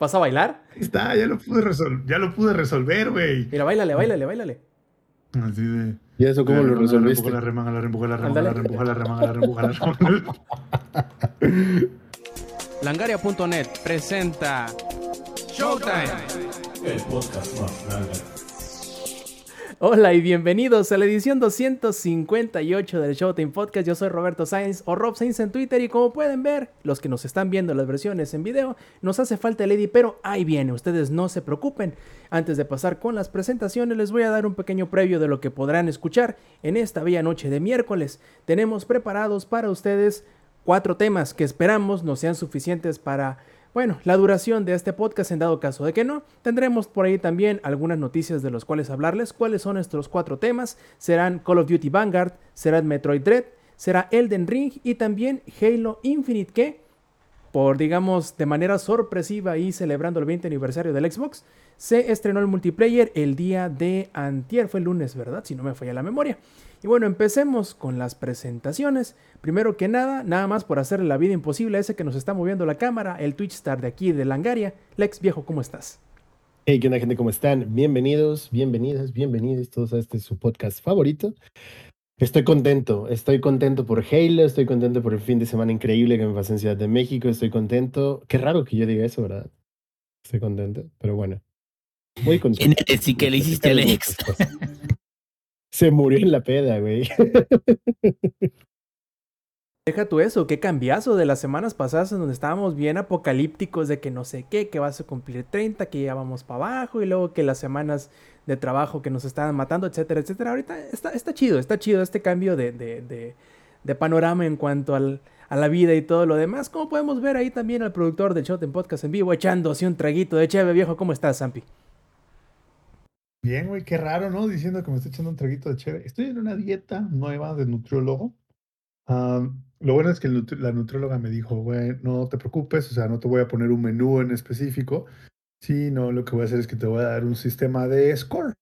¿Vas a bailar? está, ya lo pude, resolver, ya lo pude resolver, güey. Mira, bailale, bailale, bailale. Así de. ¿Y eso cómo lo resolviste? La remanga, la remanga, la remanga, la remanga, la remanga, la remanga, la remanga. Langaria.net presenta Showtime. El podcast más grande. Hola y bienvenidos a la edición 258 del Showtime Podcast. Yo soy Roberto Sainz o Rob Sainz en Twitter y como pueden ver, los que nos están viendo las versiones en video, nos hace falta Eddie, pero ahí viene, ustedes no se preocupen. Antes de pasar con las presentaciones, les voy a dar un pequeño previo de lo que podrán escuchar en esta bella noche de miércoles. Tenemos preparados para ustedes cuatro temas que esperamos no sean suficientes para bueno, la duración de este podcast en dado caso de que no, tendremos por ahí también algunas noticias de los cuales hablarles. ¿Cuáles son nuestros cuatro temas? Serán Call of Duty Vanguard, será Metroid Dread, será Elden Ring y también Halo Infinite que, por digamos de manera sorpresiva y celebrando el 20 aniversario del Xbox, se estrenó el multiplayer el día de antier, fue el lunes, ¿verdad? Si no me falla la memoria. Y bueno, empecemos con las presentaciones. Primero que nada, nada más por hacerle la vida imposible a ese que nos está moviendo la cámara, el Twitch Star de aquí de Langaria. Lex Viejo, ¿cómo estás? Hey, ¿qué onda, gente? ¿Cómo están? Bienvenidos, bienvenidas, bienvenidos todos a este su podcast favorito. Estoy contento, estoy contento por Halo, estoy contento por el fin de semana increíble que me pasé en Ciudad de México, estoy contento. Qué raro que yo diga eso, ¿verdad? Estoy contento, pero bueno. Muy contento. Sí que le hiciste a Alex. Se murió en la peda, güey. Deja tú eso, qué cambiazo de las semanas pasadas en donde estábamos bien apocalípticos de que no sé qué, que vas a cumplir 30, que ya vamos para abajo y luego que las semanas de trabajo que nos estaban matando, etcétera, etcétera. Ahorita está, está chido, está chido este cambio de, de, de, panorama en cuanto al, a la vida y todo lo demás. Como podemos ver ahí también al productor del Shot en Podcast en vivo echando así un traguito de cheve viejo. ¿Cómo estás, Zampi? Bien, güey, qué raro, ¿no? Diciendo que me estoy echando un traguito de chévere. Estoy en una dieta nueva de nutriólogo. lo bueno es que la nutrióloga me dijo, güey, no te preocupes, o sea, no te voy a poner un menú en específico, sino lo que voy a hacer es que te voy a dar un sistema de score,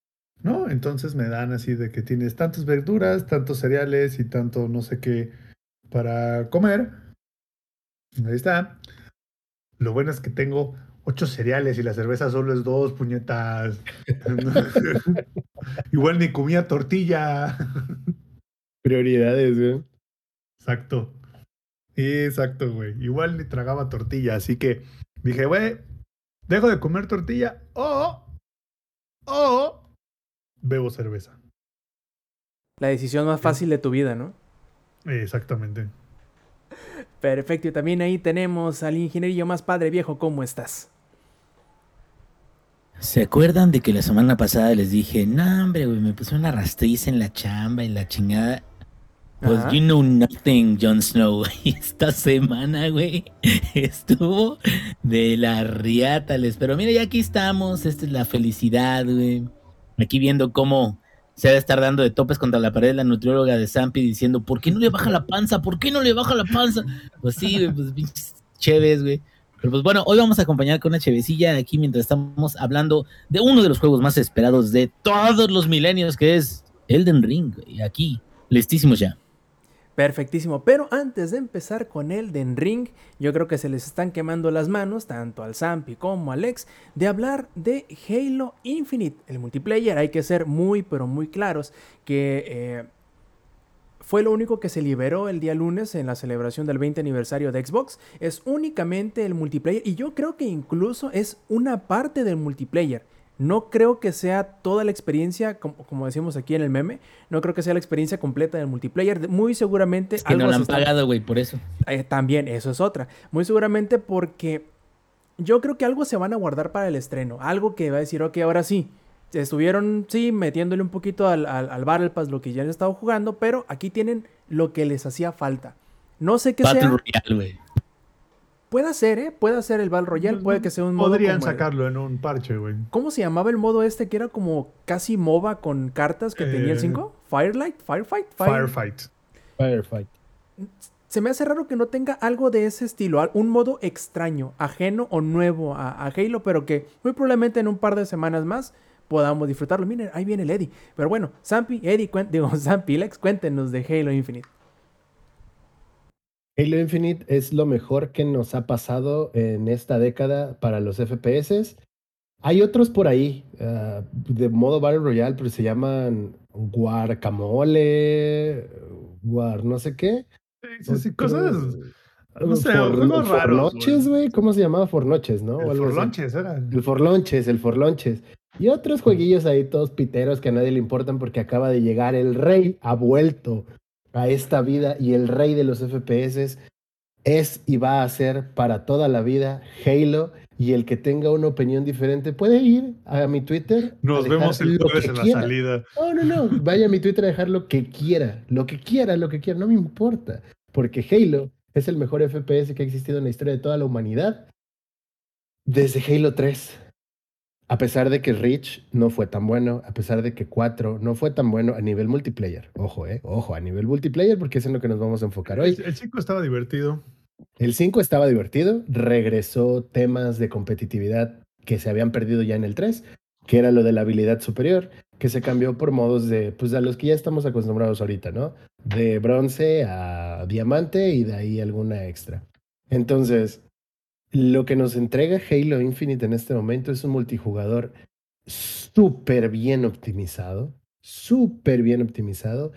¿no? Entonces me dan así de que tienes tantas verduras, tantos cereales y tanto no sé qué para comer. Ahí está. Lo bueno es que tengo ocho cereales y la cerveza solo es dos, puñetas. Igual ni comía tortilla. Prioridades, güey. Exacto. Exacto, güey. Igual ni tragaba tortilla, así que dije, güey, dejo de comer tortilla o, o bebo cerveza. La decisión más fácil de tu vida, ¿no? Exactamente. Perfecto, y también ahí tenemos al ingenierillo más padre viejo, ¿cómo estás? ¿Se acuerdan de que la semana pasada les dije, no, hombre, güey, me puse una rastriza en la chamba y la chingada? Pues you know nothing, Jon Snow. Esta semana, güey, estuvo de la riátales. Pero mira, ya aquí estamos. Esta es la felicidad, güey. Aquí viendo cómo se va a estar dando de topes contra la pared la nutrióloga de Zampi diciendo, ¿por qué no le baja la panza? ¿Por qué no le baja la panza? Pues sí, güey, pues pinches chéves, güey. Pero pues bueno, hoy vamos a acompañar con una chevecilla aquí mientras estamos hablando de uno de los juegos más esperados de todos los milenios, que es Elden Ring. Y aquí, listísimos ya. Perfectísimo, pero antes de empezar con Elden Ring, yo creo que se les están quemando las manos, tanto al Zampi como al Alex, de hablar de Halo Infinite, el multiplayer. Hay que ser muy, pero muy claros que... Eh, fue lo único que se liberó el día lunes en la celebración del 20 aniversario de Xbox. Es únicamente el multiplayer y yo creo que incluso es una parte del multiplayer. No creo que sea toda la experiencia, como, decimos aquí en el meme, no creo que sea la experiencia completa del multiplayer. Muy seguramente... Es que no la han pagado, güey, por eso. Eh, también, eso es otra. Muy seguramente porque yo creo que algo se van a guardar para el estreno. Algo que va a decir, ok, ahora sí, estuvieron, sí, metiéndole un poquito al, al, Battle Pass lo que ya han estado jugando, pero aquí tienen lo que les hacía falta. No sé qué Battle sea. Royale, güey. Puede ser, ¿eh? Puede ser el Battle Royale, puede que sea un modo. Podrían sacarlo en un parche, güey. ¿Cómo se llamaba el modo este que era como casi MOBA con cartas que tenía el 5? ¿Firelight? ¿Firefight? Firefight. Firefight. Se me hace raro que no tenga algo de ese estilo, un modo extraño, ajeno o nuevo a, a Halo, pero que muy probablemente en un par de semanas más podamos disfrutarlo. Miren, ahí viene el Eddie. Pero bueno, Zampi, Eddie, digo, Zampi, Lex, cuéntenos de Halo Infinite. Halo Infinite es lo mejor que nos ha pasado en esta década para los FPS. Hay otros por ahí, ah, de modo Battle Royale, pero se llaman Guarcamole, Guar no sé qué. Sí, sí, sí, cosas. Otro- No sé, juegos raros. Fornoches, güey. ¿Cómo se llamaba? Fornoches, ¿no? El. Forlonches era. El Forlonches, el Forlonches. Y otros jueguillos ahí todos piteros que a nadie le importan porque acaba de llegar el rey, ha vuelto a esta vida y el rey de los FPS es y va a ser para toda la vida Halo y el que tenga una opinión diferente puede ir a mi Twitter. Nos vemos el jueves en la quiera. salida. No, no, no. Vaya a mi Twitter a dejar lo que quiera. Lo que quiera, lo que quiera. No me importa. Porque Halo es el mejor FPS que ha existido en la historia de toda la humanidad. Desde Halo 3. A pesar de que Reach no fue tan bueno, a pesar de que 4 no fue tan bueno a nivel multiplayer. Ojo, eh. Ojo, a nivel multiplayer, porque es en lo que nos vamos a enfocar hoy. El, el chico estaba divertido. El 5 estaba divertido, regresó temas de competitividad que se habían perdido ya en el 3, que era lo de la habilidad superior, que se cambió por modos de, pues a los que ya estamos acostumbrados ahorita, ¿no? De bronce a diamante y de ahí alguna extra. Entonces, lo que nos entrega Halo Infinite en este momento es un multijugador súper bien optimizado, súper bien optimizado.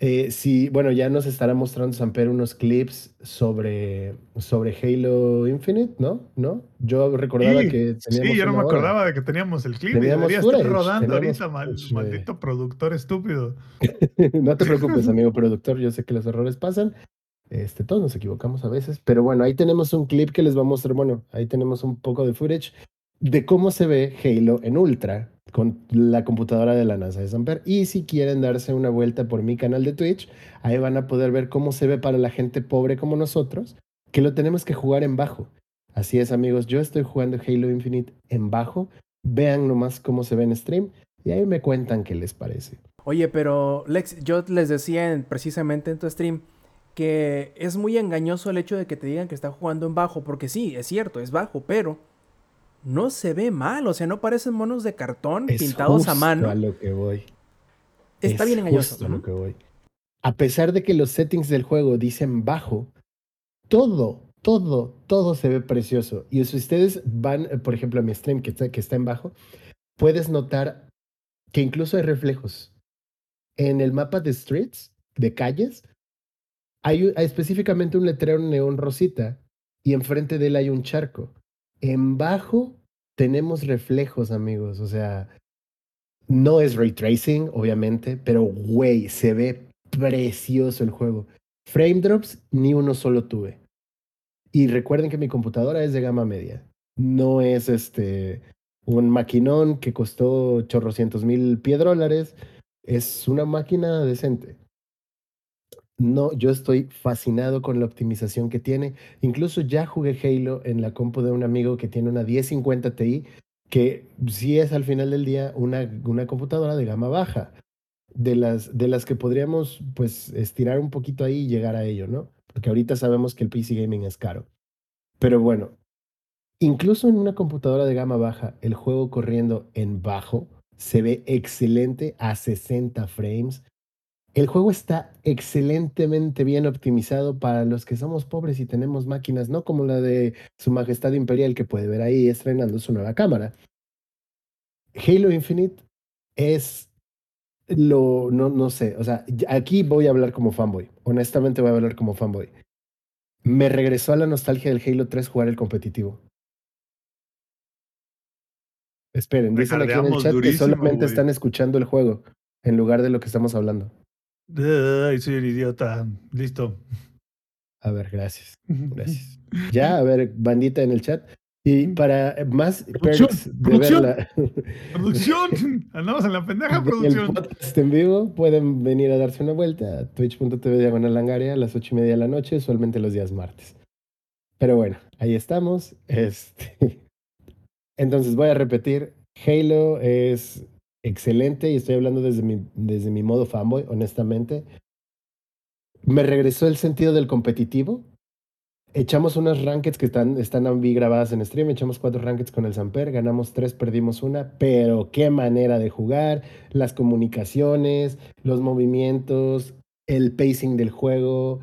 Eh, sí, bueno, ya nos estará mostrando Samper unos clips sobre, sobre Halo Infinite, ¿no? ¿No? Yo recordaba Sí, que teníamos Sí, yo no me hora. acordaba de que teníamos el clip. y Teníamos debería estar rodando ahorita, mal- güey. maldito productor estúpido. no te preocupes, amigo productor, yo sé que los errores pasan. Este, todos nos equivocamos a veces, pero bueno, ahí tenemos un clip que les va a mostrar, bueno, ahí tenemos un poco de footage de cómo se ve Halo en Ultra con la computadora de la NASA de Samper. Y si quieren darse una vuelta por mi canal de Twitch, ahí van a poder ver cómo se ve para la gente pobre como nosotros, que lo tenemos que jugar en bajo. Así es, amigos, yo estoy jugando Halo Infinite en bajo. Vean nomás cómo se ve en stream y ahí me cuentan qué les parece. Oye, pero Lex, yo les decía en- precisamente en tu stream que es muy engañoso el hecho de que te digan que está jugando en bajo, porque sí, es cierto, es bajo, pero no se ve mal, o sea, no parecen monos de cartón Es pintados a mano. a lo que voy. Está Es bien engañoso. justo a lo que voy. A pesar de que los settings del juego dicen bajo, todo, todo, todo se ve precioso. Y si ustedes van, por ejemplo, a mi stream que está, que está en bajo, puedes notar que incluso hay reflejos. En el mapa de streets, de calles, hay, específicamente un letrero neón rosita y enfrente de él hay un charco. En bajo tenemos reflejos, amigos. O sea, no es ray tracing, obviamente, pero güey, se ve precioso el juego. Frame drops, ni uno solo tuve. Y recuerden que mi computadora es de gama media. No es este un maquinón que costó chorrocientos mil piedrólares. Es una máquina decente. No, yo estoy fascinado con la optimización que tiene. Incluso ya jugué Halo en la compu de un amigo que tiene una 1050 Ti, que sí es al final del día una, una computadora de gama baja, de las, de las que podríamos pues estirar un poquito ahí y llegar a ello, ¿no? Porque ahorita sabemos que el PC gaming es caro. Pero bueno, incluso en una computadora de gama baja, el juego corriendo en bajo se ve excelente a 60 frames. El juego está excelentemente bien optimizado para los que somos pobres y tenemos máquinas, no como la de Su Majestad Imperial que puede ver ahí estrenando su nueva cámara. Halo Infinite es lo, no, no sé, o sea, aquí voy a hablar como fanboy, honestamente voy a hablar como fanboy. Me regresó a la nostalgia del Halo 3 jugar el competitivo. Esperen, dicen aquí en el chat que solamente están escuchando el juego en lugar de lo que estamos hablando. Ay, soy un idiota. Listo. A ver, gracias. Gracias. Ya, a ver, bandita en el chat. Y para más Producción, perks de producción. Producción. Andamos en la pendeja producción. podcast en vivo, pueden venir a darse una vuelta a twitch.tv diagonal langaria a las ocho y media de la noche, usualmente los días martes. Pero bueno, ahí estamos. Este... Entonces voy a repetir, Halo es excelente y estoy hablando desde mi, desde mi modo fanboy, honestamente. Me regresó el sentido del competitivo. Echamos unas rankeds que están, están grabadas en stream. Echamos cuatro rankeds con el Samper. Ganamos tres, perdimos una. Pero qué manera de jugar. Las comunicaciones, los movimientos, el pacing del juego.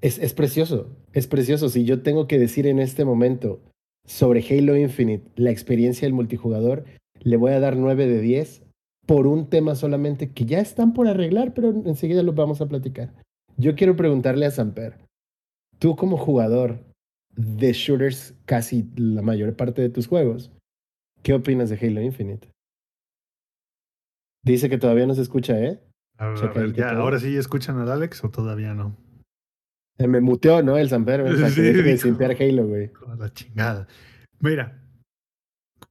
Es, es precioso, es precioso. Si yo tengo que decir en este momento sobre Halo Infinite la experiencia del multijugador, le voy a dar 9 de 10 por un tema solamente que ya están por arreglar, pero enseguida lo vamos a platicar. Yo quiero preguntarle a Samper, tú como jugador de shooters casi la mayor parte de tus juegos, ¿qué opinas de Halo Infinite? Dice que todavía no se escucha, ¿eh? A ver, a Checa ver, ahí que ya, ahora sí escuchan al Alex o todavía no. Eh, Me muteó, ¿no? El Samper, sea, Sí, de simpear Halo, güey. A la chingada. Mira,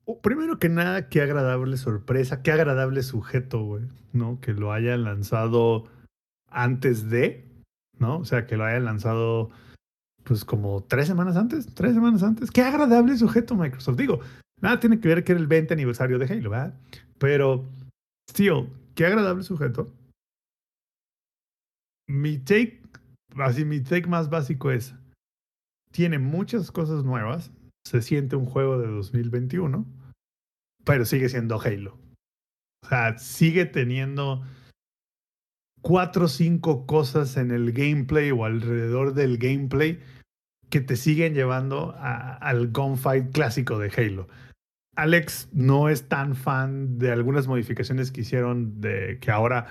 o- primero que nada, qué agradable sorpresa, qué agradable sujeto, güey, ¿no? Que lo hayan lanzado antes de, ¿no? O sea, que lo hayan lanzado, pues como tres semanas antes, tres semanas antes. Qué agradable sujeto Microsoft. Digo, nada tiene que ver que era el 20 aniversario de Halo, ¿verdad? Pero, still, qué agradable sujeto. Mi take, así mi take más básico es, tiene muchas cosas nuevas, se siente un juego de 2021, pero sigue siendo Halo. O sea, sigue teniendo cuatro o cinco cosas en el gameplay o alrededor del gameplay que te siguen llevando al gunfight clásico de Halo. Alex no es tan fan de algunas modificaciones que hicieron de que ahora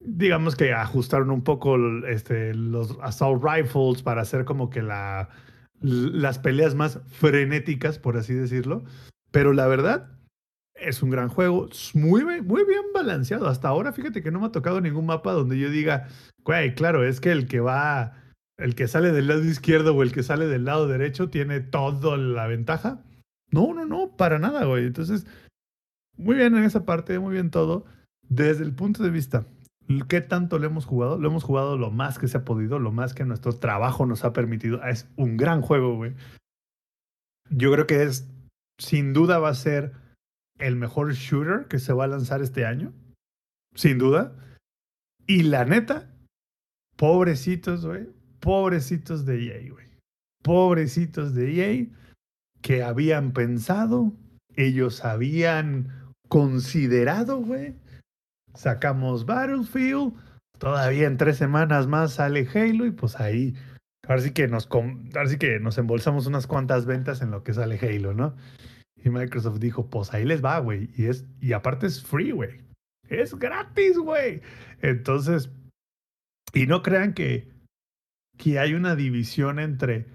digamos que ajustaron un poco este, los assault rifles para hacer como que la, las peleas más frenéticas, por así decirlo. Pero la verdad, es un gran juego, muy, muy bien balanceado. Hasta ahora, fíjate que no me ha tocado ningún mapa donde yo diga, güey, claro, es que el que va, el que sale del lado izquierdo o el que sale del lado derecho tiene toda la ventaja. No, no, no, para nada, güey. Entonces, muy bien en esa parte, muy bien todo. Desde el punto de vista ¿Qué tanto lo hemos jugado? Lo hemos jugado lo más que se ha podido, lo más que nuestro trabajo nos ha permitido. Es un gran juego, güey. Yo creo que es, sin duda va a ser el mejor shooter que se va a lanzar este año. Sin duda. Y la neta, pobrecitos, güey. Pobrecitos de EA, güey. Pobrecitos de EA que habían pensado, ellos habían considerado, güey sacamos Battlefield, todavía en tres semanas más sale Halo y pues ahí, ahora sí que nos, que nos embolsamos unas cuantas ventas en lo que sale Halo, ¿no? Y Microsoft dijo, pues ahí les va, güey. Y, es, y aparte es free, güey. Es gratis, güey. Entonces, y no crean que, que hay una división entre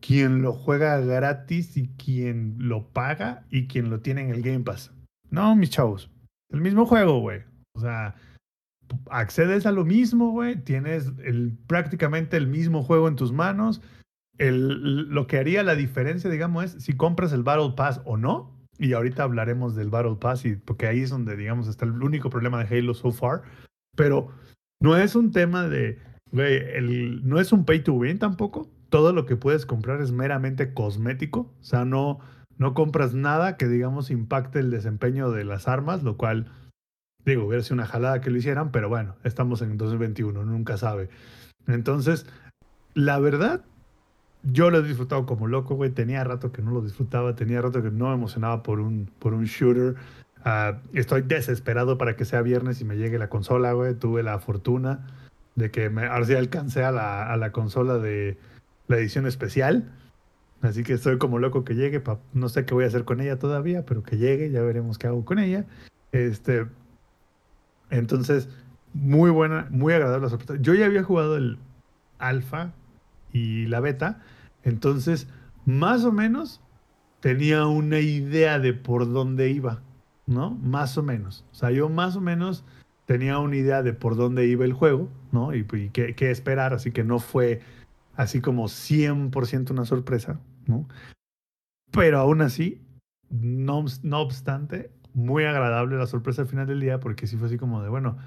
quien lo juega gratis y quien lo paga y quien lo tiene en el Game Pass. No, mis chavos. El mismo juego, güey. O sea, accedes a lo mismo, güey. Tienes el, prácticamente el mismo juego en tus manos. El, lo que haría la diferencia, digamos, es si compras el Battle Pass o no. Y ahorita hablaremos del Battle Pass, y, porque ahí es donde, digamos, está el único problema de Halo so far. Pero no es un tema de, güey, el, no es un pay to win tampoco. Todo lo que puedes comprar es meramente cosmético. O sea, no, no compras nada que, digamos, impacte el desempeño de las armas, lo cual Digo, hubiera sido una jalada que lo hicieran, pero bueno, estamos en 2021, nunca sabe. Entonces, la verdad, yo lo he disfrutado como loco, güey. Tenía rato que no lo disfrutaba, tenía rato que no me emocionaba por un, por un shooter. Uh, estoy desesperado para que sea viernes y me llegue la consola, güey. Tuve la fortuna de que me, ahora sí alcancé a la, a la consola de la edición especial. Así que estoy como loco que llegue. Pa, no sé qué voy a hacer con ella todavía, pero que llegue, ya veremos qué hago con ella. Este, entonces, muy buena, muy agradable la sorpresa. Yo ya había jugado el alfa y la beta, entonces, más o menos tenía una idea de por dónde iba, ¿no? Más o menos. O sea, yo más o menos tenía una idea de por dónde iba el juego, ¿no? Y, qué, qué, esperar, así que no fue así como 100% una sorpresa, ¿no? Pero aún así, no, no obstante, muy agradable la sorpresa al final del día porque sí fue así como de, bueno,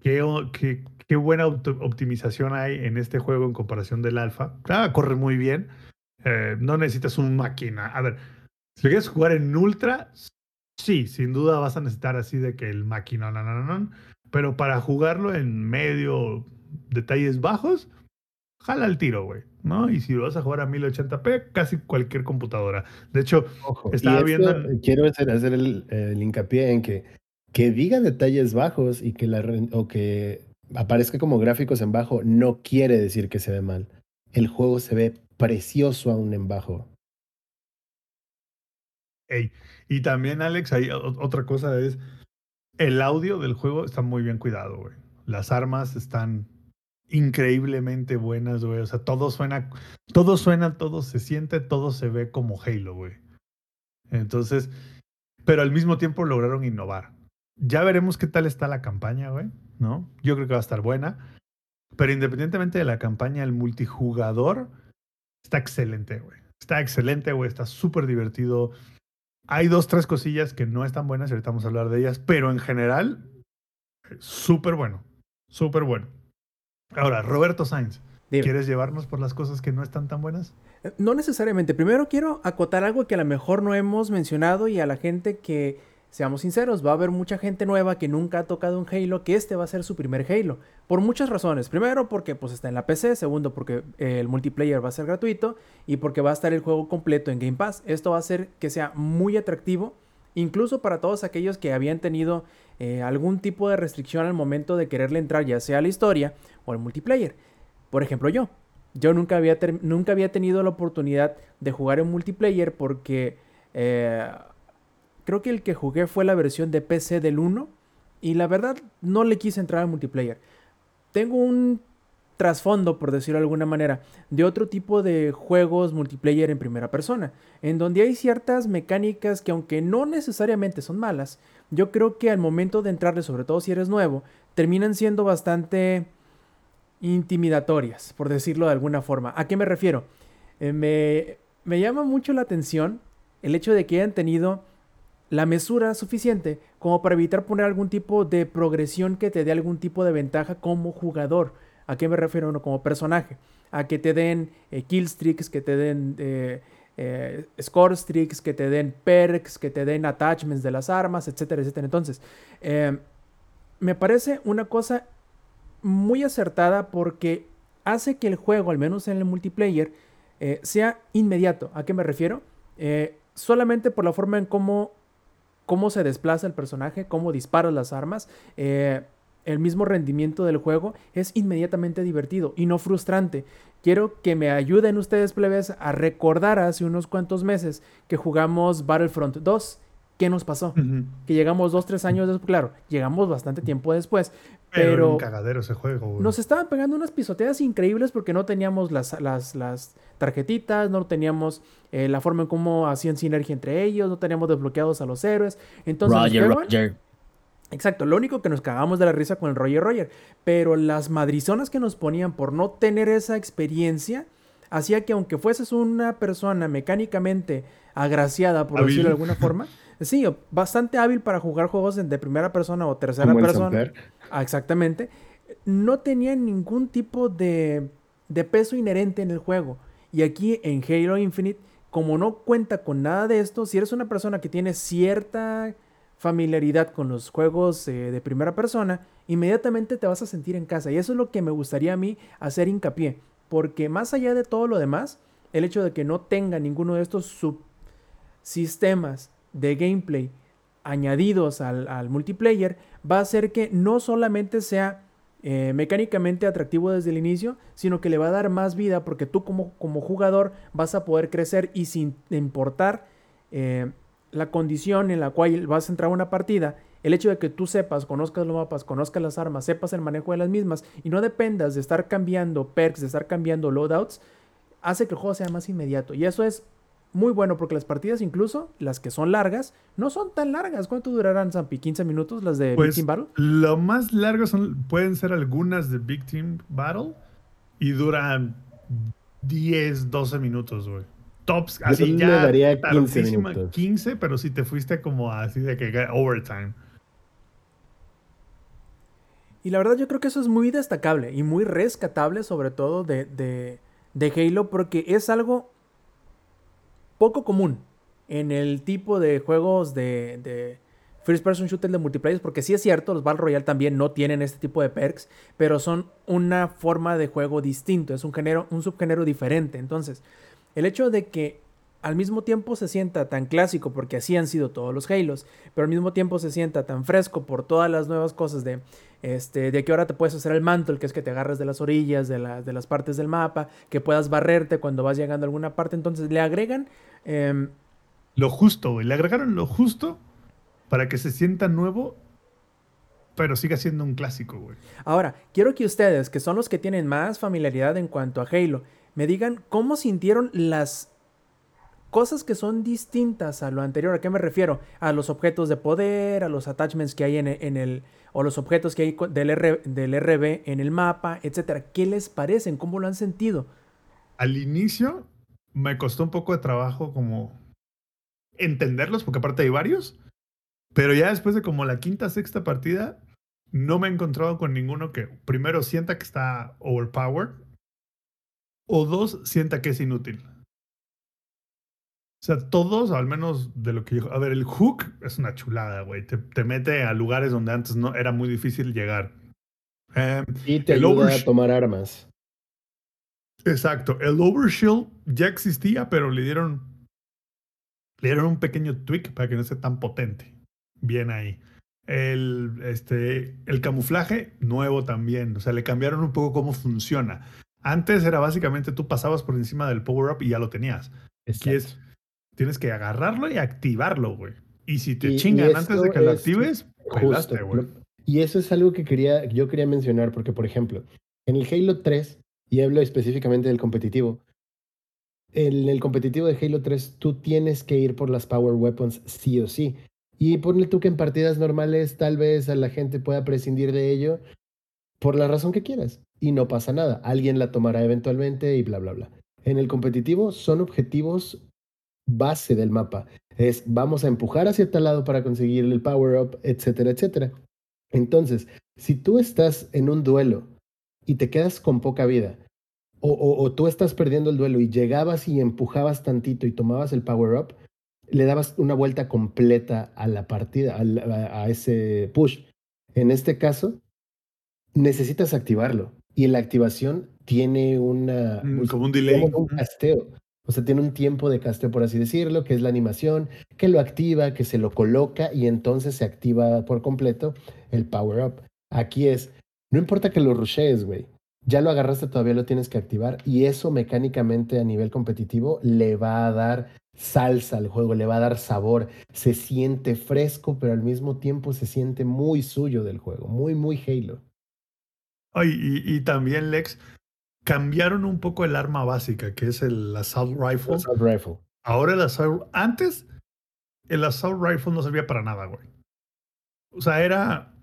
qué, qué, qué buena optimización hay en este juego en comparación del alfa. Claro, corre muy bien. Eh, no necesitas un máquina. A ver, si quieres jugar en ultra, sí, sin duda vas a necesitar así de que el máquina, no, no, no. Pero para jugarlo en medio, detalles bajos, jala el tiro, güey. ¿No? Y si lo vas a jugar a 1080p, casi cualquier computadora. De hecho, Ojo, estaba viendo. esto, quiero hacer, hacer el, el, hincapié en que que diga detalles bajos y que la o que aparezca como gráficos en bajo no quiere decir que se ve mal. el juego se ve precioso aún en bajo. Ey, Y también, Alex, hay otra cosa es, el audio del juego está muy bien cuidado, güey. Las armas están increíblemente buenas, güey. O sea, todo suena, todo suena, todo se siente, todo se ve como Halo, güey. Entonces, pero al mismo tiempo lograron innovar. Ya veremos qué tal está la campaña, güey, ¿no? Yo creo que va a estar buena. Pero independientemente de la campaña, el multijugador está excelente, güey. Está excelente, güey. Está súper divertido. Hay dos, tres cosillas que no están buenas, y ahorita vamos a hablar de ellas, pero en general, súper bueno. Súper bueno. Ahora, Roberto Sainz, Dime. ¿quieres llevarnos por las cosas que no están tan buenas? Eh, No necesariamente. Primero quiero acotar algo que a lo mejor no hemos mencionado y a la gente que, seamos sinceros, va a haber mucha gente nueva que nunca ha tocado un Halo, que este va a ser su primer Halo. Por muchas razones. Primero porque pues está en la PC, segundo porque eh, el multiplayer va a ser gratuito y porque va a estar el juego completo en Game Pass. Esto va a hacer que sea muy atractivo, incluso para todos aquellos que habían tenido eh, algún tipo de restricción al momento de quererle entrar ya sea a la historia o al multiplayer. Por ejemplo yo. Yo nunca había, nunca había tenido la oportunidad de jugar en multiplayer porque eh, creo que el que jugué fue la versión de PC del 1 y la verdad no le quise entrar al multiplayer. Tengo un trasfondo, por decirlo de alguna manera, de otro tipo de juegos multiplayer en primera persona, en donde hay ciertas mecánicas que aunque no necesariamente son malas, yo creo que al momento de entrarle, sobre todo si eres nuevo, terminan siendo bastante intimidatorias, por decirlo de alguna forma. ¿A qué me refiero? Eh, me, me llama mucho la atención el hecho de que hayan tenido la mesura suficiente como para evitar poner algún tipo de progresión que te dé algún tipo de ventaja como jugador. ¿A qué me refiero? No como personaje. A que te den eh, kill streaks, que te den eh, eh, score streaks, que te den perks, que te den attachments de las armas, etcétera, etcétera. Entonces, eh, me parece una cosa muy acertada porque hace que el juego, al menos en el multiplayer, eh, sea inmediato. ¿A qué me refiero? Eh, solamente por la forma en cómo, cómo se desplaza el personaje, cómo disparas las armas, eh, el mismo rendimiento del juego es inmediatamente divertido y no frustrante. Quiero que me ayuden ustedes, plebes, a recordar hace unos cuantos meses que jugamos Battlefront 2. ¿Qué nos pasó? Que llegamos dos, tres años después. Claro, llegamos bastante tiempo después. Pero, era Pero un cagadero ese juego, güey. nos estaban pegando unas pisoteadas increíbles porque no teníamos las, las, las tarjetitas, no teníamos eh, la forma en cómo hacían sinergia entre ellos, no teníamos desbloqueados a los héroes. Entonces, Roger, Roger. Exacto, lo único que nos cagamos de la risa con el Roger Roger. Pero las madrizonas que nos ponían por no tener esa experiencia hacía que aunque fueses una persona mecánicamente agraciada, por Hábil. decirlo de alguna forma, sí, bastante hábil para jugar juegos de primera persona o tercera persona. Ah, exactamente. No tenía ningún tipo de, de peso inherente en el juego. Y aquí en Halo Infinite, como no cuenta con nada de esto, si eres una persona que tiene cierta familiaridad con los juegos eh, de primera persona, inmediatamente te vas a sentir en casa. Y eso es lo que me gustaría a mí hacer hincapié. Porque más allá de todo lo demás, el hecho de que no tenga ninguno de estos subsistemas de gameplay añadidos al, al multiplayer va a hacer que no solamente sea eh, mecánicamente atractivo desde el inicio, sino que le va a dar más vida porque tú como, como jugador vas a poder crecer y sin importar eh, la condición en la cual vas a entrar a una partida, el hecho de que tú sepas, conozcas los mapas, conozcas las armas, sepas el manejo de las mismas y no dependas de estar cambiando perks, de estar cambiando loadouts, hace que el juego sea más inmediato. Y eso es muy bueno porque las partidas, incluso las que son largas, no son tan largas. ¿Cuánto durarán, Zampi? ¿15 minutos las de Big Pues Team Battle? lo más largo son, pueden ser algunas de Big Team Battle y duran 10, 12 minutos, güey. Tops, Yo así le ya daría 15 tardísima, minutos. 15, pero si te fuiste como así de que overtime. Y la verdad yo creo que eso es muy destacable y muy rescatable sobre todo de, de, de Halo porque es algo poco común en el tipo de juegos de, de first person shooter de multiplayer porque sí es cierto, los Battle Royale también no tienen este tipo de perks, pero son una forma de juego distinto, es un género, un subgénero diferente. Entonces, el hecho de que al mismo tiempo se sienta tan clásico porque así han sido todos los Halos, pero al mismo tiempo se sienta tan fresco por todas las nuevas cosas de, este, de que ahora te puedes hacer el mantle, que es que te agarres de las orillas, de, la- de las partes del mapa, que puedas barrerte cuando vas llegando a alguna parte, entonces le agregan... em, Lo justo, güey. Le agregaron lo justo para que se sienta nuevo, pero siga siendo un clásico, güey. Ahora, quiero que ustedes, que son los que tienen más familiaridad en cuanto a Halo, me digan cómo sintieron las cosas que son distintas a lo anterior. ¿A qué me refiero? A los objetos de poder, a los attachments que hay en, e- en el... o los objetos que hay del, del RB en el mapa, etcétera. ¿Qué les parecen? ¿Cómo lo han sentido? Al inicio me costó un poco de trabajo como entenderlos, porque aparte hay varios, pero ya después de como la quinta, sexta partida, no me he encontrado con ninguno que primero sienta que está overpowered o dos sienta que es inútil. O sea, todos, al menos de lo que yo... A ver, el hook es una chulada, güey. Te, te mete a lugares donde antes no era muy difícil llegar. Em, Y te El ayuda oversh- a tomar armas. Exacto. El Overshield ya existía, pero le dieron. Le dieron un pequeño tweak para que no sea tan potente. Bien ahí. El, este, el camuflaje, nuevo también. O sea, le cambiaron un poco cómo funciona. Antes era básicamente tú pasabas por encima del power-up y ya lo tenías. Aquí es, Exacto. tienes que agarrarlo y activarlo, güey. Y si te Y- y chingan antes de que lo es actives, pelaste, güey. Y eso es algo que quería, yo quería mencionar, porque, por ejemplo, en el Halo 3, y hablo específicamente del competitivo, en el competitivo de Halo 3, tú tienes que ir por las Power Weapons sí o sí. Y ponle tú que en partidas normales tal vez a la gente pueda prescindir de ello por la razón que quieras. Y no pasa nada. Alguien la tomará eventualmente y bla, bla, bla. En el competitivo son objetivos base del mapa. Es vamos a empujar hacia tal lado para conseguir el power up, etcétera, etcétera. Entonces, si tú estás en un duelo y te quedas con poca vida, o, o- tú estás perdiendo el duelo y llegabas y empujabas tantito y tomabas el power up, le dabas una vuelta completa a la partida, a, a ese push. En este caso, necesitas activarlo. Y la activación tiene una... Mm, pues, como un delay. digamos, un casteo. O sea, tiene un tiempo de casteo, por así decirlo, que es la animación, que lo activa, que se lo coloca y entonces se activa por completo el power up. Aquí es, no importa que lo rushees, güey. Ya lo agarraste, todavía lo tienes que activar y eso mecánicamente a nivel competitivo le va a dar salsa al juego, le va a dar sabor. Se siente fresco, pero al mismo tiempo se siente muy suyo del juego, muy, muy Halo. Ay, y, y también, Lex, cambiaron un poco el arma básica, que es el Assault Rifle. Assault Rifle. Ahora el Assault... Antes, el Assault Rifle no servía para nada, güey. O sea, era...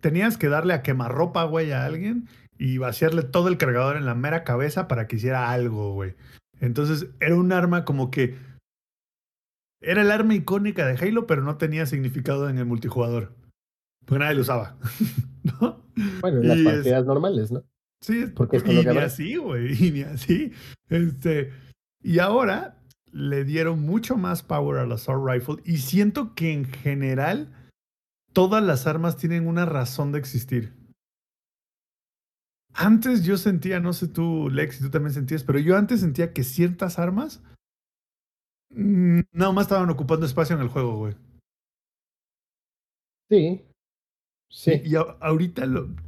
Tenías que darle a quemarropa, güey, a alguien y vaciarle todo el cargador en la mera cabeza para que hiciera algo, güey. Entonces, era un arma como que... Era el arma icónica de Halo, pero no tenía significado en el multijugador. Porque nadie lo usaba. ¿No? Bueno, en las Y es- partidas normales, ¿no? Sí, Porque es con y lo que ni habrá. así, güey, y ni así. Este, y ahora le dieron mucho más power al Assault Rifle y siento que en general todas las armas tienen una razón de existir. Antes yo sentía, no sé tú, Lex, si tú también sentías, pero yo antes sentía que ciertas armas nada más estaban ocupando espacio en el juego, güey. Sí. Sí. Y ahorita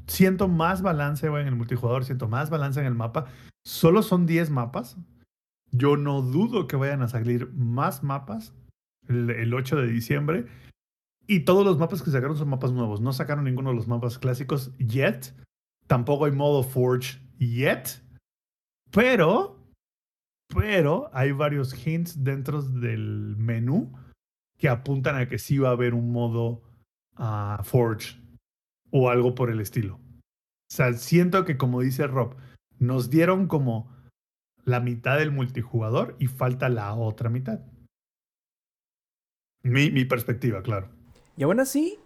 siento más balance, en el multijugador, siento más balance en el mapa. Solo son 10 mapas. Yo no dudo que vayan a salir más mapas el, el 8 de diciembre. Y todos los mapas que sacaron son mapas nuevos. No sacaron ninguno de los mapas clásicos yet. Tampoco hay modo Forge yet. Pero, pero hay varios hints dentro del menú que apuntan a que sí va a haber un modo ah, Forge o algo por el estilo. O sea, siento que como dice Rob, nos dieron como la mitad del multijugador y falta la otra mitad. Mi, mi perspectiva, claro. Y aún así,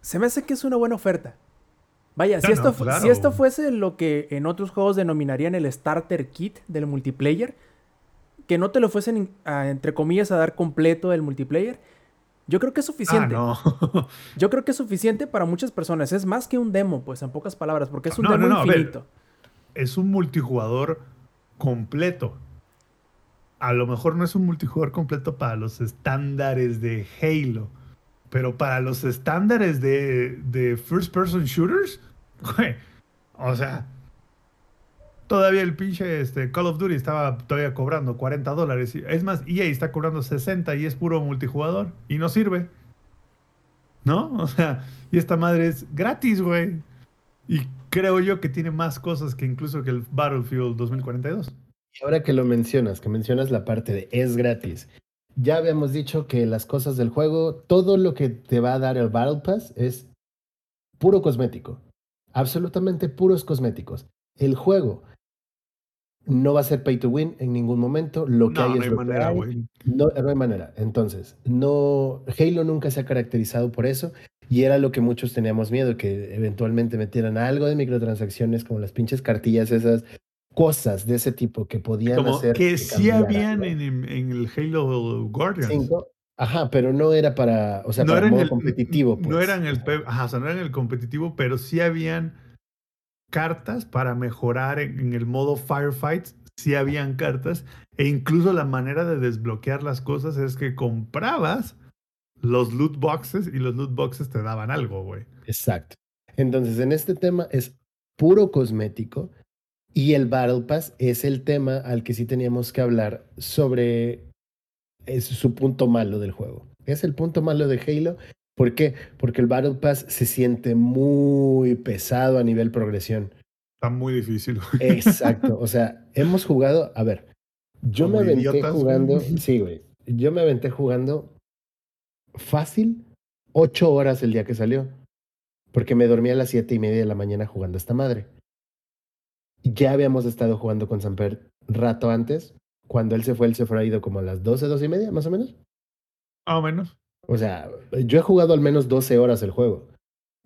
se me hace que es una buena oferta. Vaya, si, esto, no, fu- claro. si esto fuese lo que en otros juegos denominarían el starter kit del multiplayer, que no te lo fuesen, a, entre comillas, a dar completo el multiplayer, yo creo que es Ah, suficiente. no. Yo creo que es suficiente para muchas personas. Es más que un demo, pues, en pocas palabras, porque es un No, demo no, infinito. es un multijugador completo. a lo mejor no es un multijugador completo para los estándares de Halo, pero para los estándares de, de first person shooters, güey, o sea, todavía el pinche este, Call of Duty estaba todavía cobrando 40 dólares. Es más, EA está cobrando 60 y es puro multijugador y no sirve. ¿No? O sea, y esta madre es gratis, güey. Y creo yo que tiene más cosas que incluso que el Battlefield 2042. Y ahora que lo mencionas, que mencionas la parte de es gratis. Ya habíamos dicho que las cosas del juego, todo lo que te va a dar el Battle Pass es puro cosmético. Absolutamente puros cosméticos. El juego no va a ser pay to win en ningún momento. Lo que No, hay no es hay lo que manera, hay. güey. No, no hay manera. Entonces, no, Halo nunca se ha caracterizado por eso y era lo que muchos teníamos miedo, que eventualmente metieran algo de microtransacciones como las pinches cartillas, esas cosas de ese tipo que podían Como hacer. que sí cambiara, habían en, en el Halo Guardians. Cinco. Ajá, pero no era para, o sea, no para modo el competitivo. No pues. eran el pe- ajá, o sea, no eran el competitivo, pero sí habían cartas para mejorar en, el modo firefights. Sí habían cartas. E incluso la manera de desbloquear las cosas es que comprabas los loot boxes y los loot boxes te daban algo, güey. Exacto. Entonces, en este tema es puro cosmético y el Battle Pass es el tema al que sí teníamos que hablar sobre es su punto malo del juego. Es el punto malo de Halo. ¿Por qué? Porque el Battle Pass se siente muy pesado a nivel progresión. Está muy difícil. Exacto. O sea, hemos jugado, a ver, yo Como me aventé idiotas, güey. jugando, sí, güey, yo me aventé jugando fácil ocho horas el día que salió, porque me dormí a las siete y media de la mañana jugando esta madre. Ya habíamos estado jugando con Samper rato antes, cuando él se fue, él se fue a ido como a las doce, doce y media, más o menos. Más o menos. O sea, yo he jugado al menos 12 horas el juego,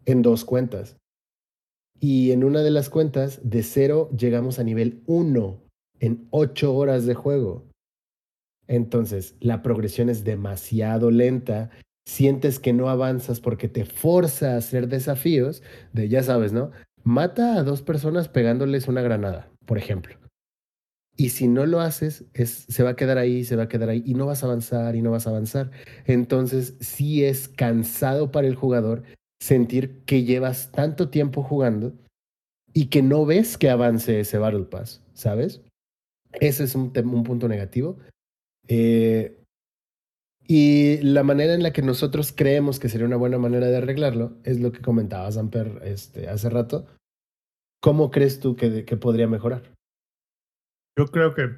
en dos cuentas. Y en una de las cuentas, de cero llegamos a nivel 1 en 8 horas de juego. Entonces, la progresión es demasiado lenta. Sientes que no avanzas porque te forza a hacer desafíos de, ya sabes, ¿no? Mata a dos personas pegándoles una granada, por ejemplo. Y si no lo haces, es, se va a quedar ahí, se va a quedar ahí, y no vas a avanzar, y no vas a avanzar. Entonces, sí es cansado para el jugador sentir que llevas tanto tiempo jugando y que no ves que avance ese Battle Pass, ¿sabes? Ese es un, punto negativo. Eh, y la manera en la que nosotros creemos que sería una buena manera de arreglarlo es lo que comentaba Samper este, hace rato. ¿Cómo crees tú que podría mejorar? Yo creo que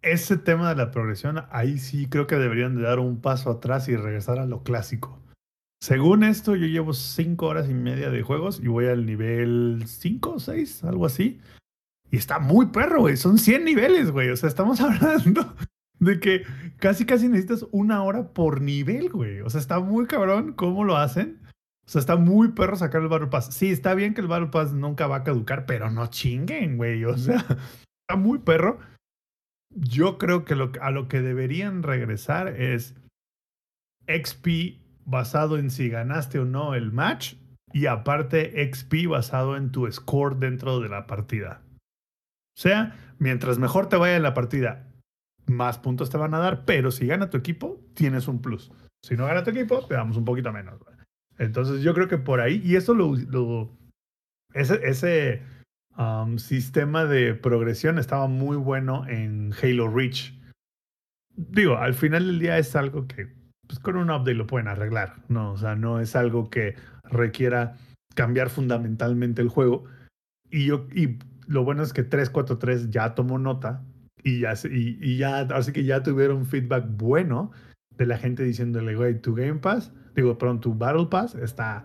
ese tema de la progresión, ahí sí creo que deberían de dar un paso atrás y regresar a lo clásico. Según esto, yo llevo cinco horas y media de juegos y voy al nivel 5 o 6, algo así. Y está muy perro, güey. Son 100 niveles, güey. O sea, estamos hablando de que casi, casi necesitas una hora por nivel, güey. O sea, está muy cabrón cómo lo hacen. Sea, está muy perro sacar el Battle Pass. Sí, está bien que el Battle Pass nunca va a caducar, pero no chinguen, güey. O sea, está muy perro. Yo creo que a lo que deberían regresar es XP basado en si ganaste o no el match y aparte XP basado en tu score dentro de la partida. O sea, mientras mejor te vaya en la partida, más puntos te van a dar, pero si gana tu equipo, tienes un plus. Si no gana tu equipo, te damos un poquito menos. Entonces yo creo que por ahí, y eso lo, ese, ese um, sistema de progresión estaba muy bueno en Halo Reach. Digo, al final del día es algo que pues, con un update lo pueden arreglar, ¿no? O sea, no es algo que requiera cambiar fundamentalmente el juego. Y, yo, y lo bueno es que 343 ya tomó nota y ya, y ya, así que ya tuvieron feedback bueno de la gente diciéndole, güey, tu Game Pass, digo, perdón, tu Battle Pass está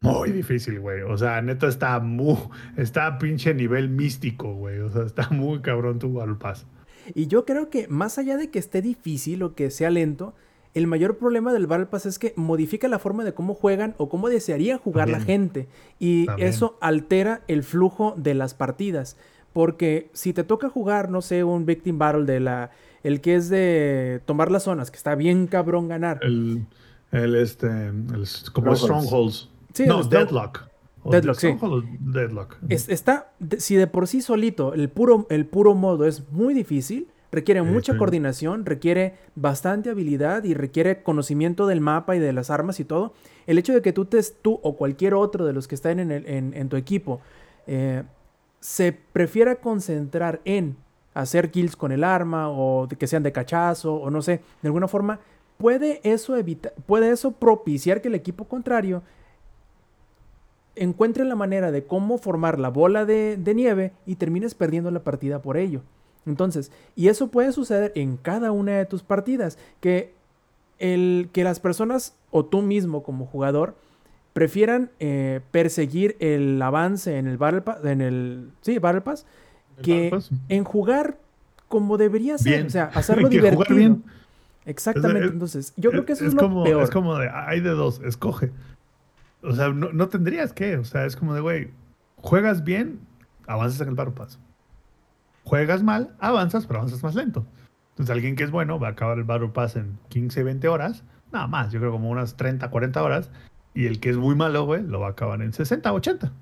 muy difícil, güey. O sea, neta está muy, está a pinche nivel místico, güey. O sea, está muy cabrón tu Battle Pass. Y yo creo que más allá de que esté difícil o que sea lento, el mayor problema del Battle Pass es que modifica la forma de cómo juegan o cómo desearía jugar la gente. Y También. eso altera el flujo de las partidas. Porque si te toca jugar, no sé, un Victim Battle de la. El que es de tomar las zonas, que está bien cabrón ganar. El, el este, el, como Strongholds. Strongholds. Sí, no, Strong- Deadlock. Deadlock, sí. Stronghold o Deadlock. Es- está, de- si de por sí solito el puro, el puro modo es muy difícil, requiere mucha sí. coordinación, requiere bastante habilidad y requiere conocimiento del mapa y de las armas y todo. El hecho de que tú, te, tú o cualquier otro de los que están en, el- en- en tu equipo eh, se prefiera concentrar en hacer kills con el arma o de que sean de cachazo o no sé, de alguna forma, puede eso evitar, puede eso propiciar que el equipo contrario encuentre la manera de cómo formar la bola de, de nieve y termines perdiendo la partida por ello. Entonces, y eso puede suceder en cada una de tus partidas, que, el, que las personas o tú mismo como jugador prefieran eh, perseguir el avance en el Battle Pass, en el, sí, Battle Pass, que en jugar como debería ser, Bien. o sea, hacerlo jugar divertido. bien. Exactamente, Es- entonces, yo creo que eso es, es lo como, peor. Es como de, hay de dos, escoge. O sea, no, no tendrías que, o sea, es como de, güey, juegas bien, avanzas en el Battle Pass. Juegas mal, avanzas, pero avanzas más lento. Entonces, alguien que es bueno va a acabar el Battle Pass en 15, 20 horas, nada más, yo creo como unas 30, 40 horas. Y el que es muy malo, güey, lo va a acabar en 60, 80.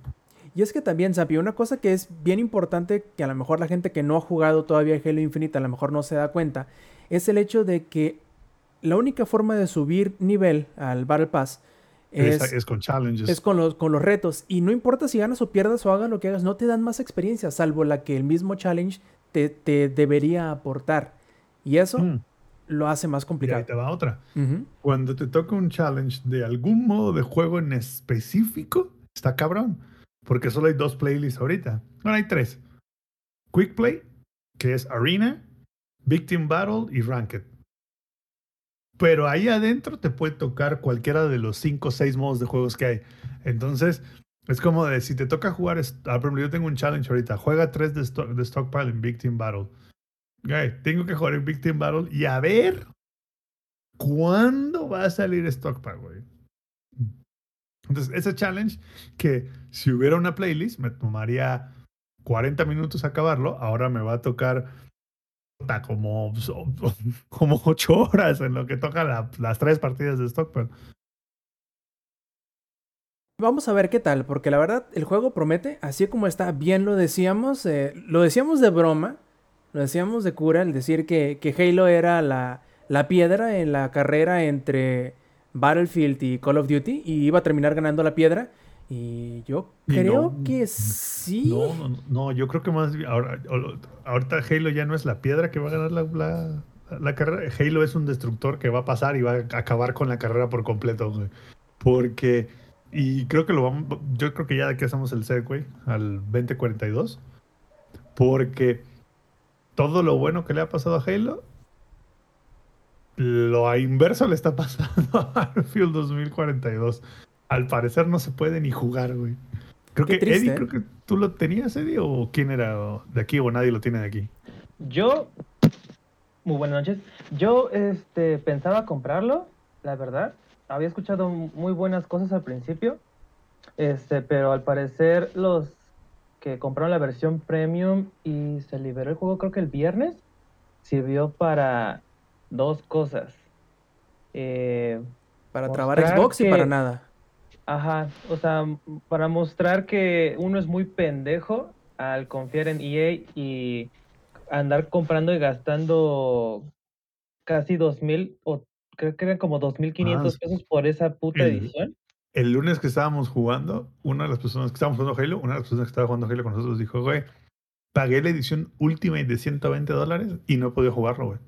Y es que también, Sapi, una cosa que es bien importante, que a lo mejor la gente que no ha jugado todavía Halo Infinite a lo mejor no se da cuenta, es el hecho de que la única forma de subir nivel al Battle Pass Es, es, es con challenges. es con, los, con los retos. Y no importa si ganas o pierdas o hagas lo que hagas, no te dan más experiencia, salvo la que el mismo challenge te, te debería aportar. Y eso Mm, lo hace más y ahí complicado. te va otra. Cuando te toca un challenge de algún modo de juego en específico, está cabrón. Porque solo hay dos playlists ahorita. Bueno, hay tres. Quick Play, que es Arena, Victim Battle y Ranked. Pero ahí adentro te puede tocar cualquiera de los cinco o seis modos de juegos que hay. Entonces, es como de si te toca jugar. ah, por yo tengo un challenge ahorita. Juega tres de, sto- de Stockpile en Victim Battle. Ok, tengo que jugar en Victim Battle y a ver ¿Cuándo va a salir Stockpile, güey? Entonces, ese challenge que si hubiera una playlist me tomaría 40 minutos acabarlo, ahora me va a tocar como, como 8 horas en lo que toca la- las tres partidas de Stockpile. Vamos a ver qué tal, porque la verdad el juego promete, así como está, bien lo decíamos, eh, lo decíamos de broma, lo decíamos de cura, el decir que, que Halo era la, la piedra en la carrera entre Battlefield y Call of Duty y iba a terminar ganando la piedra. Y yo Y creo no, que sí. No, no, no, yo creo que más bien, ahora, ahorita Halo ya no es la piedra que va a ganar la, la- la carrera. Halo es un destructor que va a pasar y va a acabar con la carrera por completo, güey. Porque, y creo que lo vamos, yo creo que ya de aquí hacemos el segue al 2042. Porque todo lo bueno que le ha pasado a Halo, lo a inverso le está pasando a Battlefield 2042. Al parecer no se puede ni jugar, güey. Creo Qué que triste, Eddie, ¿eh? creo que tú lo tenías, Eddie, o quién era o de aquí o nadie lo tiene de aquí. Yo, muy buenas noches. Yo este, pensaba comprarlo, la verdad. Había escuchado muy buenas cosas al principio, este, pero al parecer los que compraron la versión premium y se liberó el juego, creo que el viernes, sirvió para dos cosas. Eh, para trabar Xbox y para nada. Ajá, o sea, para mostrar que uno es muy pendejo al confiar en EA y andar comprando y gastando casi dos mil o creo que eran como dos mil Ah, quinientos sí. pesos por esa puta El- edición. El lunes que estábamos jugando, una de las personas que estábamos jugando Halo, una de las personas que estaba jugando Halo con nosotros dijo, güey, pagué la edición Ultimate de 120 dólares y no he podido jugarlo, güey.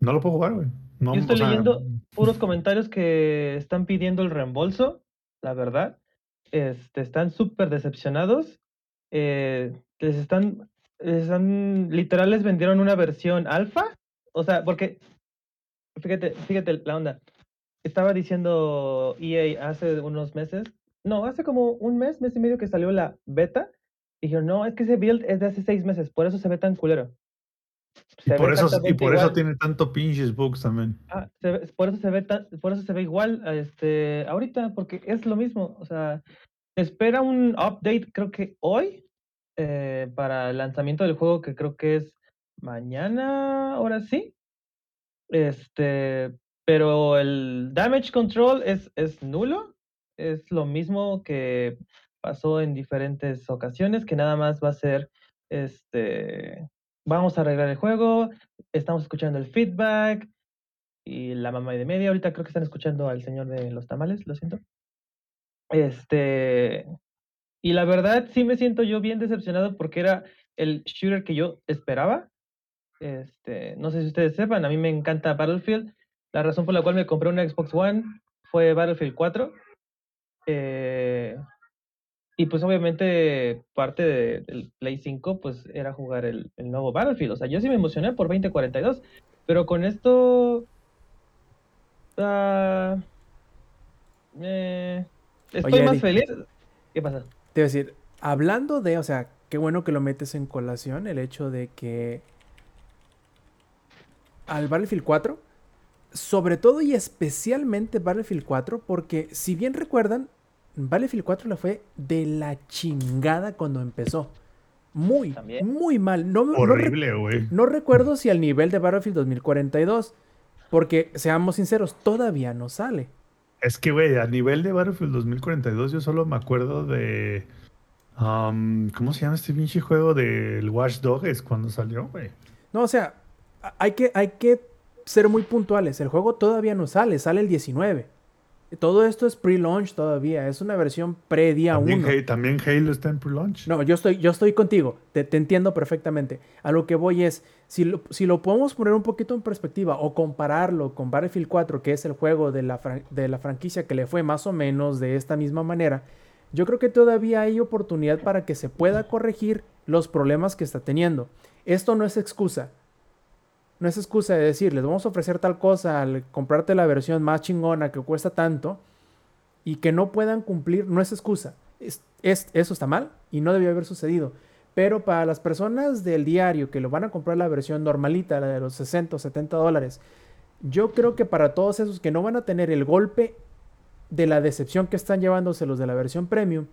No lo puedo jugar, güey. No, Yo estoy sea, puros comentarios que están pidiendo el reembolso, la verdad. Este, están súper decepcionados. Eh, les están, les están, literal les vendieron una versión alfa. O sea, porque, fíjate, fíjate la onda. Estaba diciendo EA hace unos meses, no, hace como un mes, mes y medio que salió la beta. Dijeron, no, es que ese build es de hace seis meses, por eso se ve tan culero. Y por, eso, y por eso igual. tiene tanto pinches bugs también. Ah, se ve- por eso se ve tan, por eso se ve igual este ahorita, porque es lo mismo. O sea, se espera un update, creo que hoy, eh, para el lanzamiento del juego, que creo que es mañana, ahora sí. Este, pero el damage control es, es nulo. Es lo mismo que pasó en diferentes ocasiones, que nada más va a ser este vamos a arreglar el juego, estamos escuchando el feedback y la mamá de media. Ahorita creo que están escuchando al señor de los tamales, lo siento. Este, y la verdad sí me siento yo bien decepcionado porque era el shooter que yo esperaba. Este, no sé si ustedes sepan, a mí me encanta Battlefield. La razón por la cual me compré una Xbox One fue Battlefield 4. Eh, y pues obviamente parte de- del Play 5 pues era jugar el, el nuevo Battlefield. O sea, yo sí me emocioné por 2042, pero con esto... eh, estoy Oye, más feliz. ¿Qué pasa? Te iba a decir, hablando de, o sea, qué bueno que lo metes en colación, el hecho de que al Battlefield 4, sobre todo y especialmente Battlefield 4, porque si bien recuerdan, Battlefield 4 le fue de la chingada cuando empezó. Muy, También. muy mal. No, Horrible, güey. no recuerdo si al nivel de Battlefield 2042, porque seamos sinceros, todavía no sale. Es que, güey, a nivel de Battlefield 2042, yo solo me acuerdo de. um, ¿Cómo se llama este pinche juego del Watch Dogs cuando salió, güey? No, o sea, hay que, hay que ser muy puntuales. El juego todavía no sale, sale el 19. Todo esto es pre-launch todavía, es una versión pre-día También, 1. Ha- también Halo está en pre-launch. No, yo estoy, yo estoy contigo, te, te entiendo perfectamente. A lo que voy es, si lo, si lo podemos poner un poquito en perspectiva o compararlo con Battlefield 4, que es el juego de la, de la franquicia que le fue más o menos de esta misma manera, yo creo que todavía hay oportunidad para que se pueda corregir los problemas que está teniendo. Esto no es excusa. No es excusa de decir, les vamos a ofrecer tal cosa al comprarte la versión más chingona que cuesta tanto y que no puedan cumplir, no es excusa. Es, es- eso está mal y no debió haber sucedido. Pero para las personas del diario que lo van a comprar la versión normalita, la de los 60 o 70 dólares, yo creo que para todos esos que no van a tener el golpe de la decepción que están llevándose los de la versión premium,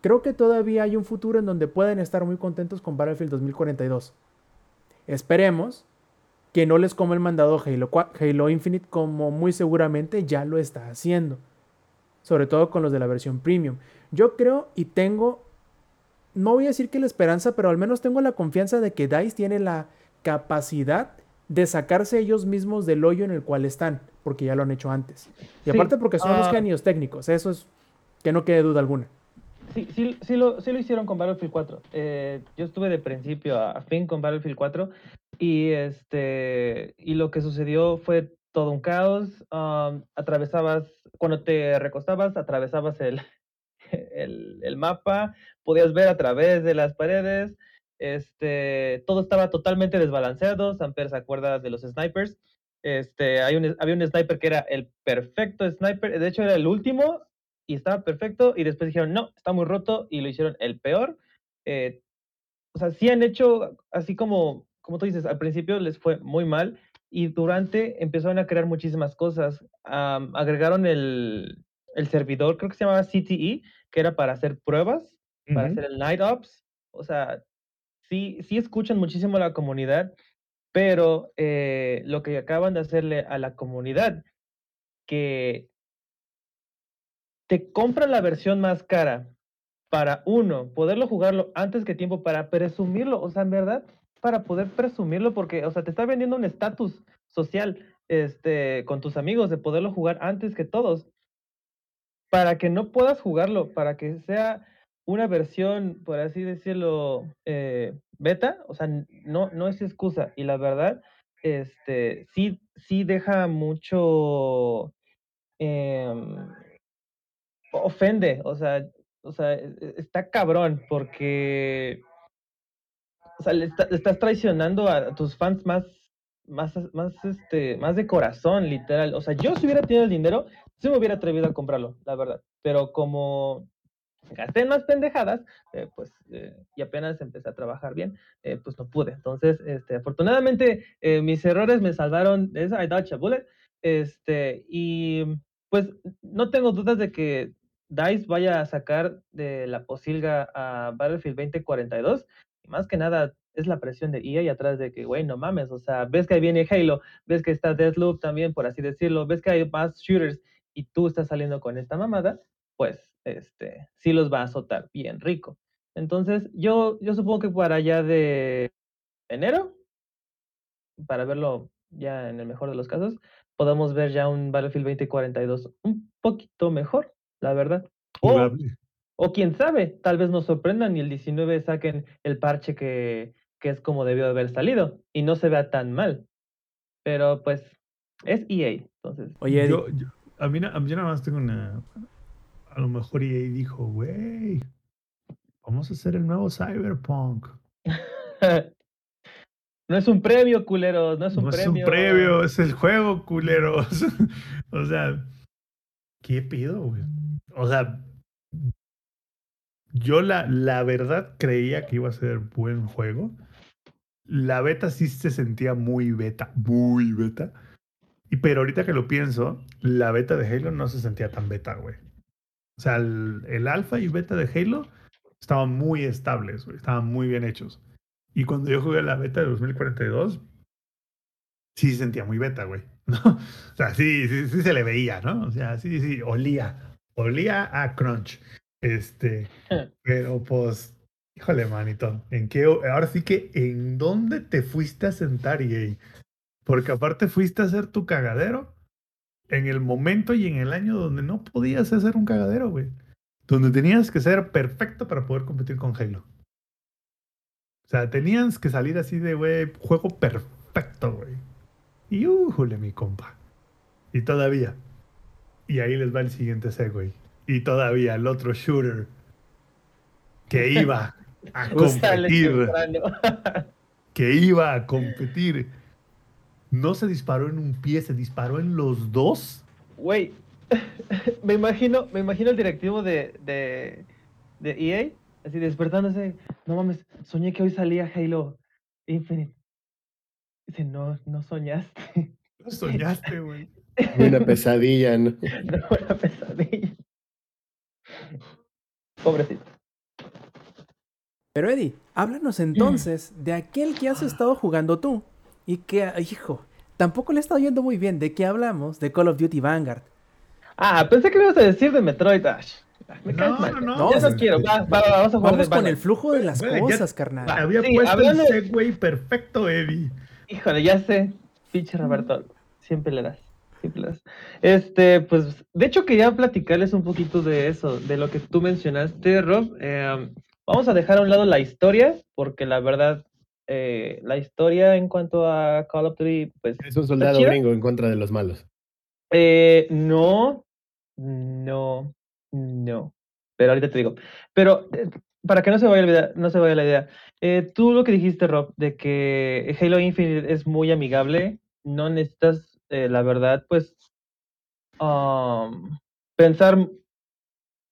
creo que todavía hay un futuro en donde pueden estar muy contentos con Battlefield 2042. Esperemos que no les come el mandado Halo, Infinite como muy seguramente ya lo está haciendo. Sobre todo con los de la versión premium. Yo creo y tengo, no voy a decir que la esperanza, pero al menos tengo la confianza de que DICE tiene la capacidad de sacarse ellos mismos del hoyo en el cual están, porque ya lo han hecho antes. Y Sí, aparte porque son unos ah. genios técnicos, eso es que no quede duda alguna. Sí, sí, sí, lo, sí lo hicieron con Battlefield 4. Eh, yo estuve de principio a, a fin con Battlefield 4 y, este, y lo que sucedió fue todo un caos. atravesabas, cuando te recostabas, atravesabas el, el, el mapa, podías ver a través de las paredes. Este, todo estaba totalmente desbalanceado. Samper se acuerda de los snipers. Este, hay un, había un sniper que era el perfecto sniper, de hecho era el último y estaba perfecto y después dijeron, no, está muy roto y lo hicieron el peor. Eh, o sea, sí han hecho, así como, como tú dices, al principio les fue muy mal y durante empezaron a crear muchísimas cosas. Agregaron el, el servidor, creo que se llamaba CTE, que era para hacer pruebas, para hacer el Night Ops. O sea, sí, sí escuchan muchísimo a la comunidad, pero eh, lo que acaban de hacerle a la comunidad, que te compran la versión más cara para uno, poderlo jugarlo antes que tiempo, para presumirlo, o sea, en verdad, para poder presumirlo, porque, o sea, te está vendiendo un estatus social, este, con tus amigos, de poderlo jugar antes que todos, para que no puedas jugarlo, para que sea una versión, por así decirlo, eh, beta, o sea, no, no es excusa, y la verdad, este, sí, sí deja mucho, em, ofende, o sea, o sea, e- e- está cabrón porque, o sea, le, está- le estás traicionando a tus fans más, más, más, este, más de corazón, literal. O sea, yo si hubiera tenido el dinero, sí me hubiera atrevido a comprarlo, la verdad. Pero como gasté más pendejadas, eh, pues, eh, y apenas empecé a trabajar bien, eh, pues no pude. Entonces, este, afortunadamente, mis errores me salvaron de esa, I dodged a bullet, este, y pues no tengo dudas de que DICE vaya a sacar de la posilga a Battlefield 2042, y más que nada es la presión de EA atrás de que, güey, no mames, o sea, ves que ahí viene Halo, ves que está Deathloop también, por así decirlo, ves que hay más shooters y tú estás saliendo con esta mamada, pues este, sí los va a azotar bien rico. Entonces, yo, yo supongo que para allá de enero, para verlo ya en el mejor de los casos, podamos ver ya un Battlefield 2042 un poquito mejor, la verdad. O quién sabe, tal vez nos sorprendan y el 19 saquen el parche que, que es como debió de haber salido y no se vea tan mal. Pero pues es EA, entonces. Oye, Eddie, Yo, yo- a mí, a mí yo nada más tengo una. A lo mejor EA dijo, güey, vamos a hacer el nuevo Cyberpunk. no es un premio, culeros, no es un no premio. es un previo, es el juego, culeros. o sea, ¿qué pido, güey? O sea, yo la, la verdad creía que iba a ser buen juego. La beta sí se sentía muy beta, muy beta. Y pero ahorita que lo pienso, la beta de Halo no se sentía tan beta, güey. O sea, el, alfa y beta de Halo estaban muy estables. Estaban muy bien hechos. Y cuando yo jugué la beta de 2042, sí se sentía muy beta, güey. ¿no? O sea, sí, sí, sí se le veía, ¿no? O sea, sí, sí, olía. Olía a crunch. Este, pero pues, híjole, manito, ¿en qué? Ahora sí que, ¿en dónde te fuiste a sentar, EA? Porque aparte fuiste a hacer tu cagadero en el momento y en el año donde no podías hacer un cagadero, güey. Donde tenías que ser perfecto para poder competir con Halo. O sea, tenías que salir así de, güey, juego perfecto, güey. Y újule, mi compa. Y todavía. Y ahí les va el siguiente segue. Y todavía el otro shooter que iba a competir que iba a competir. No se disparó en un pie, se disparó en los dos. Güey, me imagino, me imagino el directivo de, de, de EA, así despertándose, no mames, soñé que hoy salía Halo Infinite. Dice, no, no soñaste. Lo soñaste, güey. Una pesadilla, ¿no? No, una pesadilla. Pobrecito. pero Eddie, háblanos entonces de aquel que has estado jugando tú y que, hijo, tampoco le ha estado yendo muy bien. ¿De qué hablamos? De Call of Duty Vanguard. Ah, pensé que me ibas a decir de Metroid Dash. Me No, mal. no, no. Ya no pues, quiero. Va, va, va, vamos a jugar Vamos de con el flujo de las Bueno, cosas, carnal. Había Sí, puesto hablando- el segue perfecto, Eddie. Híjole, ya sé. Pinche Roberto. Siempre le das. Este, pues, de hecho quería platicarles un poquito de eso, de lo que tú mencionaste, Rob. Eh, vamos a dejar a un lado la historia, porque la verdad, eh, la historia en cuanto a Call of Duty, pues, Es un soldado gringo en contra de los malos. eh, no, no, no. Pero ahorita te digo. Pero eh, para que no se vaya, la idea- no se vaya la idea, eh, tú lo que dijiste, Rob, de que Halo Infinite es muy amigable, no necesitas, eh, la verdad, pues, um, pensar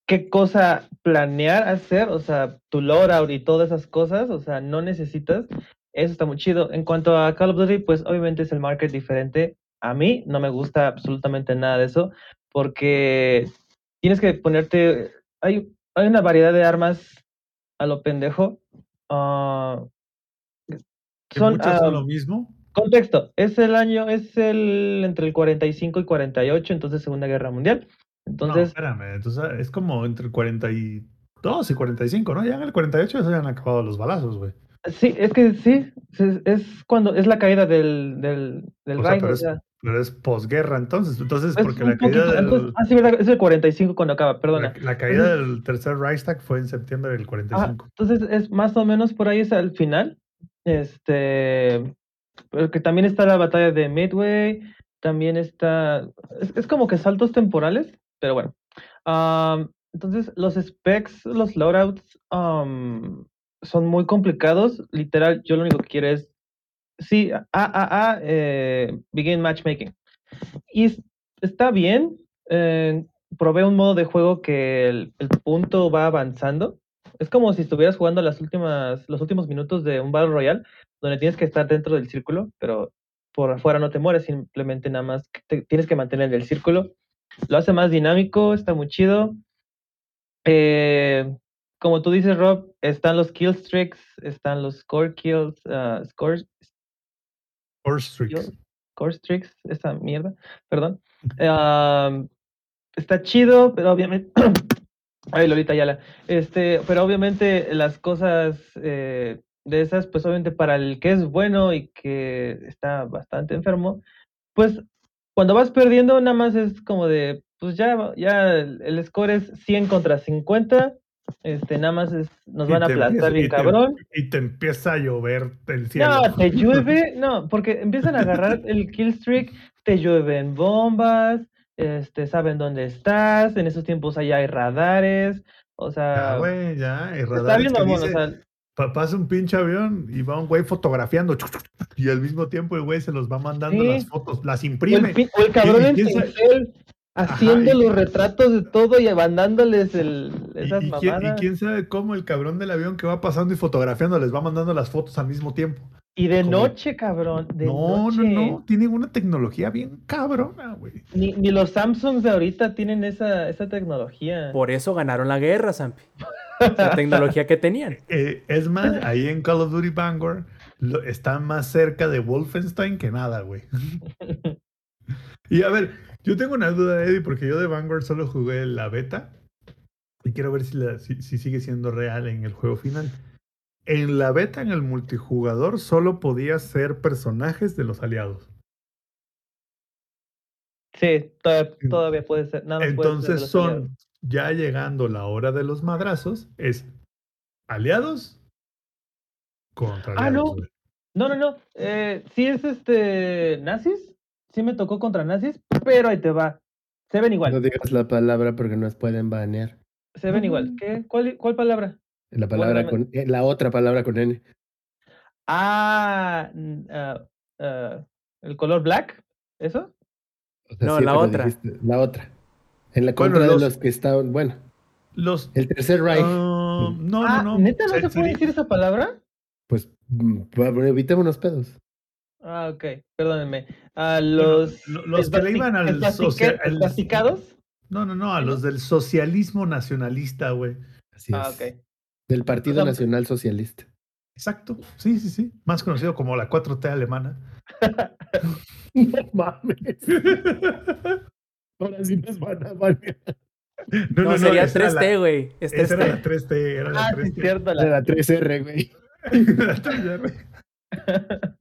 qué cosa planear hacer, o sea, tu loadout y todas esas cosas, o sea, no necesitas. Eso está muy chido. En cuanto a Call of Duty, pues obviamente es el market diferente. A mí no me gusta absolutamente nada de eso, porque tienes que ponerte. Hay, hay una variedad de armas a lo pendejo. ah, Que son, muchos ah, son lo mismo. Contexto, es el año, es el entre el 45 y 48, entonces Segunda Guerra Mundial. no, Entonces, espérame. Entonces es como entre 42 y 45, ¿no? Ya en el 48 ya se habían acabado los balazos, güey. sí, es que sí, es, es cuando es la caída del, del, del O sea, Reich, pero o es, sea, pero es posguerra entonces. Entonces, es porque la caída, poquito- del, entonces- ah, sí, verdad, es el 45 cuando acaba, perdona. la, la caída del tercer Reichstag fue en septiembre del Ah, 45. entonces es más o menos por ahí es al final. Este, porque también está la batalla de Midway, también está, es, es como que saltos temporales, pero bueno. Am, entonces los specs, los loadouts am, son muy complicados. Literal, yo lo único que quiero es, sí, AAA, eh, begin matchmaking. Y es- está bien, eh, provee un modo de juego que el, el punto va avanzando. Es como si estuvieras jugando las últimas, los últimos minutos de un Battle Royale, donde tienes que estar dentro del círculo, pero por afuera no te mueres, simplemente nada más te- tienes que mantener el círculo. Lo hace más dinámico, está muy chido. Eh, como tú dices, Rob, están los kill streaks, están los score kills, ah, score, Streaks. score streaks, esa mierda, perdón. Am, está chido, pero obviamente. Ay, Lolita Yala. Este, pero obviamente las cosas eh, de esas, pues obviamente para el que es bueno y que está bastante enfermo, pues cuando vas perdiendo nada más es como de, pues ya, ya el score es 100 contra 50, este, nada más es, nos Y van a aplastar bien te- cabrón. Y te empieza a llover el cielo. No, te llueve, no, porque empiezan a agarrar el kill streak, te llueven bombas, este, saben dónde estás, en esos tiempos allá hay radares, o Ya, sea, güey, ya. El está radar bien o sea, pasa un pinche avión y va un güey fotografiando. Y al mismo tiempo el güey se los va mandando Sí. las fotos, las o el, imprime. o el cabrón en pincel haciendo y- los retratos de todo y mandándoles el, Y, esas y quién, y mamadas. quién sabe cómo el cabrón del avión que va pasando y fotografiando les va mandando las fotos al mismo tiempo. Y de como- noche, cabrón, de no, noche. no, no. Tienen una tecnología bien cabrona, güey. Ni, ni los Samsungs de ahorita tienen esa, esa tecnología. Por eso ganaron la guerra, Sampi. La tecnología que tenían. Eh, es más, ahí en Call of Duty Vanguard lo- están más cerca de Wolfenstein que nada, güey. y a ver, yo tengo una duda, Eddie, porque yo de Vanguard solo jugué la beta y quiero ver si, la- si- si sigue siendo real en el juego final. En la beta, en el multijugador, solo podías ser personajes de los aliados. Sí, todavía, todavía puede ser. Nada más puede ser de Entonces son, ya llegando la hora de los madrazos, es aliados contra Ah, aliados. no. güey. No, no, no. Eh, sí es este. ¿Nazis? Sí me tocó contra nazis, pero ahí te va. Se ven igual. No digas la palabra porque nos pueden banear. Se ven igual. ¿Qué? ¿Cuál, cuál palabra? La palabra Bueno, con eh, la otra palabra con N. Ah, mm, ah, ah, el color black. ¿Eso? O sea, No, la otra. dijiste la otra. En la Bueno, contra los- de los que estaban, bueno, Los el tercer Reich, Ah, no, ah, no, no. ¿neta no Se- se puede decir esa palabra? pues mm, bueno, evitémonos pedos. Ah, ok. Perdónenme. A los. lo- los que le iban al ¿Espasticados? No, no, no, a los del socialismo nacionalista, güey. Así Ah, es. ok. Del Partido sea, Nacional Socialista. Exacto. Sí, sí, sí. Más conocido como la 4T alemana. No mames. Ahora sí nos van a banear. No, No, sería esa era 3T, la- güey. Es Esa era la 3T. 3T, era la Ah, sí, 3T. cierto. De La... la 3R, güey. La 3R.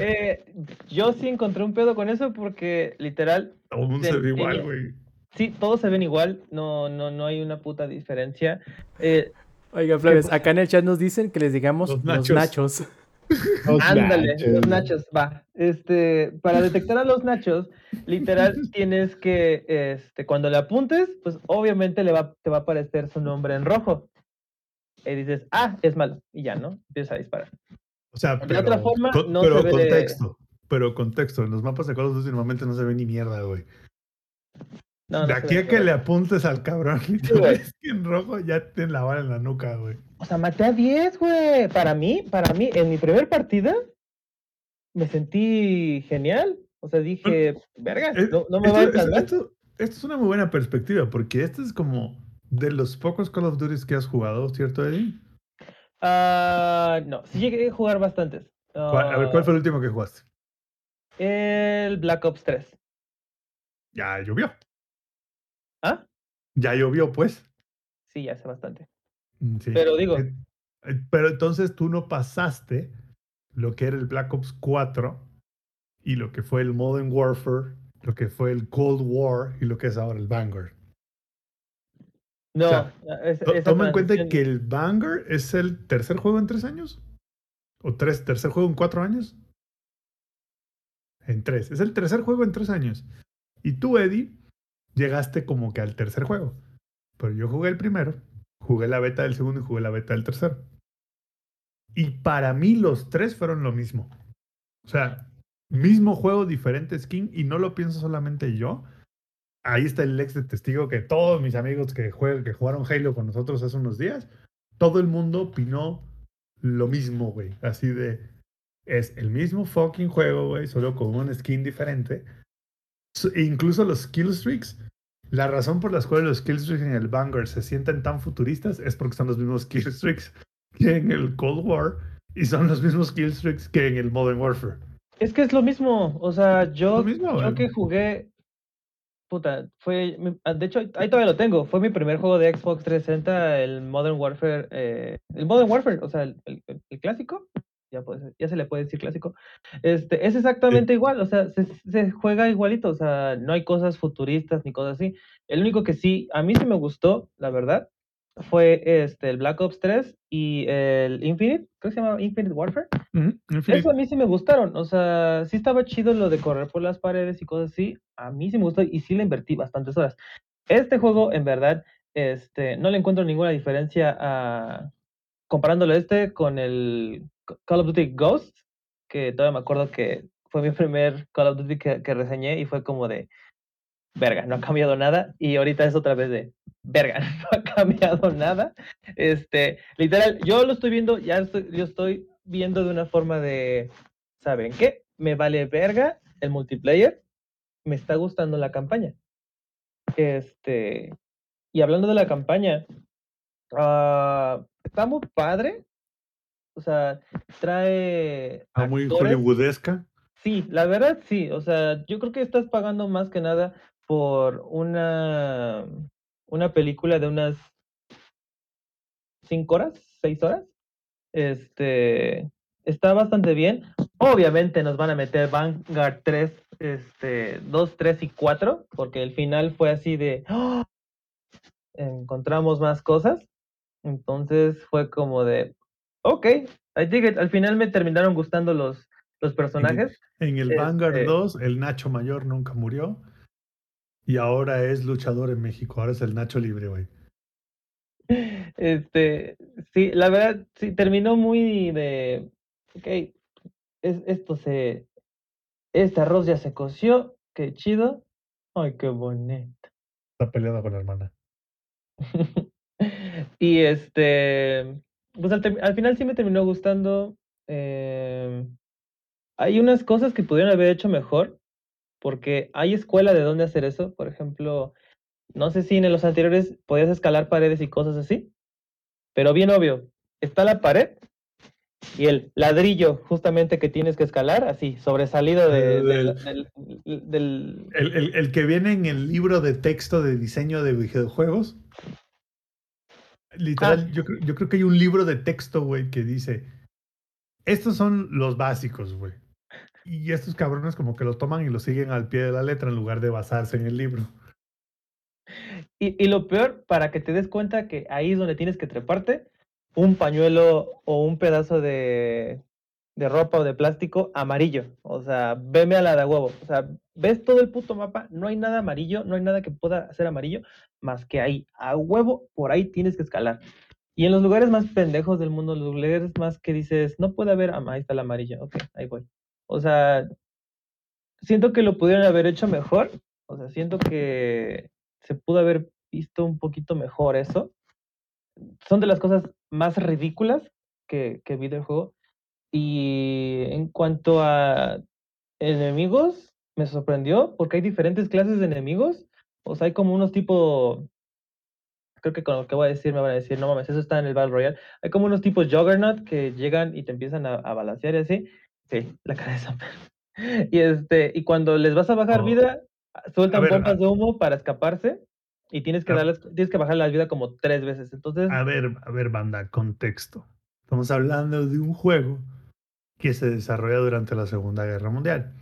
Eh, yo sí encontré un pedo con eso porque literal, Todo el mundo Sí, se ve igual, sí. güey. sí, todos se ven igual, no, no, no hay una puta diferencia. Eh, Oiga, Flores, acá en el chat nos dicen que les digamos Los los nachos. Los ándale, nachos. los nachos, va. Este, para detectar a los nachos, literal tienes que, este, cuando le apuntes, pues obviamente le va, te va a aparecer su nombre en rojo. Y dices, ah, es malo, y ya, ¿no? Empiezas a disparar. O sea, De pero, otra forma, con- no pero se ve de- contexto. Pero contexto. En los mapas de Call of Duty normalmente no se ve ni mierda, güey. No, de aquí a que le apuntes al cabrón y te ves que en rojo ya te la bala en la nuca, güey. O sea, maté a 10, güey. Para mí, para mí, en mi primer partida, me sentí genial. O sea, dije, verga, Eh, no, no me va a esto- esto- esto es una muy buena perspectiva, porque este es como de los pocos Call of Duty que has jugado, ¿cierto, Eddie? Ah, no, sí llegué a jugar bastantes. ¿Cuál- a ver, ¿cuál fue el último que jugaste? Ah, El Black Ops 3. Ya llovió. ¿Ah? Ya llovió, pues. Sí, ya hace bastante. Mm, sí. Pero digo- Eh, eh, Pero entonces tú no pasaste lo que era el Black Ops 4 y lo que fue el Modern Warfare, lo que fue el Cold War y lo que es ahora el Vanguard. No, sea, es- To- esa Toma en cuenta que el Vanguard es el tercer juego en tres años. ¿O tres, tercer juego en cuatro años? En tres. Es el tercer juego en tres años. Y tú, Eddie, llegaste como que al tercer juego. Pero yo jugué el primero, jugué la beta del segundo y jugué la beta del tercero. Y para mí los tres fueron lo mismo. O sea, mismo juego, diferente skin. Y no lo pienso solamente yo. Ahí está el ex de testigo que todos mis amigos que, juegan, que jugaron Halo con nosotros hace unos días, todo el mundo opinó lo mismo, güey. Así de, es el mismo fucking juego, güey, solo con un skin diferente. E incluso los kill streaks, la razón por las cuales los kill streaks en el Vanguard se sienten tan futuristas es porque son los mismos kill streaks que en el Cold War y son los mismos kill streaks que en el Modern Warfare. Es que es lo mismo. O sea, yo, mismo, yo güey. que jugué puta, fue, ah, de hecho, ahí todavía lo tengo, fue mi primer juego de Xbox 360, el Modern Warfare, eh, el Modern Warfare, o sea, el, el- el- el clásico, ya, puede ser- ya se le puede decir clásico, este, es exactamente igual, o sea, se, se juega igualito, o sea, no hay cosas futuristas ni cosas así. El único que sí, a mí sí me gustó, la verdad, fue este, el Black Ops 3 y el Infinite, creo que se llama Infinite Warfare. Infinite. Eso a mí sí me gustaron, o sea, sí estaba chido lo de correr por las paredes y cosas así, a mí sí me gustó y sí le invertí bastantes horas. Este juego, en verdad, este, no le encuentro ninguna diferencia a, comparándolo este con el Call of Duty Ghosts, que todavía me acuerdo que fue mi primer Call of Duty que, que reseñé y fue como de, verga, no ha cambiado nada, y ahorita es otra vez de, verga, no ha cambiado nada. Este, literal, yo lo estoy viendo, ya estoy, yo estoy viendo de una forma de, ¿saben qué? Me vale verga el multiplayer, me está gustando la campaña. Este, y hablando de la campaña, ah, está muy padre. O sea, trae. Ah, muy hollywoodesca. Sí, la verdad sí. O sea, yo creo que estás pagando más que nada por una, una película de unas cinco horas, seis horas. Este está bastante bien. Obviamente nos van a meter Vanguard 3, este, 2, 3 y 4, porque el final fue así de ¡Ah! encontramos más cosas. Entonces fue como de ok, I dig it. Al final me terminaron gustando los, los personajes. En el Este- Vanguard 2, el Nacho Mayor nunca murió. Y ahora es luchador en México. Ahora es el Nacho Libre, güey. Este, sí, la verdad, sí, terminó muy de, ok, es, esto se, este arroz ya se coció, qué chido, ay, qué bonito. Está peleado con la hermana. y este, pues al, final sí me terminó gustando. eh, hay unas cosas que pudieron haber hecho mejor, porque hay escuela de dónde hacer eso. Por ejemplo, no sé si en los anteriores podías escalar paredes y cosas así, pero bien obvio, está la pared y el ladrillo justamente que tienes que escalar, así, sobresalido de- del- del- del, El, el- el que viene en el libro de texto de diseño de videojuegos. Literal, yo, creo- yo creo que hay un libro de texto, güey, que dice: Estos son los básicos, güey. Y estos cabrones, como que lo toman y lo siguen al pie de la letra en lugar de basarse en el libro. Y, y lo peor, para que te des cuenta que ahí es donde tienes que treparte, un pañuelo o un pedazo de, de ropa o de plástico amarillo. O sea, veme a la de huevo. O sea, ves todo el puto mapa, no hay nada amarillo, no hay nada que pueda ser amarillo, más que ahí, a huevo, por ahí tienes que escalar. Y en los lugares más pendejos del mundo, los lugares más que dices, no puede haber, ah, ahí está el amarillo, ok, ahí voy. O sea, siento que lo pudieron haber hecho mejor. O sea, siento que se pudo haber visto un poquito mejor eso. Son de las cosas más ridículas que, que vi del juego. Y en cuanto a enemigos, me sorprendió porque hay diferentes clases de enemigos. O sea, hay como unos tipo. Creo que con lo que voy a decir me van a decir, no mames, eso está en el Battle Royale. Hay como unos tipos Juggernaut que llegan y te empiezan a, a balancear y así. Sí, la cara de Samper. Y este, y cuando les vas a bajar Oh. vida, sueltan ver, bombas a- de humo para escaparse y tienes que Ah. darles, tienes que bajar la vida como tres veces. Entonces, A ver, a ver, banda, contexto. Estamos hablando de un juego que se desarrolla durante la Segunda Guerra Mundial.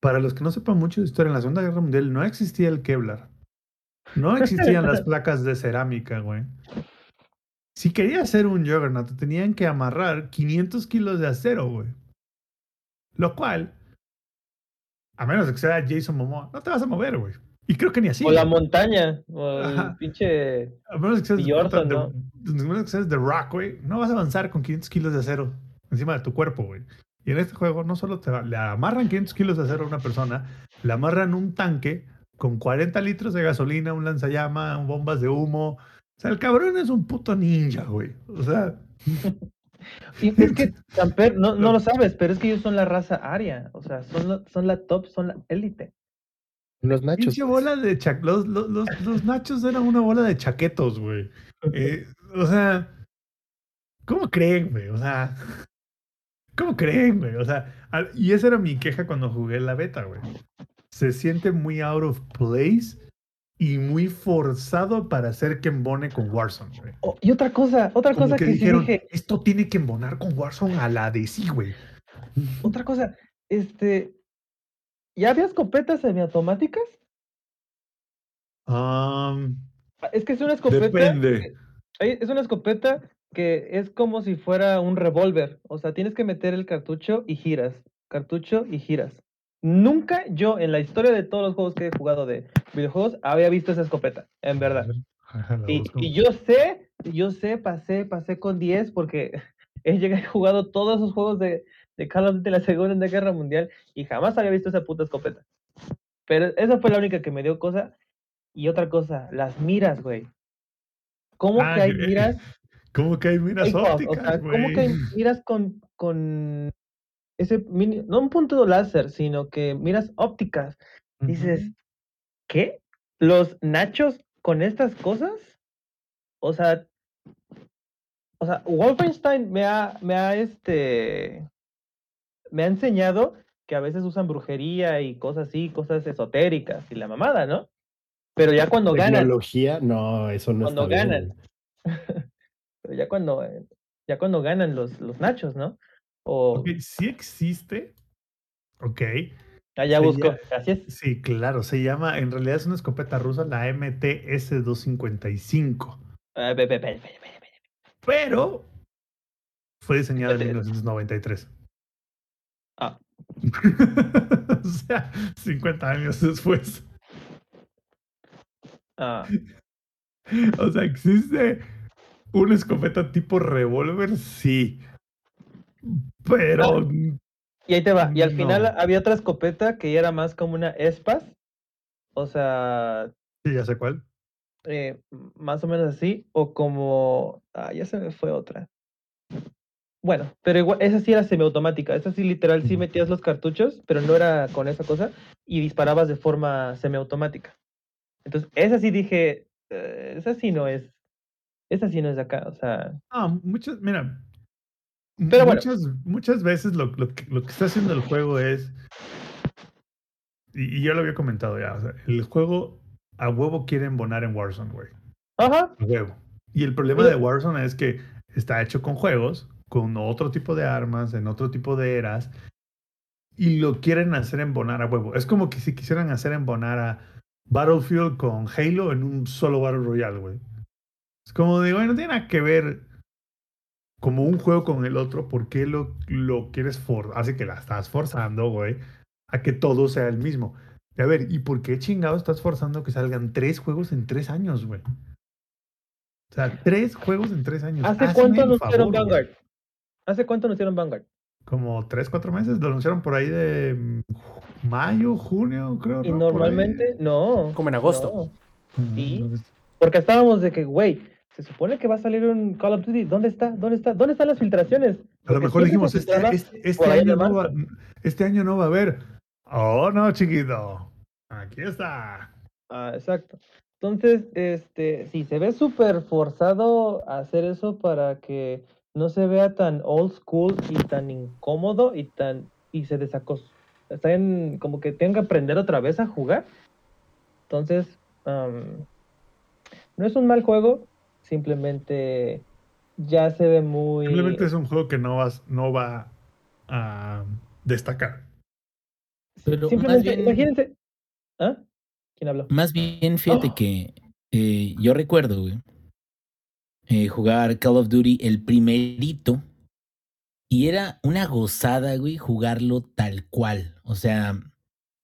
Para los que no sepan mucho de historia, en la Segunda Guerra Mundial no existía el Kevlar. No existían las placas de cerámica, güey. Si querías hacer un Juggernaut, te tenían que amarrar 500 kilos de acero, güey. Lo cual, a menos de que sea Jason Momoa, no te vas a mover, güey. Y creo que ni así. o la güey. montaña, o el Ajá. pinche. A menos que seas, ¿no? de, a menos que seas The Rock, güey, no vas a avanzar con 500 kilos de acero encima de tu cuerpo, güey. Y en este juego no solo te le amarran 500 kilos de acero a una persona, le amarran un tanque con 40 litros de gasolina, un lanzallama, bombas de humo. O sea, el cabrón es un puto ninja, güey. O sea, Y es que, Samper, no, no lo sabes, pero es que ellos son la raza aria. O sea, son, la- son la top, son la élite. Unos nachos. pinche pues. bola de cha- los, los, los, los nachos eran una bola de chaquetos, güey. Eh, o sea, ¿cómo creen, güey? O sea, ¿cómo creen, güey? O sea, al- y esa era mi queja cuando jugué la beta, güey. se siente muy out of place y muy forzado para hacer que embone con Warzone, güey. Oh, y otra cosa, otra Como cosa que que, sí dijeron, dije, esto tiene que embonar con Warzone a la de sí, güey. otra cosa, este, ¿ya había escopetas semiautomáticas? Um, Es que es una escopeta. Depende. que- Es una escopeta que es como si fuera un revólver. O sea, tienes que meter el cartucho y giras. Cartucho y giras. Nunca yo en la historia de todos los juegos que he jugado de videojuegos había visto esa escopeta, en verdad. Y, yo sé, yo sé, pasé, pasé con 10 porque he llegado, he jugado todos esos juegos de, de Call of Duty de la Segunda Guerra Mundial y jamás había visto esa puta escopeta. Pero esa fue la única que me dio cosa. Y otra cosa, las miras, güey. ¿Cómo Ah, que hay miras? ¿Cómo que hay miras Igual, o ópticas, sea, ¿cómo que miras con, con ese mini, no un punto láser, sino que miras ópticas? Dices, ¿qué? ¿Los nachos con estas cosas? O sea, o sea, Wolfenstein me ha, me ha, este, me ha enseñado que a veces usan brujería y cosas así, cosas esotéricas y la mamada, ¿no? Pero ya cuando ganan, Tecnología, no, eso no Cuando está ganan. pero ya cuando, eh, ya cuando ganan los, los nachos, ¿no? O, Ok, sí existe. Ok. allá se busco, ya- gracias. Sí, claro. Se llama, en realidad es una escopeta rusa, la MTS-255. Ah. Pero fue diseñada en Espérate. 1993. Ah. o sea, 50 años después. Ah, O sea, ¿existe una escopeta tipo revólver? Sí. Pero Ah. Y ahí te va. Y al final había otra escopeta que ya era más como una espas. O sea, sí, ya sé cuál. eh, más o menos así. O como. Ah, ya se me fue otra. Bueno, pero igual, esa sí era semiautomática. Esa sí, literal, sí metías los cartuchos, pero no era con esa cosa. Y disparabas de forma semiautomática. Entonces, esa sí dije. eh, esa sí no es. Esa sí no es de acá. O sea. Ah, muchas, mira. Pero bueno. muchas, veces lo, lo que, lo que está haciendo el juego es. Y, y yo lo había comentado ya. o sea, el juego a huevo quiere embonar en Warzone, güey. Ajá. A huevo. Y el problema de Warzone es que está hecho con juegos, con otro tipo de armas, en otro tipo de eras. Y lo quieren hacer embonar a huevo. Es como que si quisieran hacer embonar a Battlefield con Halo en un solo Battle Royale, güey. Es como de, bueno, no tiene nada que ver como un juego con el otro, ¿por qué lo, lo quieres forzar? Así que la estás forzando, güey, a que todo sea el mismo. Y a ver, ¿y por qué chingado estás forzando que salgan tres juegos en tres años, güey? O sea, tres juegos en tres años. ¿Hace Hazme cuánto anunciaron güey. Vanguard? ¿Hace cuánto anunciaron Vanguard? Como tres, cuatro meses. Lo anunciaron por ahí de mm, mayo, junio, creo. Y normalmente, no. Como en agosto. no, sí. Porque estábamos de que, güey, se supone que va a salir un Call of Duty. ¿Dónde está? ¿Dónde está? ¿Dónde están las filtraciones? A lo mejor dijimos, este, este, este año no va, este año no va a haber. Oh, no, chiquito. Aquí está. Ah, exacto. Entonces, este, sí, se ve súper forzado a hacer eso para que no se vea tan old school y tan incómodo y tan y se desacos están como que tengan que aprender otra vez a jugar. Entonces, am, no es un mal juego, simplemente ya se ve muy Simplemente es un juego que no, vas, no va a destacar. Pero más simplemente bien, imagínense. ¿Ah? ¿Quién habló? más bien, fíjate Oh. que eh, yo recuerdo, güey, eh, jugar Call of Duty el primerito y era una gozada, güey, jugarlo tal cual. O sea,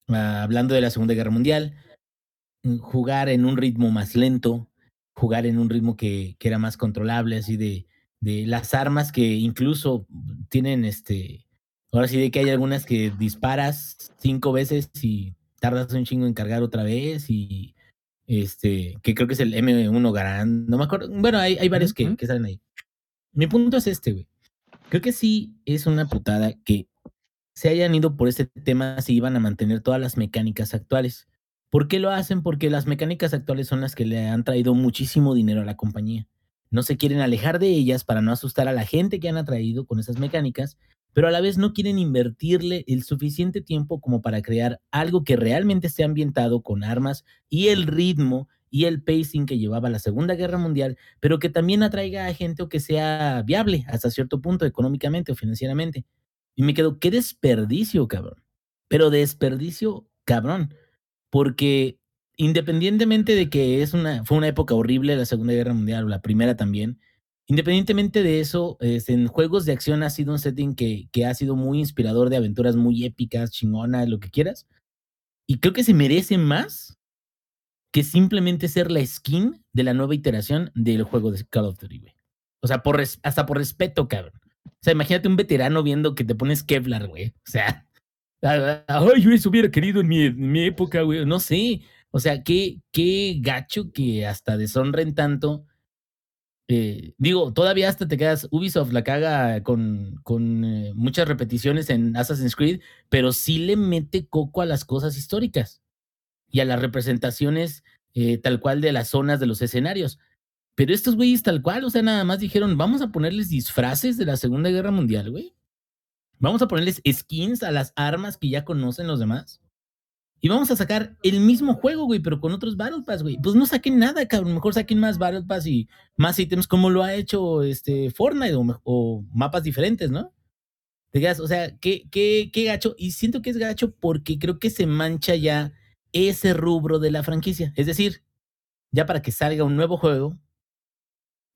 ah, hablando de la Segunda Guerra Mundial, jugar en un ritmo más lento, jugar en un ritmo que, que era más controlable, así de, de las armas que incluso tienen este. Ahora sí de que hay algunas que disparas cinco veces y tardas un chingo en cargar otra vez y este, que creo que es el M1 Garand, no me acuerdo. Bueno, hay, hay varios que salen ahí. Mi punto es este, güey. Creo que sí es una putada que se hayan ido por este tema si iban a mantener todas las mecánicas actuales. ¿Por qué lo hacen? Porque las mecánicas actuales son las que le han traído muchísimo dinero a la compañía. No se quieren alejar de ellas para no asustar a la gente que han atraído con esas mecánicas, pero a la vez no quieren invertirle el suficiente tiempo como para crear algo que realmente esté ambientado con armas y el ritmo y el pacing que llevaba la Segunda Guerra Mundial, pero que también atraiga a gente o que sea viable hasta cierto punto económicamente o financieramente. Y me quedo, qué desperdicio, cabrón. Pero desperdicio, cabrón. Porque independientemente de que es una, fue una época horrible la Segunda Guerra Mundial, o la primera también, independientemente de eso, este, en juegos de acción ha sido un setting que, que ha sido muy inspirador de aventuras muy épicas, chingonas, lo que quieras. Y creo que se merece más que simplemente ser la skin de la nueva iteración del juego de Call of Duty, güey. O sea, por hasta por respeto, cabrón. O sea, imagínate un veterano viendo que te pones Kevlar, güey. O sea, ay, yo eso hubiera querido en mi, época, güey. No sé. O sea, qué, qué gacho que hasta deshonren tanto. Eh, digo, todavía hasta te quedas, Ubisoft la caga con, con eh, muchas repeticiones en Assassin's Creed, pero sí le mete coco a las cosas históricas y a las representaciones eh, tal cual de las zonas de los escenarios. Pero estos güeyes tal cual, o sea, nada más dijeron, vamos a ponerles disfraces de la Segunda Guerra Mundial, güey. Vamos a ponerles skins a las armas que ya conocen los demás. Y vamos a sacar el mismo juego, güey, pero con otros Battle Pass, güey. Pues no saquen nada, cabrón. Mejor saquen más Battle Pass y más ítems como lo ha hecho este Fortnite o, o mapas diferentes, ¿no? O sea, qué, qué, qué gacho. Y siento que es gacho porque creo que se mancha ya ese rubro de la franquicia. Es decir, ya para que salga un nuevo juego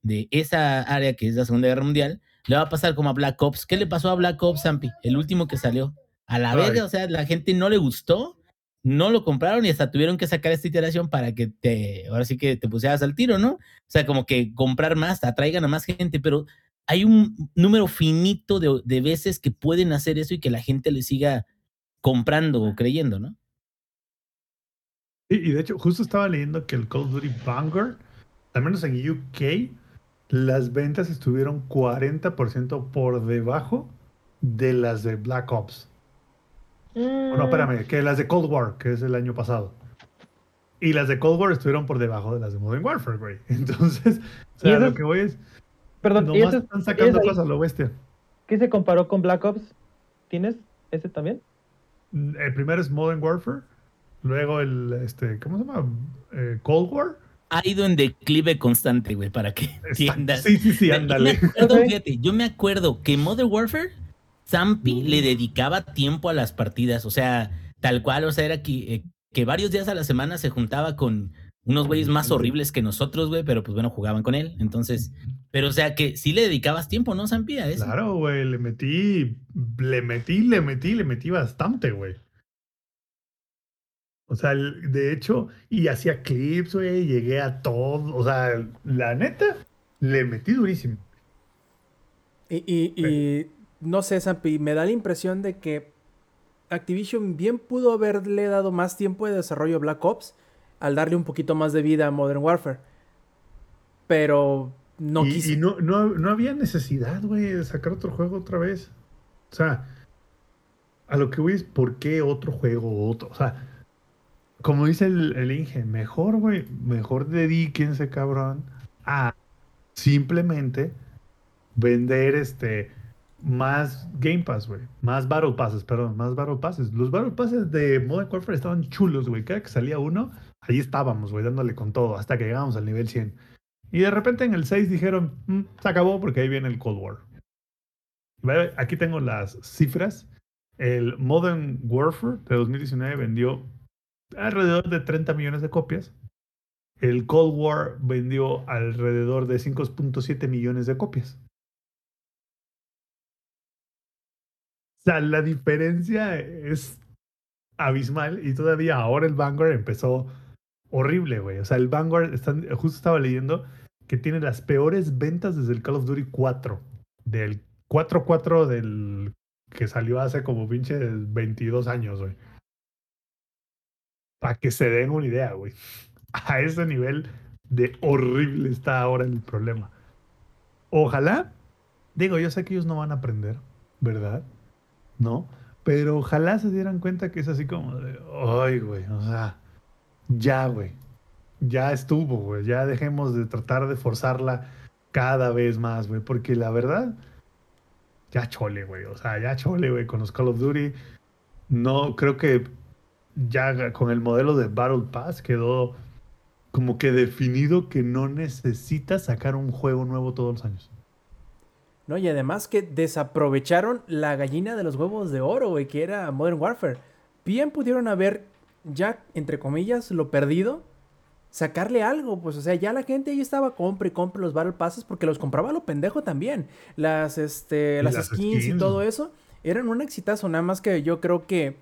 de esa área que es la Segunda Guerra Mundial, le va a pasar como a Black Ops. ¿Qué le pasó a Black Ops, Zampi? El último que salió. A la verga, o sea, la gente no le gustó, no lo compraron y hasta tuvieron que sacar esta iteración para que te, ahora sí que te pusieras al tiro, ¿no? O sea, como que comprar más, atraigan a más gente, pero hay un número finito de, de veces que pueden hacer eso y que la gente le siga comprando o creyendo, ¿no? Y, y de hecho, justo estaba leyendo que el Call of Duty Vanguard, al menos en UK, las ventas estuvieron 40% por debajo de las de Black Ops. No, espérame, que las de Cold War, que es el año pasado. Y las de Cold War estuvieron por debajo de las de Modern Warfare, güey. Entonces, o sea, lo que voy es, Perdón, ¿y nomás ese- están sacando cosas a lo bestia. ¿Qué se comparó con Black Ops? ¿Tienes ese también? El primero es Modern Warfare, luego el, este, ¿cómo se llama? Eh, Cold War. Ha ido en declive constante, güey, para que entiendas. Sí, sí, sí, Yo ándale. me acuerdo, fíjate, yo me acuerdo que Modern Warfare, Zampi le dedicaba tiempo a las partidas, o sea, tal cual, o sea, era que, eh, que varios días a la semana se juntaba con unos güeyes más horribles que nosotros, güey, pero pues bueno, jugaban con él, entonces, pero o sea, que sí le dedicabas tiempo, ¿no, Zampi, a eso? Claro, güey, le metí, le metí, le metí, le metí bastante, güey. O sea, de hecho, y hacía clips, güey, llegué a todo, o sea, la neta, le metí durísimo. Y, y- y no sé, Zampi, me da la impresión de que Activision bien pudo haberle dado más tiempo de desarrollo a Black Ops al darle un poquito más de vida a Modern Warfare. Pero no y, quise. y no, no, no había necesidad, güey, de sacar otro juego otra vez. O sea, a lo que voy es, ¿por qué otro juego otro? O sea, como dice el, el Inge, mejor, güey, mejor dedíquense, cabrón, a simplemente vender este más Game Pass, güey. Más Battle Passes, perdón, más Battle Passes. Los Battle Passes de Modern Warfare estaban chulos, güey. Cada que salía uno, ahí estábamos, güey, dándole con todo, hasta que llegamos al nivel 100. Y de repente en el 6 dijeron, "Mm, se acabó porque ahí viene el Cold War. Aquí tengo las cifras. El Modern Warfare de 2019 vendió alrededor de 30 millones de copias. El Cold War vendió alrededor de 5.7 millones de copias. O sea, la diferencia es abismal y todavía ahora el Vanguard empezó horrible, güey. O sea, el Vanguard, están- justo estaba leyendo que tiene las peores ventas desde el Call of Duty 4. Del 4-4 del que salió hace como pinche 22 años, güey. Para que se den una idea, güey. A ese nivel de horrible está ahora el problema. Ojalá, digo, yo sé que ellos no van a aprender, ¿verdad? ¿No? Pero ojalá se dieran cuenta que es así como de, ay, güey, o sea, ya, güey. Ya estuvo, güey. Ya dejemos de tratar de forzarla cada vez más, güey. Porque la verdad, ya chole, güey. O sea, ya chole, güey, con los Call of Duty. No, creo que ya con el modelo de Battle Pass quedó como que definido que no necesitas sacar un juego nuevo todos los años. No, y además que desaprovecharon la gallina de los huevos de oro, güey, que era Modern Warfare. Bien pudieron haber, ya, entre comillas, lo perdido, sacarle algo, pues, o sea, ya la gente ahí estaba, compre y compre los Battle Passes porque los compraba lo pendejo también. Las, este, las, las skins, y skins. todo eso eran un exitazo, nada más que yo creo que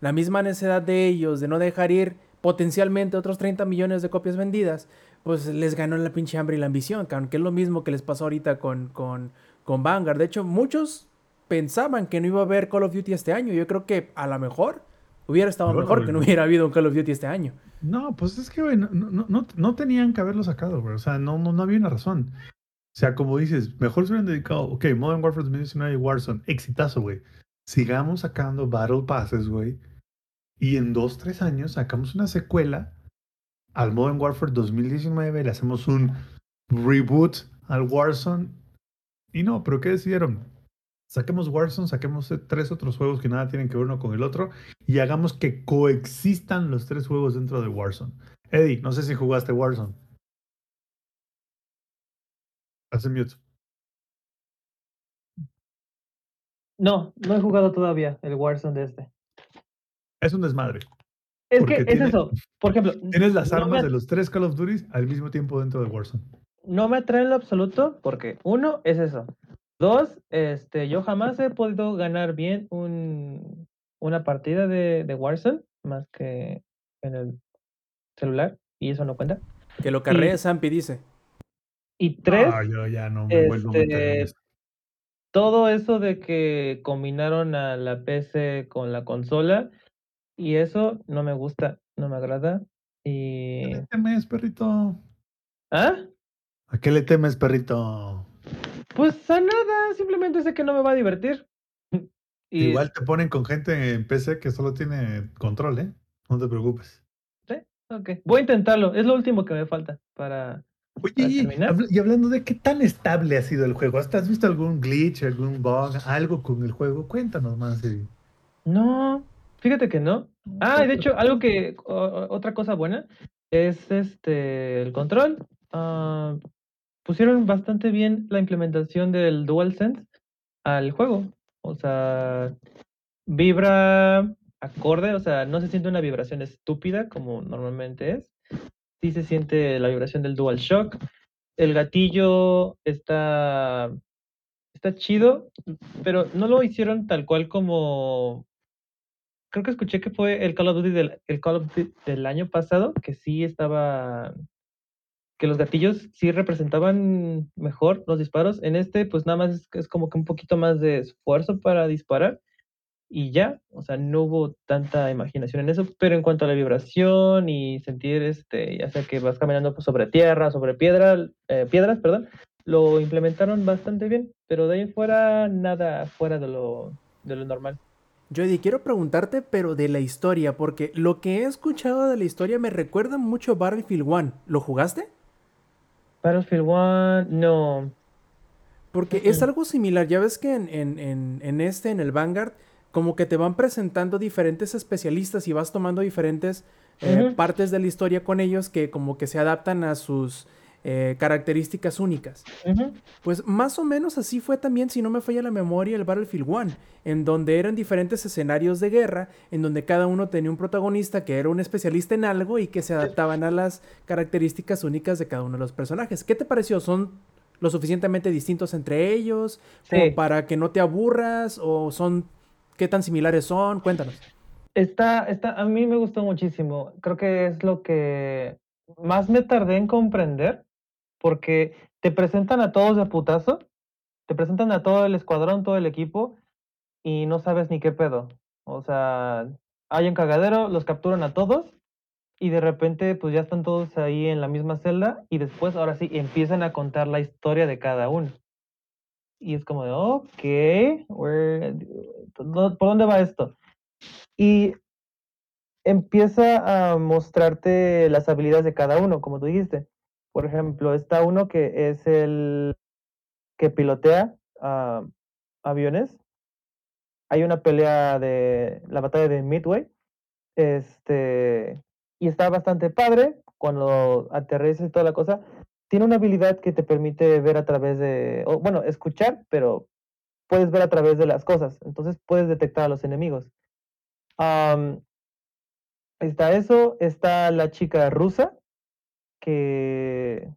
la misma necesidad de ellos de no dejar ir potencialmente otros 30 millones de copias vendidas, pues les ganó la pinche hambre y la ambición, que es lo mismo que les pasó ahorita con, con, con Vanguard. De hecho, muchos pensaban que no iba a haber Call of Duty este año. Yo creo que a lo mejor hubiera estado mejor que no hubiera habido un Call of Duty este año. No, pues es que, güey, no, no, no, no tenían que haberlo sacado, güey. O sea, no, no, no había una razón. O sea, como dices, mejor se hubieran dedicado, ok, Modern Warfare 2019 y Warzone, exitazo, güey. Sigamos sacando Battle Passes, güey. Y en dos, tres años sacamos una secuela al Modern Warfare 2019, le hacemos un reboot al Warzone. Y no, pero ¿qué decidieron? Saquemos Warzone, saquemos tres otros juegos que nada tienen que ver uno con el otro y hagamos que coexistan los tres juegos dentro de Warzone. Eddie, no sé si jugaste Warzone. Hace mute. No, no he jugado todavía el Warzone de este. Es un desmadre. Es que es tiene- eso. Por ejemplo, Tienes las no armas me- de los tres Call of Duty al mismo tiempo dentro de Warzone. no me atrae en lo absoluto porque uno es eso. Dos, este, yo jamás he podido ganar bien un, una partida de, de Warzone más que en el celular y eso no cuenta. Que lo carree Zampi, dice. Y tres, Ah, yo ya no me vuelvo a meter en este, eso. todo eso de que combinaron a la PC con la consola y eso no me gusta, no me agrada. ¿Qué Y le temes, perrito? ¿Ah? ¿A qué le temes, perrito? Pues a nada, simplemente sé que no me va a divertir. Y Igual te ponen con gente en PC que solo tiene control, ¿eh? No te preocupes. ok, voy a intentarlo, es lo último que me falta para Oye, ¿Para y, terminar? habl- y hablando de qué tan estable ha sido el juego, ¿hasta ¿has visto algún glitch, algún bug, algo con el juego? Cuéntanos más. Eddie. No, fíjate que no. Ah, y de hecho, algo que, o- otra cosa buena es este, el control. Ah, pusieron bastante bien la implementación del DualSense al juego. O sea, vibra acorde, o sea, no se siente una vibración estúpida como normalmente es. Sí se siente la vibración del DualShock. El gatillo está, está chido, pero no lo hicieron tal cual como creo que escuché que fue el Call of Duty del, el Call of Duty del año pasado, que sí estaba, que los gatillos sí representaban mejor los disparos. En este, pues nada más es, como que un poquito más de esfuerzo para disparar y ya, o sea, no hubo tanta imaginación en eso, pero en cuanto a la vibración y sentir, este, ya sea que vas caminando pues, sobre tierra, sobre piedra, eh, piedras, perdón, lo implementaron bastante bien, pero de ahí fuera, nada fuera de lo, de lo normal. Jody, quiero preguntarte, pero de la historia, porque lo que he escuchado de la historia me recuerda mucho a Battlefield 1. ¿Lo jugaste? Battlefield 1, no. Porque es algo similar. Ya ves que en, en- en- en este, en el Vanguard, como que te van presentando diferentes especialistas y vas tomando diferentes eh, partes de la historia con ellos que como que se adaptan a sus eh, características únicas. Pues más o menos así fue también, si no me falla la memoria, el Battlefield 1, en donde eran diferentes escenarios de guerra, en donde cada uno tenía un protagonista que era un especialista en algo y que se adaptaban a las características únicas de cada uno de los personajes. ¿Qué te pareció? ¿Son lo suficientemente distintos entre ellos? ¿Como Sí. para que no te aburras? ¿O son qué tan similares son? Cuéntanos. Está, está, a mí me gustó muchísimo. Creo que es lo que más me tardé en comprender, porque te presentan a todos de putazo, te presentan a todo el escuadrón, todo el equipo, y no sabes ni qué pedo. O sea, hay un cagadero, los capturan a todos, y de repente, pues ya están todos ahí en la misma celda, y después, ahora sí, empiezan a contar la historia de cada uno. Y es como de, ok, ¿por dónde va esto? Y empieza a mostrarte las habilidades de cada uno, como tú dijiste. Por ejemplo, está uno que es el que pilotea aviones. Hay una pelea de la batalla de Midway. Este, y está bastante padre cuando aterriza y toda la cosa. Tiene una habilidad que te permite ver a través de, o, bueno, escuchar, pero puedes ver a través de las cosas. Entonces puedes detectar a los enemigos. Está eso, está la chica rusa, que,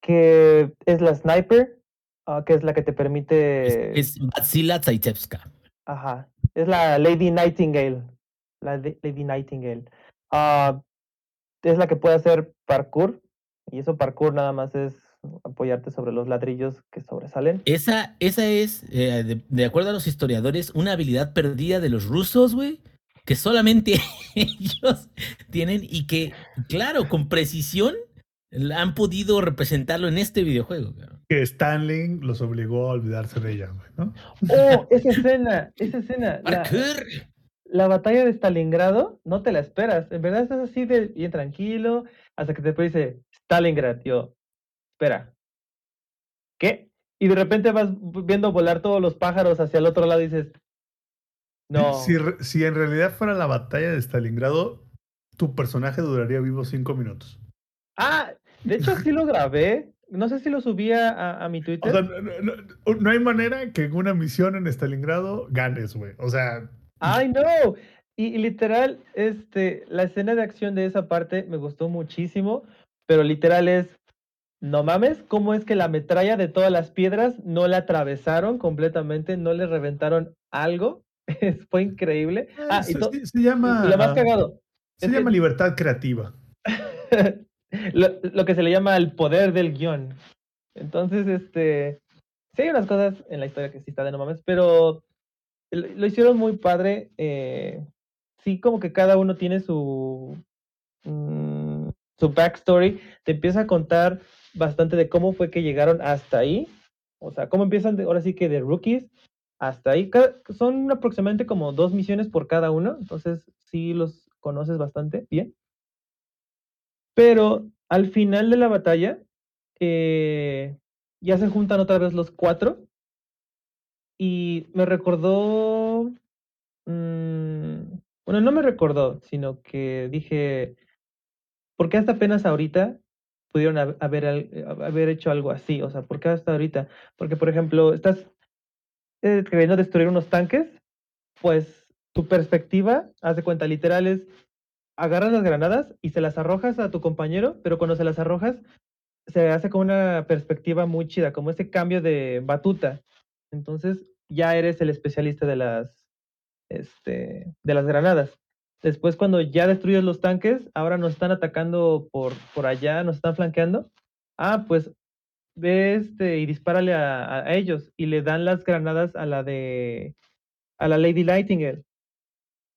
que es la sniper, ah, que es la que te Es, permite, es Vatsila Tsaitsevska. ajá, es la Lady Nightingale, la de- Lady Nightingale. Ah, es la que puede hacer parkour, y eso parkour nada más es apoyarte sobre los ladrillos que sobresalen. Esa, esa es, eh, de, de acuerdo a los historiadores, una habilidad perdida de los rusos, güey, que solamente ellos tienen y que, claro, con precisión han podido representarlo en este videojuego. Que Stanley los obligó a olvidarse de ella, güey, ¿no? Oh, esa escena, esa escena. la- la batalla de Stalingrado no te la esperas. En verdad estás así de bien tranquilo hasta que después dice Stalingrad. Yo, espera. ¿Qué? Y de repente vas viendo volar todos los pájaros hacia el otro lado y dices, no. Si, en realidad fuera la batalla de Stalingrado, tu personaje duraría vivo cinco minutos. Ah, de hecho sí lo grabé. No sé si lo subí a, mi O Twitter. sea, no, no- no- no hay manera que en una misión en Stalingrado ganes, güey. O sea, ¡Ay, no! Y, y literal, este, la escena de acción de esa parte me gustó muchísimo, pero literal es, no mames, ¿cómo es que la metralla de todas las piedras no la atravesaron completamente, no le reventaron algo? Fue increíble. Ah, y, se, se- llama, lo más cagado, se que- llama libertad creativa. lo, lo que se le llama el poder del guion. Entonces, este, sí hay unas cosas en la historia que sí está de no mames, pero lo, lo hicieron muy padre. eh, sí, como que cada uno tiene su, mm, su backstory. Te empieza a contar bastante de cómo fue que llegaron hasta ahí. O sea, cómo empiezan de- ahora sí que de rookies hasta ahí. Son aproximadamente como dos misiones por cada uno, entonces sí los conoces bastante bien. Pero al final de la batalla, eh, ya se juntan otra vez los cuatro. Y me recordó. mm, bueno, no me recordó, sino que dije. ¿Por qué hasta apenas ahorita pudieron hab- haber, haber hecho algo así? O sea, ¿por qué hasta ahorita? Porque, por ejemplo, estás eh, queriendo destruir unos tanques, pues tu perspectiva, haz de cuenta, literal es agarras las granadas y se las arrojas a tu compañero, pero cuando se las arrojas, se hace con una perspectiva muy chida, como ese cambio de batuta. Entonces ya eres el especialista de las, este, de las granadas. Después, cuando ya destruyes los tanques, ahora nos están atacando por, por allá, nos están flanqueando. Ah, pues ve este y dispárale a, a- ellos y le dan las granadas a la de a la Lady Nightingale.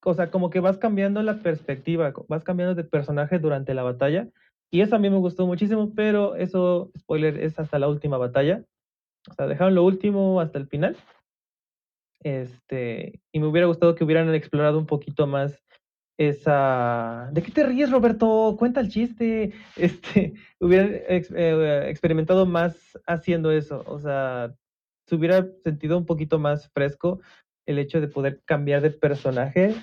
O sea, como que vas cambiando la perspectiva, vas cambiando de personaje durante la batalla. Y eso a mí me gustó muchísimo, pero eso, spoiler, es hasta la última batalla. O sea, dejaron lo último hasta el final. Este, y me hubiera gustado que hubieran explorado un poquito más esa. ¿De qué te ríes, Roberto? Cuenta el chiste. Este, hubieran ex- eh, experimentado más haciendo eso. O sea, se hubiera sentido un poquito más fresco el hecho de poder cambiar de personaje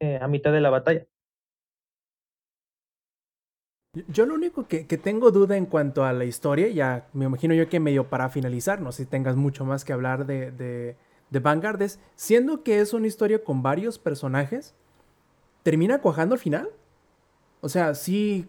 eh, a mitad de la batalla. Yo lo único que, que tengo duda en cuanto a la historia, ya me imagino yo que medio para finalizar, no sé si tengas mucho más que hablar de, de, de Vanguard, es, siendo que es una historia con varios personajes, ¿termina cuajando al final? O sea, sí,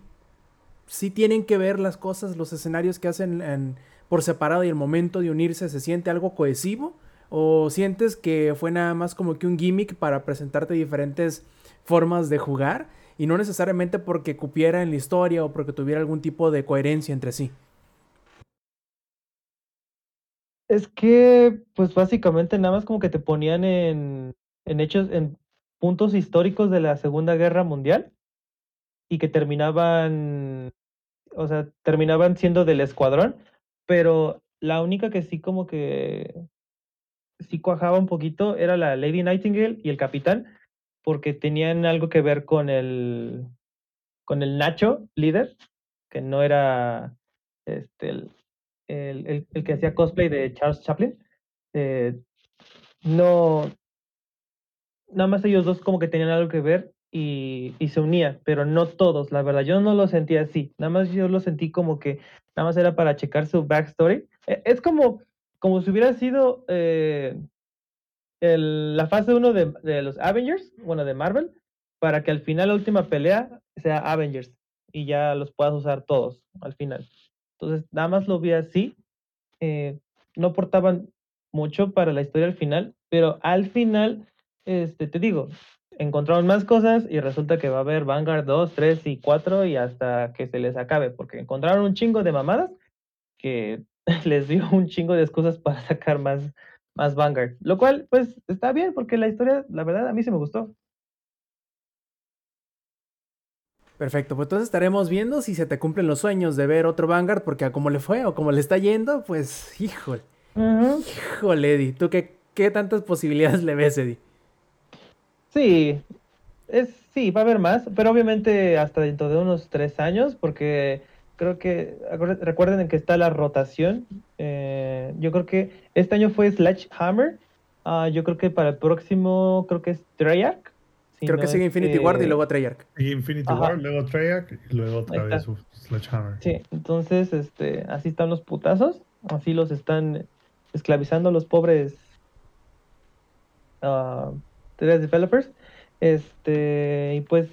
sí tienen que ver las cosas, los escenarios que hacen en- por separado y el momento de unirse, ¿se siente algo cohesivo? ¿O sientes que fue nada más como que un gimmick para presentarte diferentes formas de jugar? Y no necesariamente porque cupiera en la historia o porque tuviera algún tipo de coherencia entre sí. Es que, pues básicamente nada más como que te ponían en, en hechos, en puntos históricos de la Segunda Guerra Mundial y que terminaban, o sea, terminaban siendo del escuadrón, pero la única que sí como que sí cuajaba un poquito era la Lady Nightingale y el capitán, porque tenían algo que ver con el, con el Nacho líder, que no era este, el, el, el- que hacía cosplay de Charles Chaplin. eh, no, nada más ellos dos como que tenían algo que ver y, y se unía, pero no todos, la verdad. Yo no lo sentí así, nada más yo lo sentí como que nada más era para checar su backstory. E- Es como, como si hubiera sido eh, el- la fase 1 de, de los Avengers, bueno, de Marvel, para que al final la última pelea sea Avengers y ya los puedas usar todos al final. Entonces, nada más lo vi así. eh, no aportaban mucho para la historia al final, pero al final, este, te digo, encontraron más cosas y resulta que va a haber Vanguard 2, 3 y 4 y hasta que se les acabe, porque encontraron un chingo de mamadas que les dio un chingo de excusas para sacar más, más Vanguard. Lo cual, pues, está bien, porque la historia, la verdad, a mí sí me gustó. Perfecto, pues entonces estaremos viendo si se te cumplen los sueños de ver otro Vanguard, porque a como le fue o como le está yendo, pues, híjole, híjole, Eddie, ¿tú qué, qué tantas posibilidades le ves, Eddie? Sí, es, sí, va a haber más, pero obviamente hasta dentro de unos tres años, porque creo que, recuerden que está la rotación. Eh, yo creo que este año fue Sledgehammer. Uh, yo creo que para el próximo, creo que es Treyarch. Creo que sigue Infinity. Ward y luego Treyarch. Infinity Ward, luego Treyarch y luego otra vez Sledgehammer. Sí, entonces este, así están los putazos. Así los están esclavizando los pobres. Ah, 3 developers. Este, y pues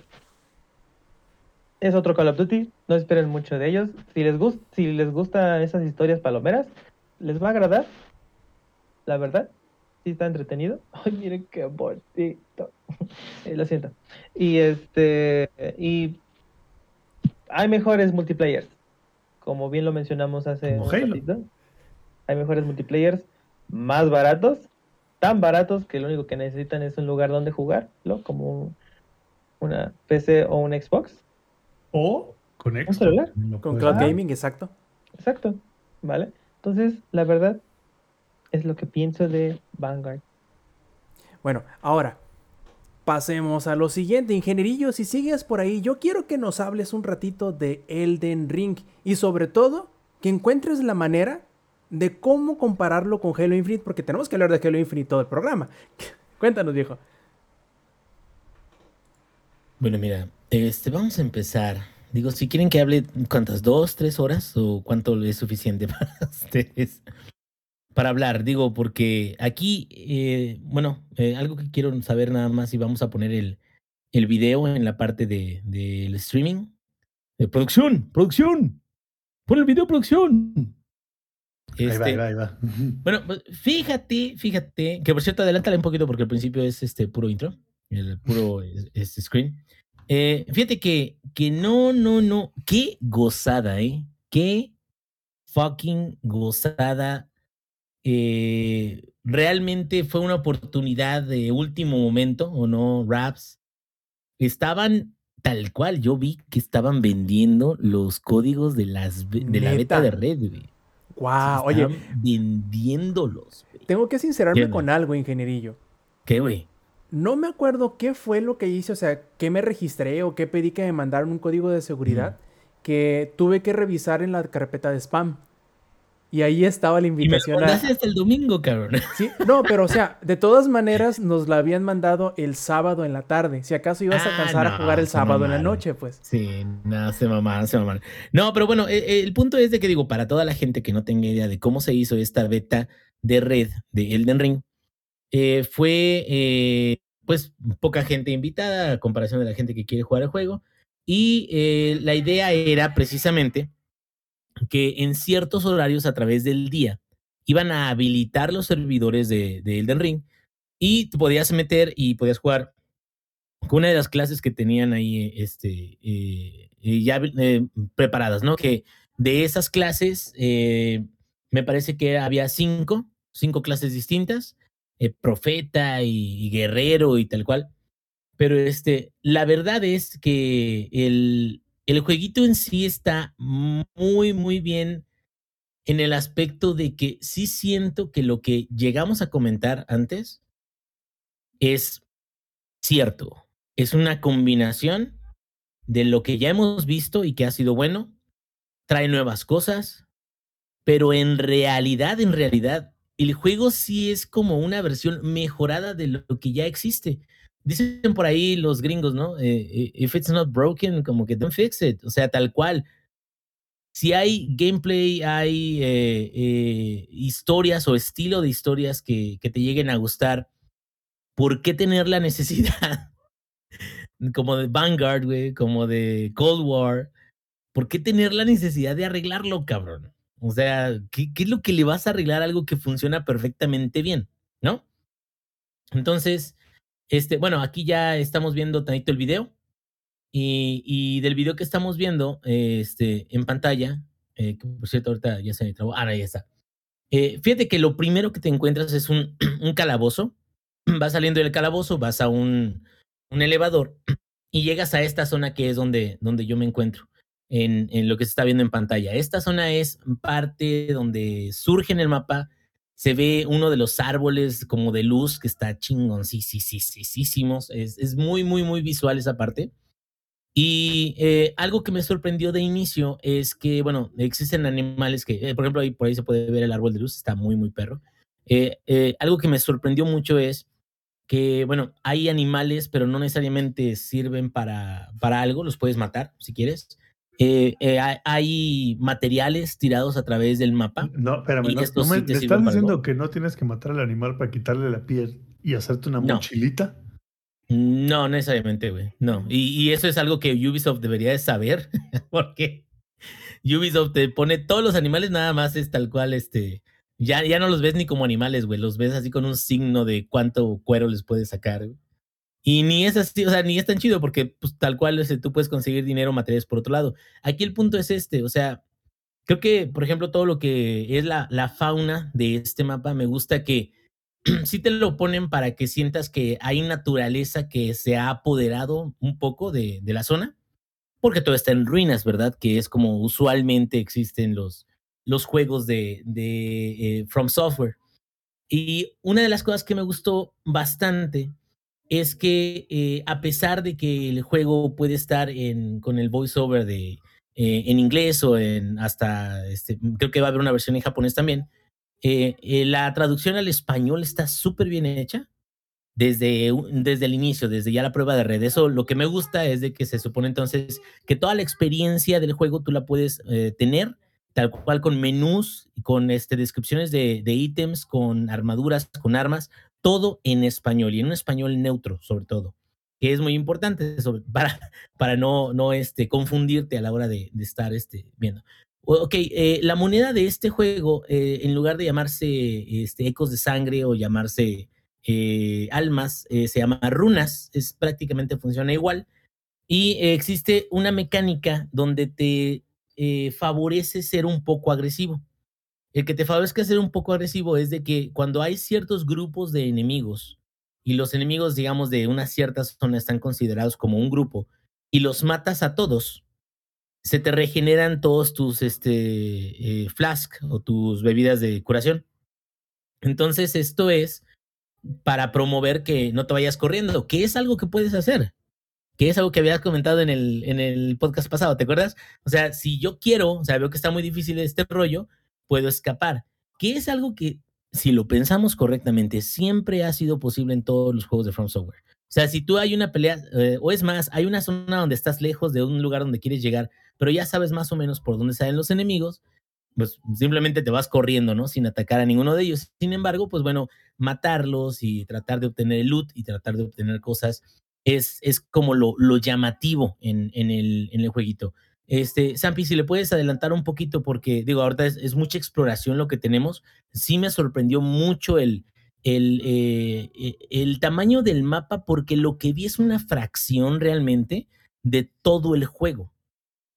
es otro Call of Duty, no esperen mucho de ellos. Si les, gust si les gustan esas historias palomeras, les va a agradar, la verdad. Sí está entretenido. Ay, miren qué bonito. Eh, lo siento. Y este, y hay mejores multiplayers. Como bien lo mencionamos hace un ratito. Hay mejores multiplayers más baratos tan baratos que lo único que necesitan es un lugar donde jugarlo, como un- una PC o un Xbox. O con Xbox. celular? también lo Con Cloud. Gaming, exacto. Exacto, ¿vale? Entonces, la verdad es lo que pienso de Vanguard. Bueno, ahora pasemos a lo siguiente. Ingenierillo, si sigues por ahí, yo quiero que nos hables un ratito de Elden Ring y sobre todo que encuentres la manera de cómo compararlo con Halo Infinite, porque tenemos que hablar de Halo Infinite todo el programa. Cuéntanos, viejo. Bueno, mira, este, vamos a empezar. Digo, si quieren que hable, ¿cuántas? ¿Dos, tres horas? ¿O cuánto es suficiente para ustedes? Para hablar, digo, porque aquí, eh, bueno, eh, algo que quiero saber nada más y vamos a poner el, el video en la parte de, del streaming. De producción, producción. Pon el video, producción. Ahí va, Este, ahí va, ahí va. bueno, pues, fíjate, fíjate, que por cierto, adelántale un poquito porque al principio es este puro intro, el puro es- este screen. Eh, fíjate que, que no, no, no, qué gozada, ¿eh? Qué fucking gozada. Eh, realmente fue una oportunidad de último momento, ¿o no, Raps? Estaban tal cual, yo vi que estaban vendiendo los códigos de, las, de la beta de red, güey. Wow, oye, vendiéndolos, tengo que sincerarme con algo, ingenierillo. ¿Qué, güey? No me acuerdo qué fue lo que hice, o sea, qué me registré o qué pedí que me mandaran un código de seguridad que tuve que revisar en la carpeta de spam. Y ahí estaba la Y me lo invitación a... hasta el domingo, cabrón. Sí, no, pero o sea, de todas maneras nos la habían mandado el sábado en la tarde. Si acaso ibas a Ah, alcanzar a jugar el sábado en la noche, pues. Sí, no, se mamaron, se mamaron. No, pero bueno, eh, eh, el punto es de que digo, para toda la gente que no tenga idea de cómo se hizo esta beta de red de Elden Ring, eh, fue eh, pues poca gente invitada a comparación de la gente que quiere jugar el juego. Y eh, la idea era precisamente que en ciertos horarios a través del día iban a habilitar los servidores de, de Elden Ring y te podías meter y podías jugar con una de las clases que tenían ahí este, eh, eh, ya eh, preparadas, ¿no? Que de esas clases me parece que había cinco, cinco clases distintas, profeta y guerrero y tal cual. Pero este, la verdad es que el, el jueguito en sí está muy, muy bien en el aspecto de que sí siento que lo que llegamos a comentar antes es cierto. Es una combinación de lo que ya hemos visto y que ha sido bueno. Trae nuevas cosas. pero en realidad, en realidad, el juego sí es como una versión mejorada de lo que ya existe. Dicen por ahí los gringos, ¿no? Eh, eh, if it's not broken, como que don't fix it. O sea, tal cual. Si hay gameplay, hay eh, eh, historias o estilo de historias que, te lleguen a gustar, ¿por qué tener la necesidad? como de Vanguard, güey, como de Cold War. ¿Por qué tener la necesidad de arreglarlo, cabrón? O sea, ¿qué, es lo que le vas a arreglar algo que funciona perfectamente bien? ¿No? Entonces, este, bueno, aquí ya estamos viendo tantito el video. Y, y del video que estamos viendo eh, este, en pantalla, eh, que por cierto, ahorita ya se me trabó. Ah, ya está. Eh, fíjate que lo primero que te encuentras es un, un calabozo. Vas saliendo del calabozo, vas a un, un elevador y llegas a esta zona que es donde, donde yo me encuentro, en, en lo que se está viendo en pantalla. Esta zona es parte donde surge en el mapa, se ve uno de los árboles como de luz que está sí, es, es muy, muy, muy visual esa parte. Y eh, algo que me sorprendió de inicio es que, bueno, existen animales que, eh, por ejemplo, ahí, por ahí se puede ver el árbol de luz, está muy, muy perro. Eh, eh, algo que me sorprendió mucho es que, bueno, hay animales, pero no necesariamente sirven para, para algo, los puedes matar si quieres. Eh, eh, hay, materiales tirados a través del mapa. No, espérame, Y no, estos no me, sí te ¿me sirven estás diciendo algo. que no tienes que matar al animal para quitarle la piel y hacerte una No. mochilita? No necesariamente, güey. No. Y, y eso es algo que Ubisoft debería de saber, porque Ubisoft te pone todos los animales nada más es tal cual, este, ya, ya no los ves ni como animales, güey, los ves así con un signo de cuánto cuero les puedes sacar. güey. Y ni es así, o sea, ni es tan chido porque pues, tal cual este, tú puedes conseguir dinero materiales por otro lado. Aquí el punto es este, o sea, creo que, por ejemplo, todo lo que es la, la fauna de este mapa, me gusta que sí te lo ponen para que sientas que hay naturaleza que se ha apoderado un poco de, de la zona, porque todo está en ruinas, ¿verdad? Que es como usualmente existen los, los juegos de, de eh, From Software. Y una de las cosas que me gustó bastante es que eh, a pesar de que el juego puede estar con el voiceover eh, en inglés o hasta, este, creo que va a haber una versión en japonés también, eh, la traducción al español está súper bien hecha desde, desde el inicio, desde ya la prueba de red. Eso lo que me gusta es de que se supone entonces que toda la experiencia del juego tú la puedes tener tal cual con menús, con este, descripciones de, de ítems, con armaduras, con armas, todo en español y en un español neutro sobre todo, que es muy importante sobre- para, para no, no este, confundirte a la hora de, de estar este, viendo. Ok, eh, la moneda de este juego, eh, en lugar de llamarse este, ecos de sangre o llamarse eh, almas, eh, se llama runas, es prácticamente funciona igual. Y existe una mecánica donde te eh, favorece ser un poco agresivo. El que te favorezca ser un poco agresivo es de que cuando hay ciertos grupos de enemigos y los enemigos, digamos, de una cierta zona están considerados como un grupo y los matas a todos, se te regeneran todos tus este, eh, flask o tus bebidas de curación. Entonces, esto es para promover que no te vayas corriendo, que es algo que puedes hacer, que es algo que habías comentado en el, en el podcast pasado, ¿te acuerdas? O sea, si yo quiero, o sea, veo que está muy difícil este rollo, puedo escapar, que es algo que, si lo pensamos correctamente, siempre ha sido posible en todos los juegos de From Software. O sea, si tú hay una pelea, eh, o es más, hay una zona donde estás lejos de un lugar donde quieres llegar, pero ya sabes más o menos por dónde salen los enemigos, pues simplemente te vas corriendo, ¿no? Sin atacar a ninguno de ellos. Sin embargo, pues bueno, matarlos y tratar de obtener el loot y tratar de obtener cosas es, es como lo, lo llamativo en, en, el, en el jueguito. Este, Sampi, si le puedes adelantar un poquito, porque digo, ahorita es, mucha exploración lo que tenemos. Sí me sorprendió mucho el, el, eh, eh, el tamaño del mapa, porque lo que vi es una fracción realmente de todo el juego.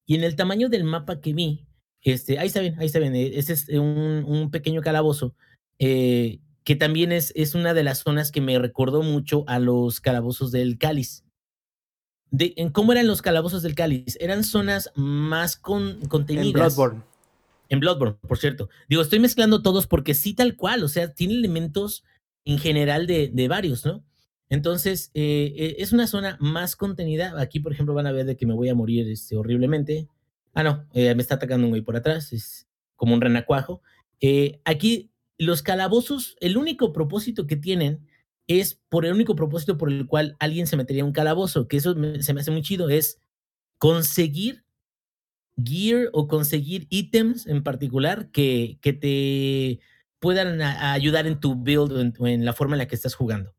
Y en el tamaño del mapa que vi, este, ahí está bien, ahí está bien, eh, ese es un, un pequeño calabozo, eh, que también es, es una de las zonas que me recordó mucho a los calabozos del cáliz. De, en ¿Cómo eran los calabozos del cáliz? Eran zonas más con, contenidas. En Bloodborne. En Bloodborne, por cierto. Digo, estoy mezclando todos porque sí, tal cual, o sea, tiene elementos en general de, de varios, ¿no? Entonces, eh, eh, es una zona más contenida. Aquí, por ejemplo, van a ver de que me voy a morir este, horriblemente. Ah, no, eh, me está atacando un güey por atrás. Es, como un renacuajo. Eh, aquí los calabozos, el único propósito que tienen es por el único propósito por el cual alguien se metería en un calabozo, que eso se me hace muy chido, es conseguir gear o conseguir ítems en particular que, que te puedan ayudar en tu build o en, la forma en la que estás jugando.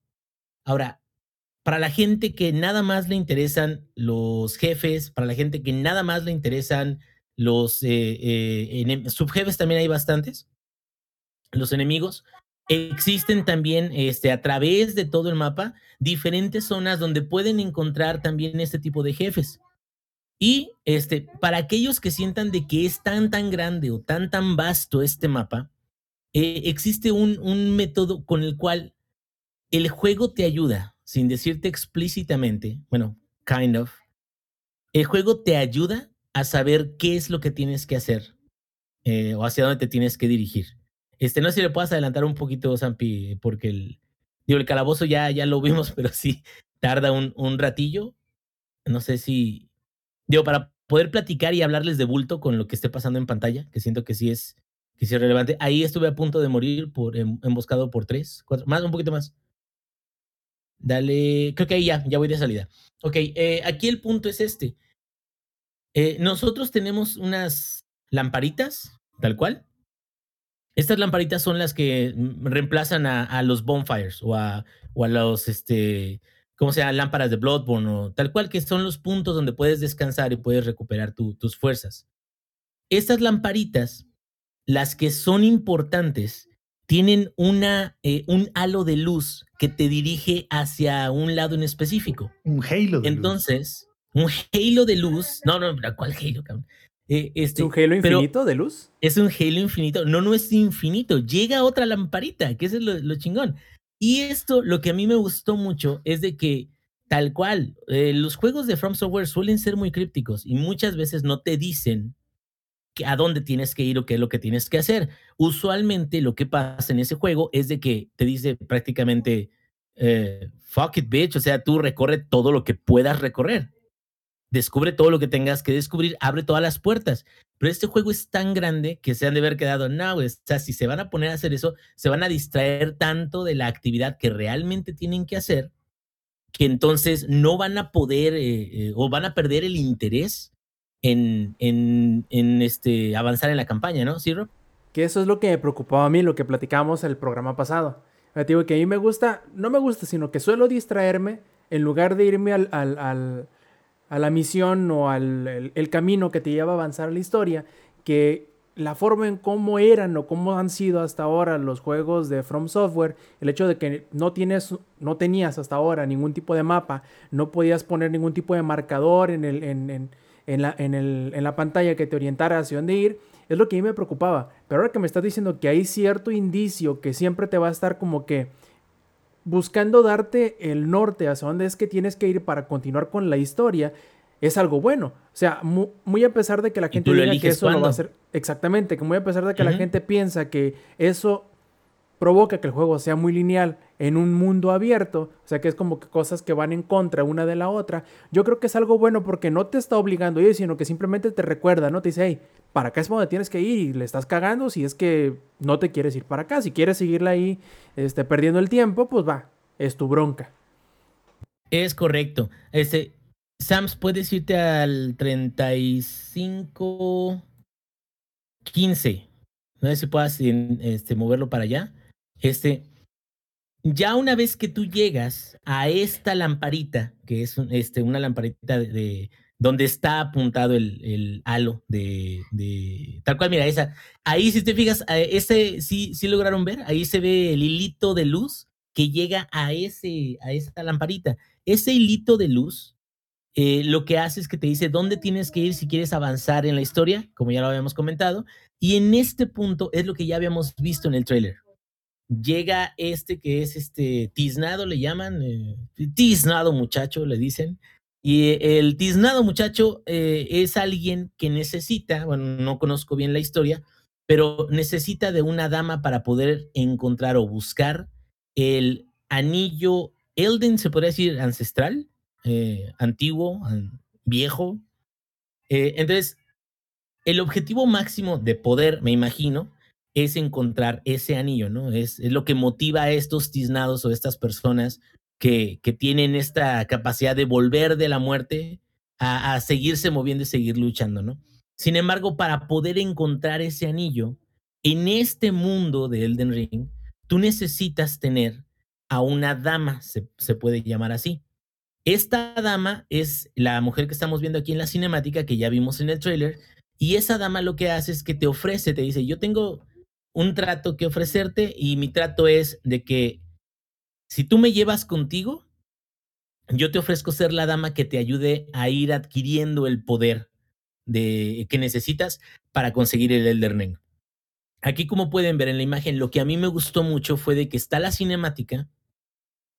Ahora, para la gente que nada más le interesan los jefes, para la gente que nada más le interesan los eh, eh, subjefes, también hay bastantes, los enemigos. Existen también este, a través de todo el mapa diferentes zonas donde pueden encontrar también este tipo de jefes. Y este, para aquellos que sientan de que es tan, tan grande o tan, tan vasto este mapa, eh, existe un, un método con el cual el juego te ayuda, sin decirte explícitamente, bueno, kind of, el juego te ayuda a saber qué es lo que tienes que hacer eh, o hacia dónde te tienes que dirigir. Este, no sé si le puedas adelantar un poquito, Zampi, porque el, digo, el calabozo ya, ya lo vimos, pero sí tarda un, un ratillo. No sé si, digo, para poder platicar y hablarles de bulto con lo que esté pasando en pantalla, que siento que sí es, que sí es relevante. Ahí estuve a punto de morir por em- emboscado por tres, cuatro, más, un poquito más. Dale, creo que ahí ya, ya voy de salida. Ok, eh, aquí el punto es este. Eh, nosotros tenemos unas lamparitas, tal cual. Estas lamparitas son las que reemplazan a, a los bonfires o a, o a los, este, ¿cómo se llama? Lámparas de Bloodborne o tal cual, que son los puntos donde puedes descansar y puedes recuperar tu- tus fuerzas. Estas lamparitas, las que son importantes, tienen una, eh, un halo de luz que te dirige hacia un lado en específico. Un Halo. de luz. Entonces, un halo de luz. No, no, ¿cuál halo, cabrón? Eh, ¿Es este, un Halo infinito de luz? Es un halo infinito. No, no es infinito. Llega otra lamparita, que eso es lo, lo chingón. Y esto, lo que a mí me gustó mucho es de que, tal cual, eh, los juegos de From Software suelen ser muy crípticos y muchas veces no te dicen que- a dónde tienes que ir o qué es lo que tienes que hacer. Usualmente lo que pasa en ese juego es de que te dice prácticamente, eh, fuck it, bitch, o sea, tú recorre todo lo que puedas recorrer. Descubre todo lo que tengas que descubrir, abre todas las puertas. Pero este juego es tan grande que se han de haber quedado, no, o sea, si se van a poner a hacer eso, se van a distraer tanto de la actividad que realmente tienen que hacer, que entonces no van a poder eh, eh, o van a perder el interés en, en, en este, avanzar en la campaña, ¿no? ¿Sí, Rob? Que eso es lo que me preocupaba a mí, lo que platicábamos el programa pasado. Te digo que a mí me gusta, no me gusta, sino que suelo distraerme en lugar de irme al- al- a la misión o al el, camino que te lleva a avanzar la historia, que la forma en cómo eran o cómo han sido hasta ahora los juegos de From Software, el hecho de que no tienes, no tenías hasta ahora ningún tipo de mapa, no podías poner ningún tipo de marcador en, el, en, en- en la, en, el- en la pantalla que te orientara hacia dónde ir, es lo que a mí me preocupaba. Pero ahora que me estás diciendo que hay cierto indicio que siempre te va a estar como que buscando darte el norte hacia dónde es que tienes que ir para continuar con la historia, es algo bueno. O sea, mu- muy, a pesar de que la gente diga que eso no va a ser exactamente, que muy a pesar de que la gente piensa que eso provoca que el juego sea muy lineal en un mundo abierto, o sea que es como que cosas que van en contra una de la otra, yo creo que es algo bueno porque no te está obligando a ir, sino que simplemente te recuerda, ¿no? Te dice, hey, para acá es donde tienes que ir y le estás cagando si es que no te quieres ir para acá, si quieres seguirla ahí este, perdiendo el tiempo, pues va, es tu bronca. Es correcto. Este, Sams, puedes irte al 35 15. No sé si puedas este, moverlo para allá. Este, ya una vez que tú llegas a esta lamparita, que es este, una lamparita de, de- donde está apuntado el, halo de, tal cual, mira, esa. Ahí, si te fijas, ese sí, sí lograron ver, ahí se ve el hilito de luz que llega a ese, a esa lamparita. Ese hilito de luz eh, lo que hace es que te dice dónde tienes que ir si quieres avanzar en la historia, como ya lo habíamos comentado. Y en este punto es lo que ya habíamos visto en el tráiler. Llega este que es este tiznado, le llaman, eh, tiznado muchacho, le dicen. Y eh, el tiznado muchacho eh, es alguien que necesita, bueno, no conozco bien la historia, pero necesita de una dama para poder encontrar o buscar el anillo Elden, se podría decir ancestral, eh, antiguo, an- viejo. Entonces, el objetivo máximo de poder, me imagino, es encontrar ese anillo, ¿no? Es, es lo que motiva a estos tiznados o estas personas que, que tienen esta capacidad de volver de la muerte a, a seguirse moviendo y seguir luchando, ¿no? Sin embargo, para poder encontrar ese anillo en este mundo de Elden Ring, tú necesitas tener a una dama, se, se puede llamar así. Esta dama es la mujer que estamos viendo aquí en la cinemática, que ya vimos en el trailer, y esa dama lo que hace es que te ofrece, te dice, yo tengo un trato que ofrecerte y mi trato es de que si tú me llevas contigo, yo te ofrezco ser la dama que te ayude a ir adquiriendo el poder de, que necesitas para conseguir el Elden Ring. Aquí, como pueden ver en la imagen, lo que a mí me gustó mucho fue de que está la cinemática,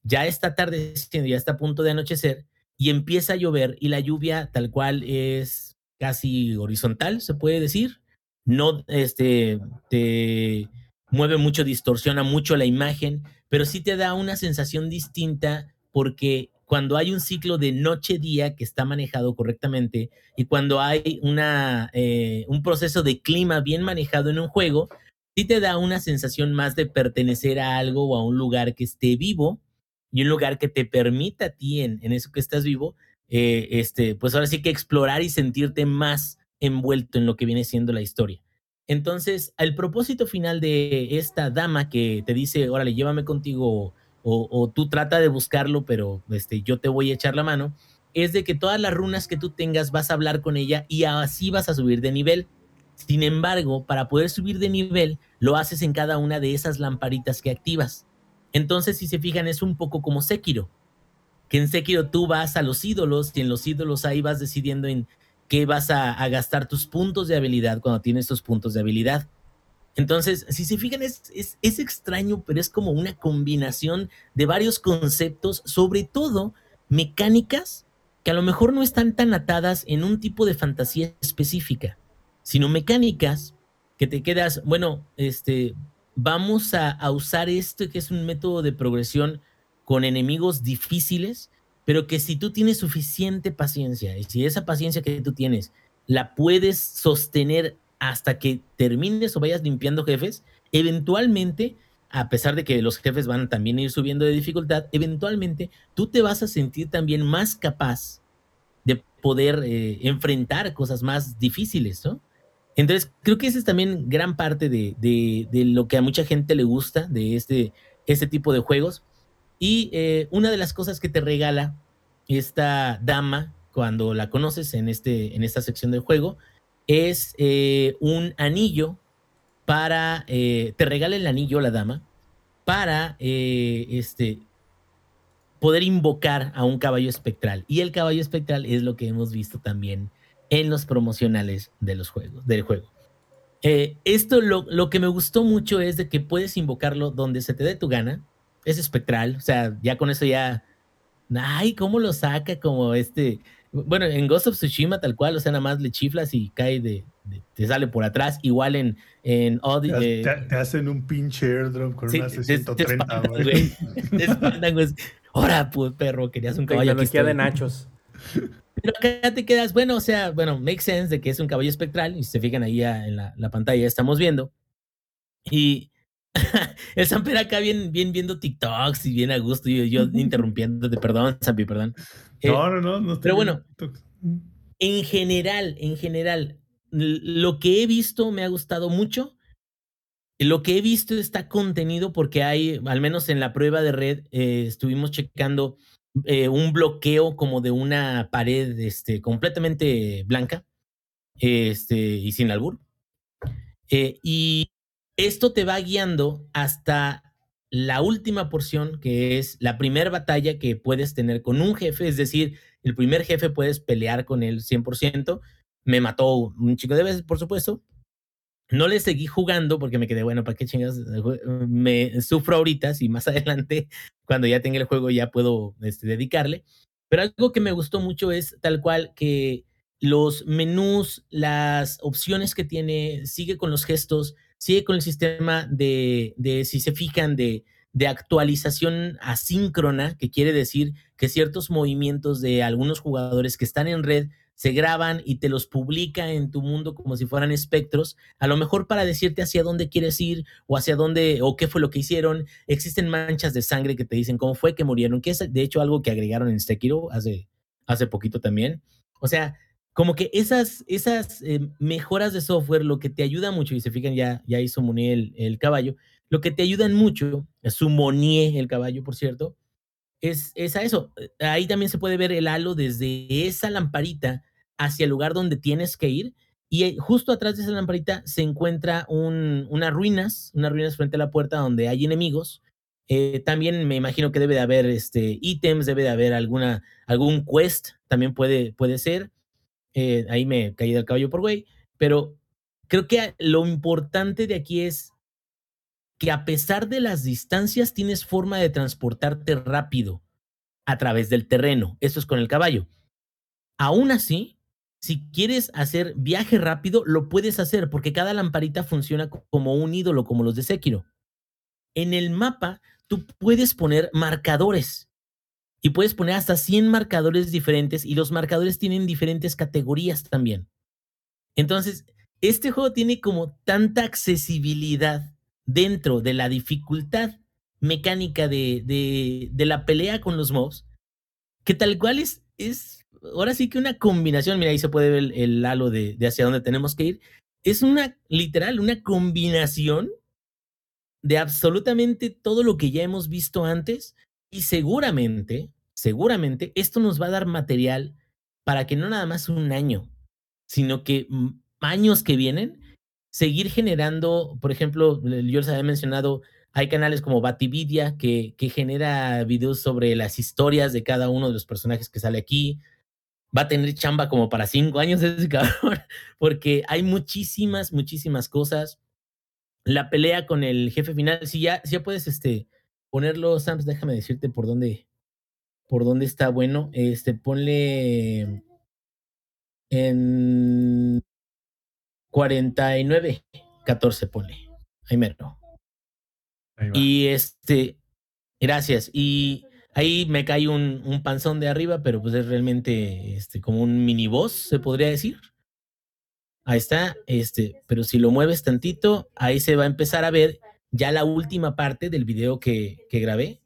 ya está tarde, ya está a punto de anochecer, y empieza a llover, y la lluvia tal cual es casi horizontal, se puede decir. No este, te mueve mucho, distorsiona mucho la imagen, pero sí te da una sensación distinta porque cuando hay un ciclo de noche-día que está manejado correctamente y cuando hay una, eh, un proceso de clima bien manejado en un juego, sí te da una sensación más de pertenecer a algo o a un lugar que esté vivo y un lugar que te permita a ti en, en eso que estás vivo, eh, este, pues ahora sí que explorar y sentirte más envuelto en lo que viene siendo la historia. Entonces, el propósito final de esta dama que te dice, órale, llévame contigo o, tú trata de buscarlo, pero este, yo te voy a echar la mano, es de que todas las runas que tú tengas vas a hablar con ella y así vas a subir de nivel. Sin embargo, para poder subir de nivel, lo haces en cada una de esas lamparitas que activas. Entonces, si se fijan, es un poco como Sekiro, que en Sekiro tú vas a los ídolos y en los ídolos ahí vas decidiendo en qué vas a, gastar tus puntos de habilidad cuando tienes tus puntos de habilidad. Entonces, si se fijan, es, es, extraño, pero es como una combinación de varios conceptos, sobre todo mecánicas que a lo mejor no están tan atadas en un tipo de fantasía específica, sino mecánicas que te quedas, bueno, este, vamos a usar esto que es un método de progresión con enemigos difíciles, pero que si tú tienes suficiente paciencia y si esa paciencia que tú tienes la puedes sostener hasta que termines o vayas limpiando jefes, eventualmente, a pesar de que los jefes van también a ir subiendo de dificultad, eventualmente tú te vas a sentir también más capaz de poder eh, enfrentar cosas más difíciles, ¿no? Entonces, creo que esa es también gran parte de, de, de lo que a mucha gente le gusta de este, este tipo de juegos. Y eh, una de las cosas que te regala esta dama cuando la conoces en, este, en esta sección del juego es eh, un anillo para, eh, te regala el anillo la dama para este, poder invocar a un caballo espectral. Y el caballo espectral es lo que hemos visto también en los promocionales de los juegos, del juego. Esto lo, lo, que me gustó mucho es de que puedes invocarlo donde se te dé tu gana. Es espectral, o sea, ya con eso ya... Ay, ¿cómo lo saca? Como este bueno, en Ghost of Tsushima tal cual, o sea, nada más le chiflas y cae de, de te sale por atrás. Igual en, en Audi, te, eh, te, hacen un pinche airdrop con sí, una 630, güey. Te espantan, güey. Ahora, pues, perro, querías un caballo. aquí de nachos. Pero acá te quedas, bueno, o sea, bueno, make sense de que es un caballo espectral, y si se fijan ahí en la, la pantalla, estamos viendo. Y el Samper acá bien, bien viendo TikToks y bien a gusto, y yo, yo interrumpiéndote, perdón, Sampi, perdón. Eh, no, no, no, no Pero bueno, en general, en general, lo que he visto me ha gustado mucho. Lo que he visto está contenido porque hay, al menos en la prueba de red, eh, estuvimos checando eh, un bloqueo como de una pared este, completamente blanca este, y sin albur. Eh, y esto te va guiando hasta la última porción, que es la primera batalla que puedes tener con un jefe, es decir, el primer jefe puedes pelear con él 100%. Me mató un chico de veces, por supuesto. No le seguí jugando porque me quedé, bueno, ¿para qué chingas? Me sufro ahorita, si más adelante, cuando ya tenga el juego, ya puedo este, dedicarle. Pero algo que me gustó mucho es tal cual que los menús, las opciones que tiene, sigue con los gestos, sigue con el sistema de, de si se fijan, de, de, actualización asíncrona, que quiere decir que ciertos movimientos de algunos jugadores que están en red se graban y te los publica en tu mundo como si fueran espectros, a lo mejor para decirte hacia dónde quieres ir o hacia dónde o qué fue lo que hicieron. Existen manchas de sangre que te dicen cómo fue que murieron, que es de hecho algo que agregaron en Sekiro hace, hace poquito también. O sea, como que esas, esas eh, mejoras de software, lo que te ayuda mucho, y se fijan, ya, ya hizo Monier el, el caballo, lo que te ayudan mucho, su Monier el caballo, por cierto, es, es a eso. Ahí también se puede ver el halo desde esa lamparita hacia el lugar donde tienes que ir. Y justo atrás de esa lamparita se encuentra un, unas ruinas, unas ruinas frente a la puerta donde hay enemigos. Eh, también me imagino que debe de haber este, ítems, debe de haber alguna, algún quest, también puede, puede ser. Eh, ahí me caí del caballo por güey. Pero creo que lo importante de aquí es que a pesar de las distancias tienes forma de transportarte rápido a través del terreno. Eso es con el caballo. Aún así, si quieres hacer viaje rápido, lo puedes hacer porque cada lamparita funciona como un ídolo, como los de Sekiro. En el mapa, tú puedes poner marcadores y puedes poner hasta 100 marcadores diferentes y los marcadores tienen diferentes categorías también. Entonces, este juego tiene como tanta accesibilidad dentro de la dificultad mecánica de, de, la pelea con los mobs, que tal cual es, es ahora sí que una combinación, mira, ahí se puede ver el, el halo de, de, hacia dónde tenemos que ir. Es una, literal, una combinación de absolutamente todo lo que ya hemos visto antes y seguramente, seguramente esto nos va a dar material para que no nada más un año, sino que años que vienen, seguir generando, por ejemplo, yo les había mencionado, hay canales como Batividia que, que genera videos sobre las historias de cada uno de los personajes que sale aquí va a tener chamba como para cinco años ese cabrón, porque hay muchísimas, muchísimas cosas. La pelea con el jefe final, si ya, si ya puedes este, ponerlo, Sams, déjame decirte por dónde, por dónde está bueno. Este, ponle en 49, 14, ponle. Ahí mero. Ahí y este, gracias. Y Ahí me cae un, un, panzón de arriba, pero pues es realmente este, como un mini boss, se podría decir. Ahí está, este, pero si lo mueves tantito, ahí se va a empezar a ver ya la última parte del video que, que grabé.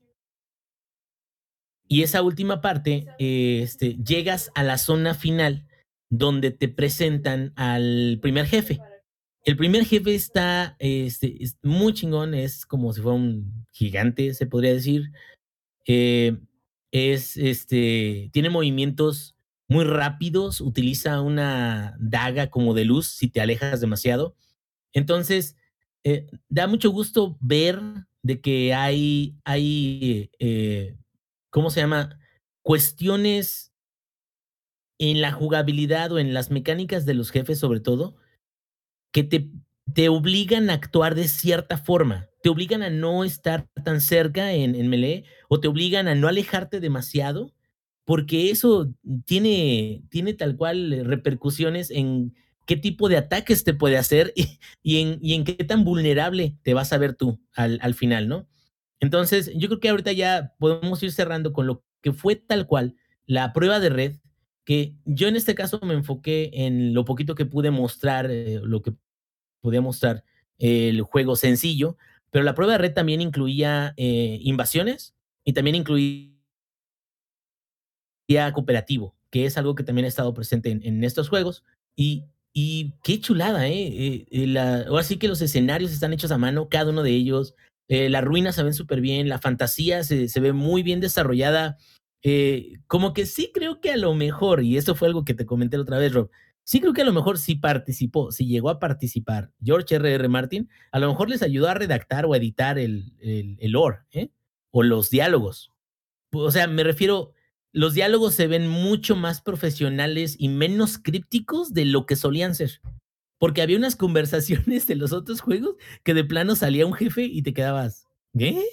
Y esa última parte, este, llegas a la zona final donde te presentan al primer jefe. El primer jefe está este, es muy chingón, es como si fuera un gigante, se podría decir. Eh, es, este, tiene movimientos muy rápidos, utiliza una daga como de luz si te alejas demasiado. Entonces, eh, da mucho gusto ver de que hay, hay eh, ¿cómo se llama? Cuestiones en la jugabilidad o en las mecánicas de los jefes sobre todo, que te, te obligan a actuar de cierta forma te obligan a no estar tan cerca en, en melee o te obligan a no alejarte demasiado, porque eso tiene, tiene tal cual eh, repercusiones en qué tipo de ataques te puede hacer y, y, en, y en, qué tan vulnerable te vas a ver tú al, al, final, ¿no? Entonces, yo creo que ahorita ya podemos ir cerrando con lo que fue tal cual la prueba de red, que yo en este caso me enfoqué en lo poquito que pude mostrar, eh, lo que podía mostrar el juego sencillo, pero la prueba de red también incluía eh, invasiones y también incluía cooperativo, que es algo que también ha estado presente en, en estos juegos. Y, y, qué chulada, ¿eh? eh, eh la, ahora sí que los escenarios están hechos a mano, cada uno de ellos. Eh, las ruinas se ven súper bien, la fantasía se, se, ve muy bien desarrollada. Eh, como que sí creo que a lo mejor, y eso fue algo que te comenté la otra vez, Rob, sí creo que a lo mejor si participó, si llegó a participar George R.R. R. Martin, a lo mejor les ayudó a redactar o editar el, el, el lore, ¿eh? O los diálogos. O sea, me refiero, los diálogos se ven mucho más profesionales y menos crípticos de lo que solían ser. Porque había unas conversaciones de los otros juegos que de plano salía un jefe y te quedabas, ¿qué?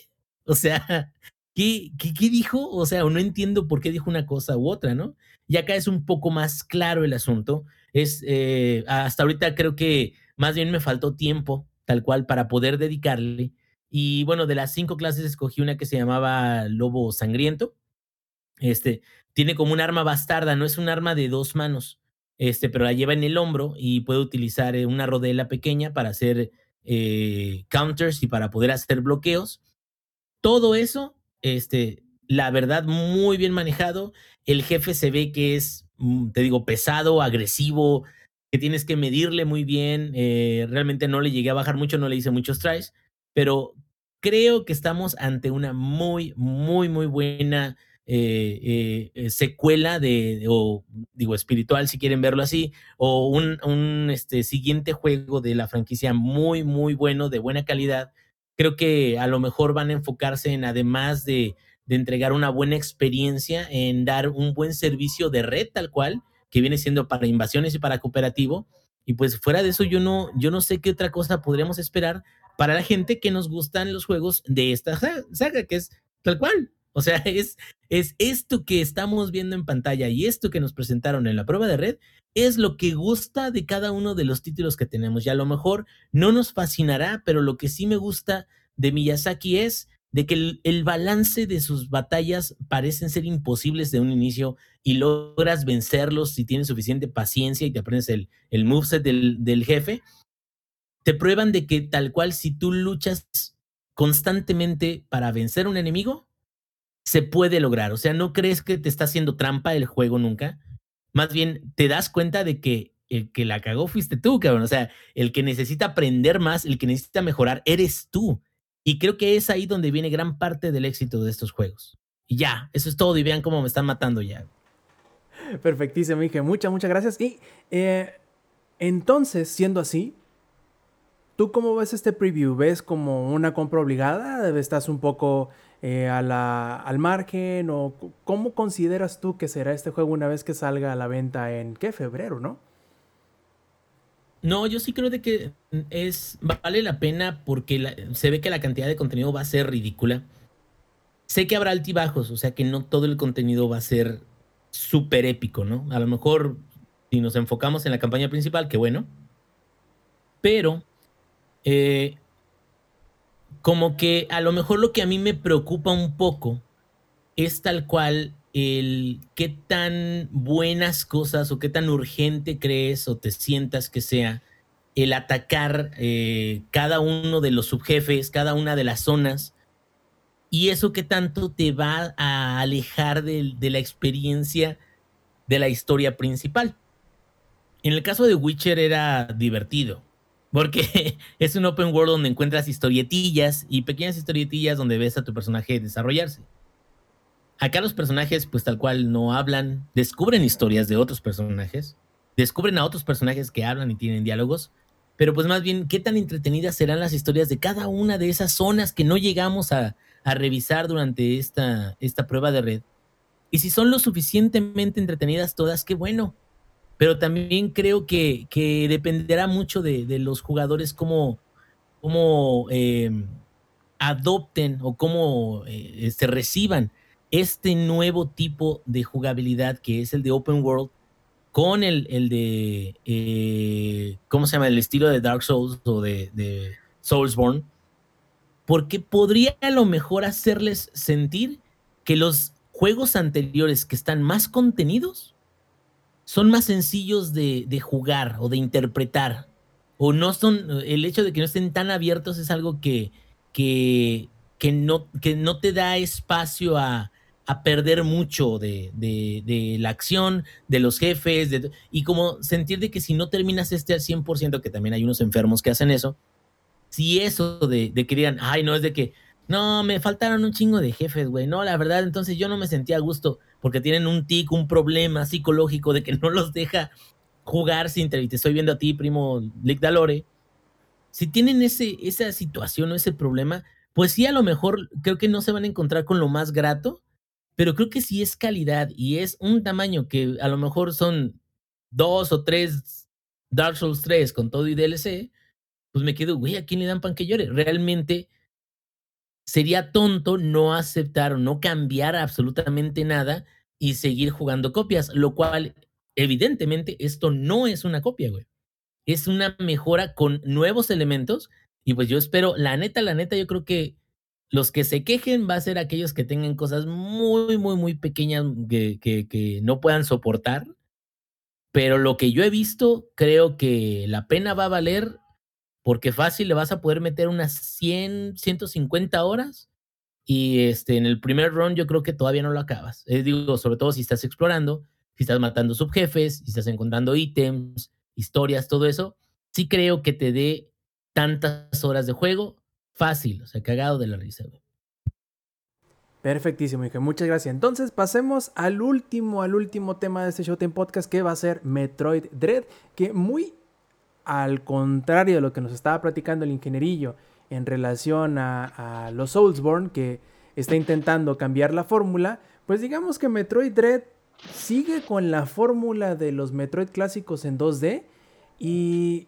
O sea, ¿qué, qué, qué dijo? O sea, no entiendo por qué dijo una cosa u otra, ¿no? Y acá es un poco más claro el asunto es, eh, hasta ahorita creo que más bien me faltó tiempo, tal cual, para poder dedicarle. Y bueno, de las cinco clases escogí una que se llamaba Lobo Sangriento. Este, tiene como un arma bastarda, no es un arma de dos manos, este, pero la lleva en el hombro y puede utilizar eh, una rodela pequeña para hacer eh, counters y para poder hacer bloqueos. Todo eso, este, la verdad, muy bien manejado. El jefe se ve que es, mm, te digo, pesado, agresivo, que tienes que medirle muy bien. eh, realmente no le llegué a bajar mucho, no le hice muchos tries, pero creo que estamos ante una muy, muy, muy buena eh, eh, secuela de, o digo, espiritual, si quieren verlo así, o un, un este, siguiente juego de la franquicia muy, muy bueno, de buena calidad. Creo que a lo mejor van a enfocarse en, además de, de entregar una buena experiencia, en dar un buen servicio de red tal cual, que viene siendo para invasiones y para cooperativo. Y pues fuera de eso, yo no, yo no sé qué otra cosa podríamos esperar para la gente que nos gustan los juegos de esta sa- saga, que es tal cual. O sea, es, es esto que estamos viendo en pantalla y esto que nos presentaron en la prueba de red es lo que gusta de cada uno de los títulos que tenemos. Y a lo mejor no nos fascinará, pero lo que sí me gusta de Miyazaki es de que el, balance de sus batallas parecen ser imposibles de un inicio y logras vencerlos si tienes suficiente paciencia y te aprendes el, el moveset del, del jefe, te prueban de que tal cual si tú luchas constantemente para vencer un enemigo, se puede lograr. O sea, no crees que te está haciendo trampa el juego nunca. Más bien te das cuenta de que el que la cagó fuiste tú, cabrón. O sea, el que necesita aprender más, el que necesita mejorar, eres tú. Y creo que es ahí donde viene gran parte del éxito de estos juegos. Y ya, eso es todo. Y vean cómo me están matando ya. Perfectísimo, dije. Muchas, muchas gracias. Y eh, entonces, siendo así, ¿tú cómo ves este preview? ¿Ves como una compra obligada? ¿Estás un poco eh, a la- al margen? ¿O cómo consideras tú que será este juego una vez que salga a la venta en, ¿qué? Febrero, ¿no? No, yo sí creo de que es vale la pena porque se ve que la cantidad de contenido va a ser ridícula. Sé que habrá altibajos, o sea que no todo el contenido va a ser súper épico, ¿no? A lo mejor si nos enfocamos en la campaña principal, qué bueno. Pero eh, como que a lo mejor lo que a mí me preocupa un poco es tal cual el qué tan buenas cosas o qué tan urgente crees o te sientas que sea el atacar eh, cada uno de los subjefes, cada una de las zonas, y eso qué tanto te va a alejar de, de la experiencia de la historia principal. En el caso de Witcher era divertido, porque es un open world donde encuentras historietillas y pequeñas historietillas donde ves a tu personaje desarrollarse. Acá los personajes, pues tal cual, no hablan, descubren historias de otros personajes, descubren a otros personajes que hablan y tienen diálogos, pero pues más bien, ¿qué tan entretenidas serán las historias de cada una de esas zonas que no llegamos a, revisar durante esta prueba de red? Y si son lo suficientemente entretenidas todas, qué bueno. Pero también creo que, dependerá mucho de, los jugadores cómo, eh, adopten o cómo eh, se reciban este nuevo tipo de jugabilidad que es el de Open World con el, el de, eh, ¿cómo se llama? El estilo de Dark Souls o de, de Soulsborne, porque podría a lo mejor hacerles sentir que los juegos anteriores que están más contenidos son más sencillos de, de jugar o de interpretar, o no son, el hecho de que no estén tan abiertos es algo que, que, que, no, que no te da espacio a, a perder mucho de, de, la acción, de los jefes, y como sentir de que si no terminas este al 100%, que también hay unos enfermos que hacen eso, si eso de que digan, ay, no, es de que, no, me faltaron un chingo de jefes, güey, no, la verdad, entonces yo no me sentía a gusto, porque tienen un tic, un problema psicológico de que no los deja jugar sin te, te estoy viendo a ti, primo Lick Dalore. Si tienen ese, esa situación o ese problema, pues sí, a lo mejor creo que no se van a encontrar con lo más grato, pero creo que si es calidad y es un tamaño que a lo mejor son dos o tres Dark Souls 3 con todo y DLC, pues me quedo, güey, ¿a quién le dan pan que llore? Realmente sería tonto no aceptar no cambiar absolutamente nada y seguir jugando copias, lo cual evidentemente esto no es una copia, güey. Es una mejora con nuevos elementos y pues yo espero, la neta, la neta, yo creo que Los que se quejen va a ser aquellos que tengan cosas muy, muy, muy pequeñas que, que, que no puedan soportar. Pero lo que yo he visto, creo que la pena va a valer porque fácil le vas a poder meter unas 100, 150 horas y este, en el primer run yo creo que todavía no lo acabas. Eh, digo, sobre todo si estás explorando, si estás matando subjefes, si estás encontrando ítems, historias, todo eso, sí creo que te dé tantas horas de juego fácil, o sea, cagado de la risa. Perfectísimo, hija. Muchas gracias. Entonces pasemos al último, al último tema de este Showtime Podcast que va a ser Metroid Dread, que muy al contrario de lo que nos estaba platicando el ingenierillo en relación a, los Soulsborne, que está intentando cambiar la fórmula, pues digamos que Metroid Dread sigue con la fórmula de los Metroid clásicos en 2D y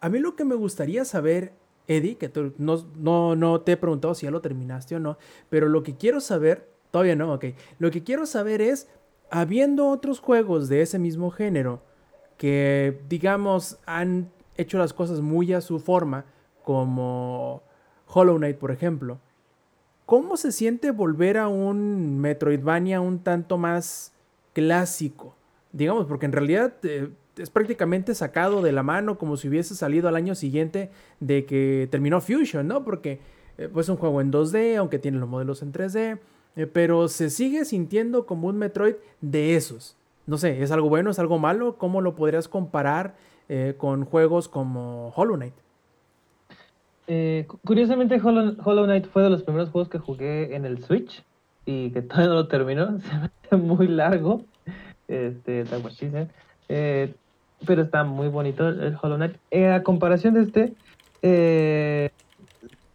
a mí lo que me gustaría saber, Eddie, que tú, no, no, no te he preguntado si ya lo terminaste o no, pero lo que quiero saber, todavía no, ok, lo que quiero saber es, habiendo otros juegos de ese mismo género que, digamos, han hecho las cosas muy a su forma, como Hollow Knight, por ejemplo, ¿cómo se siente volver a un Metroidvania un tanto más clásico? Digamos, porque en realidad eh, es prácticamente sacado de la mano como si hubiese salido al año siguiente de que terminó Fusion, ¿no? Porque eh, pues es un juego en 2D, aunque tiene los modelos en 3D, eh, pero se sigue sintiendo como un Metroid de esos. No sé, ¿es algo bueno, es algo malo? ¿Cómo lo podrías comparar eh, con juegos como Hollow Knight? Eh, cu- curiosamente, Hollow, Knight fue de los primeros juegos que jugué en el Switch y que todavía no lo terminó. Se me hace muy largo. Este. Eh, pero está muy bonito el Hollow Knight. Eh, a comparación de este,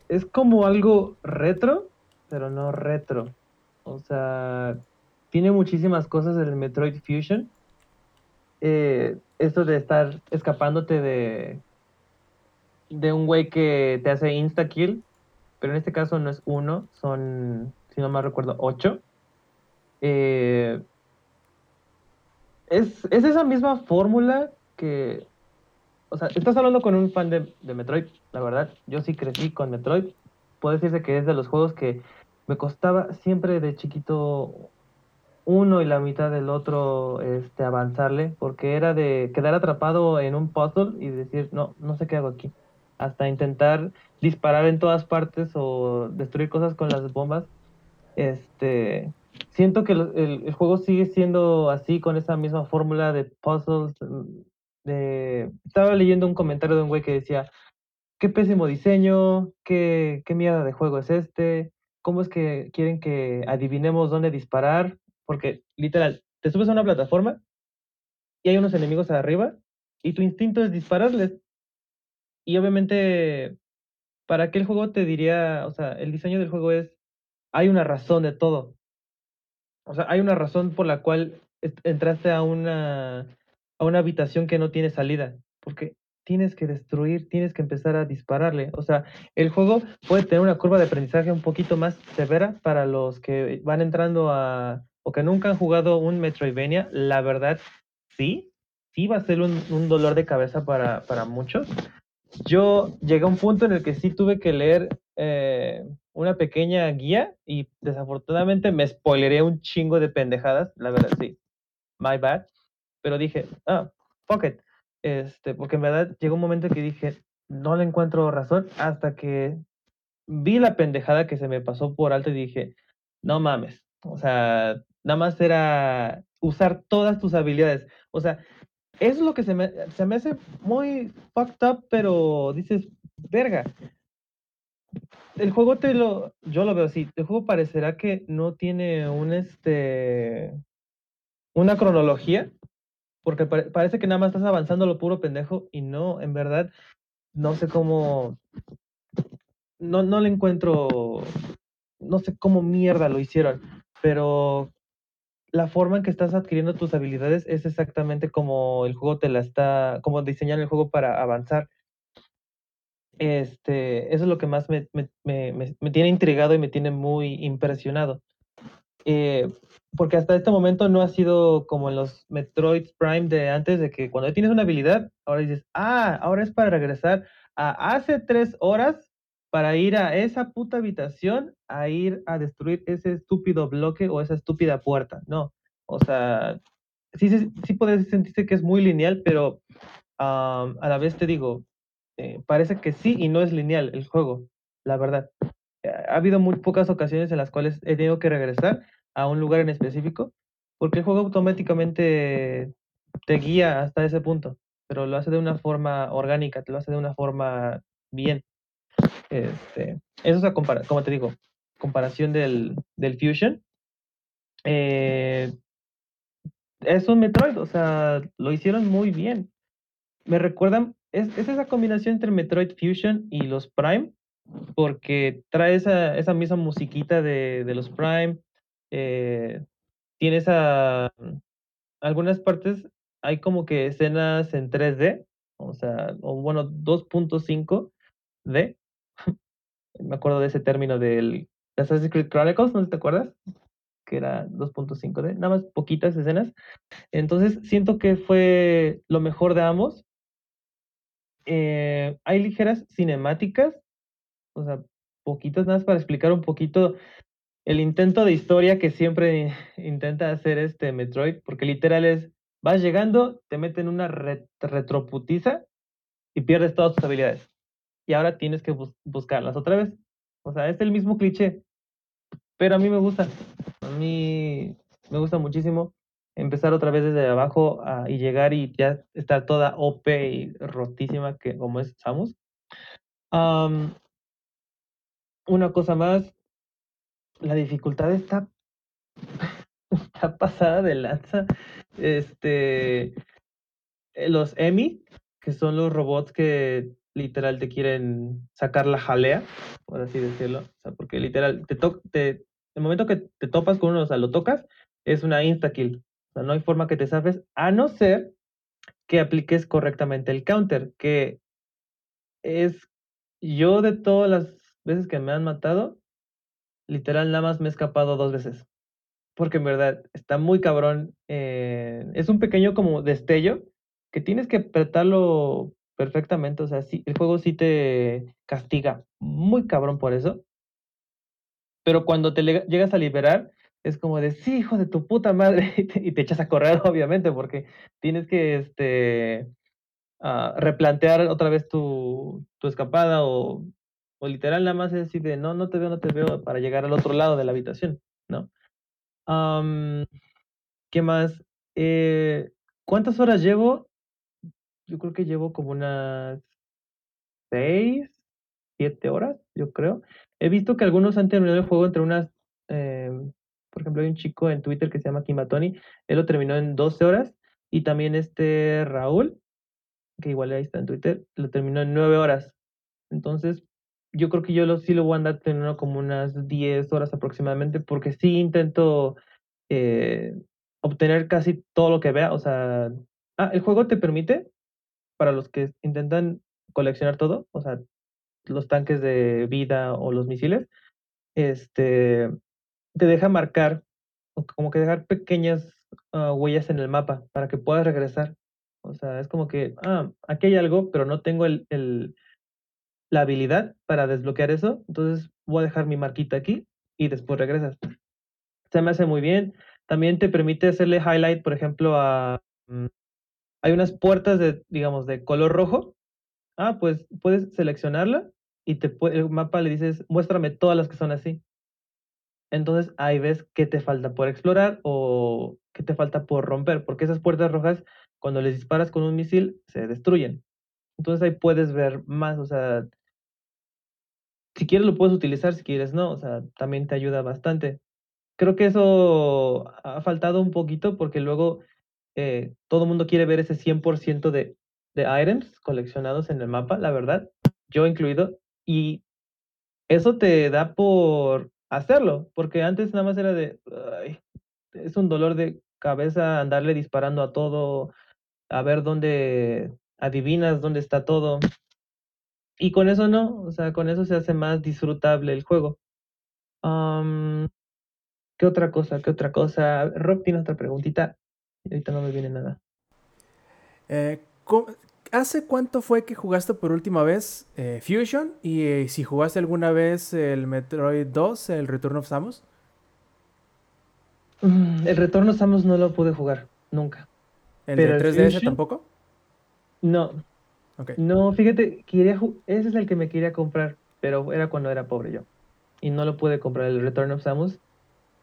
es como algo retro, pero no retro. O sea, tiene muchísimas cosas del Metroid Fusion. Eh, esto de estar escapándote de, de un güey que te hace insta-kill, pero en este caso no es uno, son, si no mal recuerdo, ocho. Eh, es, es esa misma fórmula que, o sea, estás hablando con un fan de, de Metroid, la verdad, yo sí crecí con Metroid, puedo decirse que es de los juegos que me costaba siempre de chiquito uno y la mitad del otro este, avanzarle, porque era de quedar atrapado en un puzzle y decir, no, no sé qué hago aquí. Hasta intentar disparar en todas partes o destruir cosas con las bombas. Este, siento que el, juego sigue siendo así, con esa misma fórmula de puzzles. mm. Estaba leyendo un comentario de un güey que decía, qué pésimo diseño, qué, qué mierda de juego es este, cómo es que quieren que adivinemos dónde disparar, porque literal, te subes a una plataforma y hay unos enemigos arriba y tu instinto es dispararles. Y obviamente, para qué el juego te diría, o sea, el diseño del juego es, hay una razón de todo. O sea, hay una razón por la cual entraste a una, a una habitación que no tiene salida, porque tienes que destruir, tienes que empezar a dispararle. O sea, el juego puede tener una curva de aprendizaje un poquito más severa para los que van entrando a, o que nunca han jugado un Metroidvania. La verdad, sí, sí va a ser un, un dolor de cabeza para, para muchos. Yo llegué a un punto en el que sí tuve que leer eh, una pequeña guía y desafortunadamente me spoileré un chingo de pendejadas, la verdad, sí. My bad. Pero dije, ah, fuck it. Este, porque en verdad llegó un momento que dije, no le encuentro razón hasta que vi la pendejada que se me pasó por alto y dije, no mames. O sea, nada más era usar todas tus habilidades. O sea, es lo que se me, se me hace muy fucked up, pero dices, verga. El juego te lo, yo lo veo así, el juego parecerá que no tiene un este, una cronología, porque pare- parece que nada más estás avanzando lo puro pendejo y no, en verdad, no sé cómo, no, no le encuentro, no sé cómo mierda lo hicieron, pero la forma en que estás adquiriendo tus habilidades es exactamente como el juego te la está, como diseñan el juego para avanzar. Este, eso es lo que más me, me- me- me- tiene intrigado y me tiene muy impresionado. Eh, porque hasta este momento no ha sido como en los Metroid Prime de antes, de que cuando tienes una habilidad, ahora dices, ah, ahora es para regresar a hace tres horas para ir a esa puta habitación a ir a destruir ese estúpido bloque o esa estúpida puerta. No, o sea, sí, sí, puedes sentirse que es muy lineal, pero am, a la vez te digo, eh, parece que sí y no es lineal el juego, la verdad. Eh, Ha habido muy pocas ocasiones en las cuales he tenido que regresar a un lugar en específico, porque el juego automáticamente te guía hasta ese punto, pero lo hace de una forma orgánica, te lo hace de una forma bien. Este, eso es a compara- como te digo, comparación del, del Fusion. Eh, es un Metroid, o sea, lo hicieron muy bien. Me recuerdan, es, es esa combinación entre Metroid Fusion y los Prime, porque trae esa, esa misma musiquita de, de los Prime. eh, tiene esa. Algunas partes hay como que escenas en 3D, o sea, o bueno, 2.5D. Me acuerdo de ese término del Assassin's Creed Chronicles, ¿no te acuerdas? Que era 2.5D, nada más poquitas escenas. Entonces siento que fue lo mejor de ambos. Eh, hay ligeras cinemáticas, o sea, poquitas nada más para explicar un poquito el intento de historia que siempre intenta hacer este Metroid, porque literal es, vas llegando, te meten una re- retroputiza y pierdes todas tus habilidades. Y ahora tienes que bus- buscarlas otra vez. O sea, es el mismo cliché, pero a mí me gusta. A mí me gusta muchísimo empezar otra vez desde abajo ah, y llegar y ya estar toda OP y rotísima que como es Samus. Am, una cosa más, la dificultad está, está pasada de lanza. Este, los Emi, que son los robots que literal te quieren sacar la jalea, por así decirlo. O sea, porque literal, te to el momento que te topas con uno, o sea, lo tocas, es una insta-kill. O sea, no hay forma que te zafes, a no ser que apliques correctamente el counter, que es yo de todas las veces que me han matado, literal nada más me he escapado dos veces. Porque en verdad está muy cabrón. eh, es un pequeño como destello que tienes que apretarlo perfectamente. O sea, sí, el juego sí te castiga muy cabrón por eso. Pero cuando te le- llegas a liberar, es como de, sí, hijo de tu puta madre, y te, echas a correr, obviamente, porque tienes que este, ah, replantear otra vez tu, tu escapada o, o literal nada más es decir de, no, no te veo, no te veo, para llegar al otro lado de la habitación, ¿no? ¿qué más? Eh, ¿cuántas horas llevo? Yo creo que llevo como unas seis, siete horas, yo creo. He visto que algunos han terminado el juego entre unas, em, por ejemplo, hay un chico en Twitter que se llama Kimatoni, él lo terminó en 12 horas, y también este Raúl, que igual ahí está en Twitter, lo terminó en 9 horas. Entonces, yo creo que yo lo, sí lo voy a andar teniendo como unas 10 horas aproximadamente, porque sí intento eh, obtener casi todo lo que vea. O sea, ah, el juego te permite, para los que intentan coleccionar todo, o sea, los tanques de vida o los misiles, este, te deja marcar, como que dejar pequeñas ah, huellas en el mapa para que puedas regresar. O sea, es como que, ah, aquí hay algo, pero no tengo el, el- la habilidad para desbloquear eso, entonces voy a dejar mi marquita aquí y después regresas. Se me hace muy bien. También te permite hacerle highlight, por ejemplo, a... hay unas puertas de, digamos, de color rojo. Ah, pues puedes seleccionarla y te el mapa le dices, muéstrame todas las que son así. Entonces ahí ves qué te falta por explorar o qué te falta por romper, porque esas puertas rojas, cuando les disparas con un misil, se destruyen. Entonces ahí puedes ver más, o sea, si quieres lo puedes utilizar, si quieres no, o sea, también te ayuda bastante. Creo que eso ha faltado un poquito porque luego eh, todo el mundo quiere ver ese 100% de, de items coleccionados en el mapa, la verdad, yo incluido, y eso te da por hacerlo, porque antes nada más era de, "Ay, es un dolor de cabeza andarle disparando a todo, a ver dónde adivinas dónde está todo. Y con eso no, o sea, con eso se hace más disfrutable el juego. ¿qué otra cosa? ¿Qué otra cosa? Rob tiene otra preguntita. Ahorita no me viene nada. Eh, ¿cómo- ¿Hace cuánto fue que jugaste por última vez eh, Fusion? Y eh, si jugaste alguna vez el Metroid 2, el Return of Samus. Mm, El retorno a Samus no lo pude jugar, nunca. ¿El Pero de el 3DS Fusion- tampoco? No, Ok. no, fíjate, quería ese es el que me quería comprar, pero era cuando era pobre yo. Y no lo pude comprar, el Return of Samus.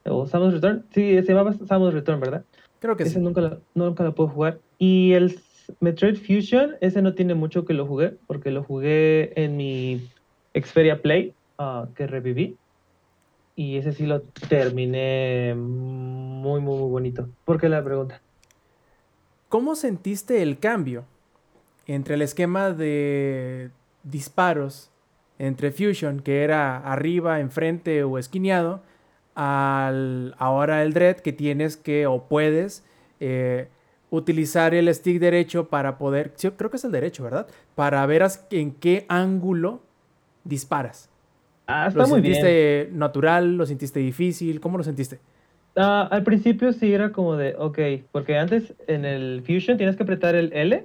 O Samus Return, sí, se llamaba Samus Return, ¿verdad? Creo que ese sí. nunca lo, nunca lo pude jugar. Y el Metroid Fusion, ese no tiene mucho que lo jugué, porque lo jugué en mi Xperia Play, ah, que reviví. Y ese sí lo terminé muy, muy, muy bonito. ¿Por qué la pregunta? ¿Cómo sentiste el cambio entre el esquema de disparos entre Fusion, que era arriba, enfrente o esquineado, al ahora el Dread, que tienes que o puedes eh, utilizar el stick derecho para poder, creo que es el derecho, ¿verdad? Para ver en qué ángulo disparas. Ah, ¿Lo está muy bien. sentiste natural? ¿Lo sentiste difícil? ¿Cómo lo sentiste? Ah, al principio sí era como de, ok, porque antes en el Fusion tienes que apretar el L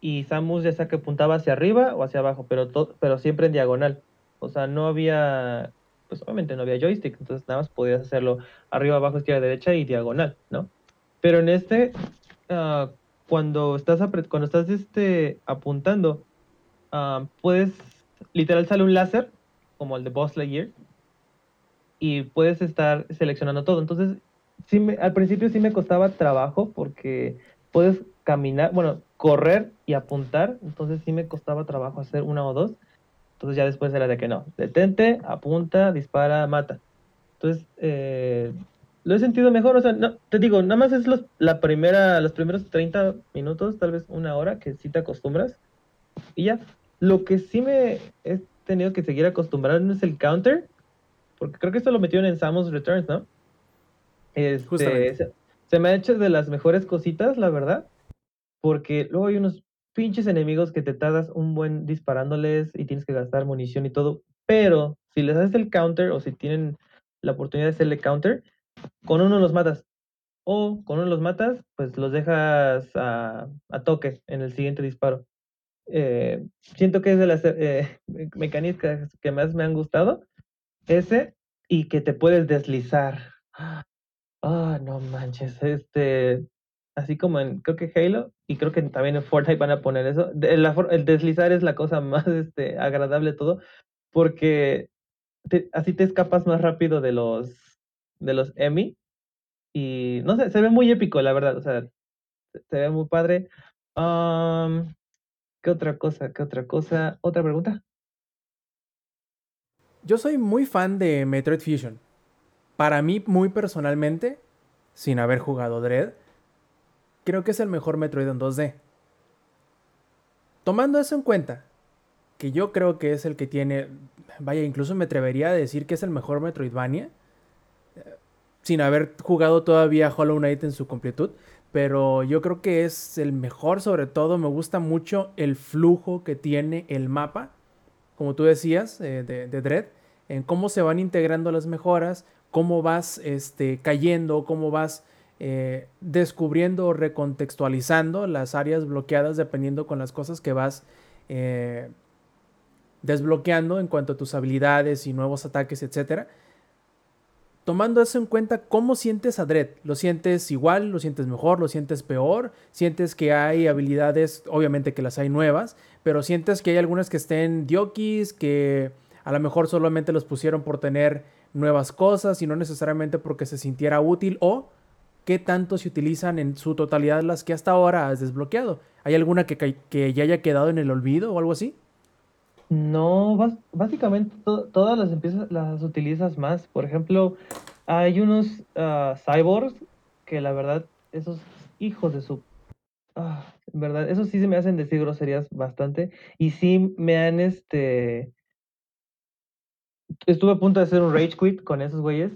y Samus ya sea que apuntaba hacia arriba o hacia abajo, pero, pero siempre en diagonal. O sea, no había, pues obviamente no había joystick, entonces nada más podías hacerlo arriba, abajo, izquierda, derecha y diagonal, ¿no? Pero en este, ah, cuando estás, cuando estás este, apuntando, ah, puedes, literal sale un láser, como el de Boss Lightyear, y puedes estar seleccionando todo. Entonces, sí me- al principio sí me costaba trabajo porque puedes caminar, bueno, correr y apuntar, entonces sí me costaba trabajo hacer una o dos. Entonces ya después era de que no, detente, apunta, dispara, mata. Entonces, eh, lo he sentido mejor, o sea, no, te digo, nada más es los, la primera, los primeros 30 minutos, tal vez una hora, que sí te acostumbras. Y ya, lo que sí me he tenido que seguir acostumbrando es el counter, porque creo que esto lo metieron en Samus Returns, ¿no? Este, Justamente. se, se me ha hecho de las mejores cositas, la verdad, porque luego hay unos pinches enemigos que te tardas un buen disparándoles y tienes que gastar munición y todo, pero si les haces el counter o si tienen la oportunidad de hacerle counter, con uno los matas. O con uno los matas, pues los dejas a, toque en el siguiente disparo. Eh, siento que es de las eh, me- mecánicas que más me han gustado. Ese y que te puedes deslizar. Ah, no manches. Este, así como en, creo que Halo y creo que también en Fortnite van a poner eso. El deslizar es la cosa más este, agradable de todo porque así te escapas más rápido de los de los Emmy y no sé, se ve muy épico, la verdad. O sea, se ve muy padre. ¿qué otra cosa? ¿Qué otra cosa? ¿Otra pregunta? Yo soy muy fan de Metroid Fusion. Para mí, muy personalmente, sin haber jugado Dread, creo que es el mejor Metroid en 2D. Tomando eso en cuenta, que yo creo que es el que tiene, vaya, incluso me atrevería a decir que es el mejor Metroidvania, eh, sin haber jugado todavía Hollow Knight en su completud, pero yo creo que es el mejor, sobre todo me gusta mucho el flujo que tiene el mapa, como tú decías, eh, de, de Dread, en cómo se van integrando las mejoras, cómo vas este, cayendo, cómo vas eh, descubriendo o recontextualizando las áreas bloqueadas dependiendo con las cosas que vas eh, desbloqueando en cuanto a tus habilidades y nuevos ataques, etc. Tomando eso en cuenta, ¿cómo sientes a Dredd? ¿Lo sientes igual? ¿Lo sientes mejor? ¿Lo sientes peor? ¿Sientes que hay habilidades, obviamente que las hay nuevas, pero sientes que hay algunas que estén diokis, que a lo mejor solamente los pusieron por tener nuevas cosas y no necesariamente porque se sintiera útil o qué tanto se utilizan en su totalidad las que hasta ahora has desbloqueado? ¿Hay alguna que, ya haya quedado en el olvido o algo así? No, básicamente to- todas las empiezas, las utilizas más. Por ejemplo, hay unos ah, cyborgs que la verdad, esos hijos de su... Ah, verdad, esos sí se me hacen decir groserías bastante. Y sí me han, este... Estuve a punto de hacer un rage quit con esos güeyes,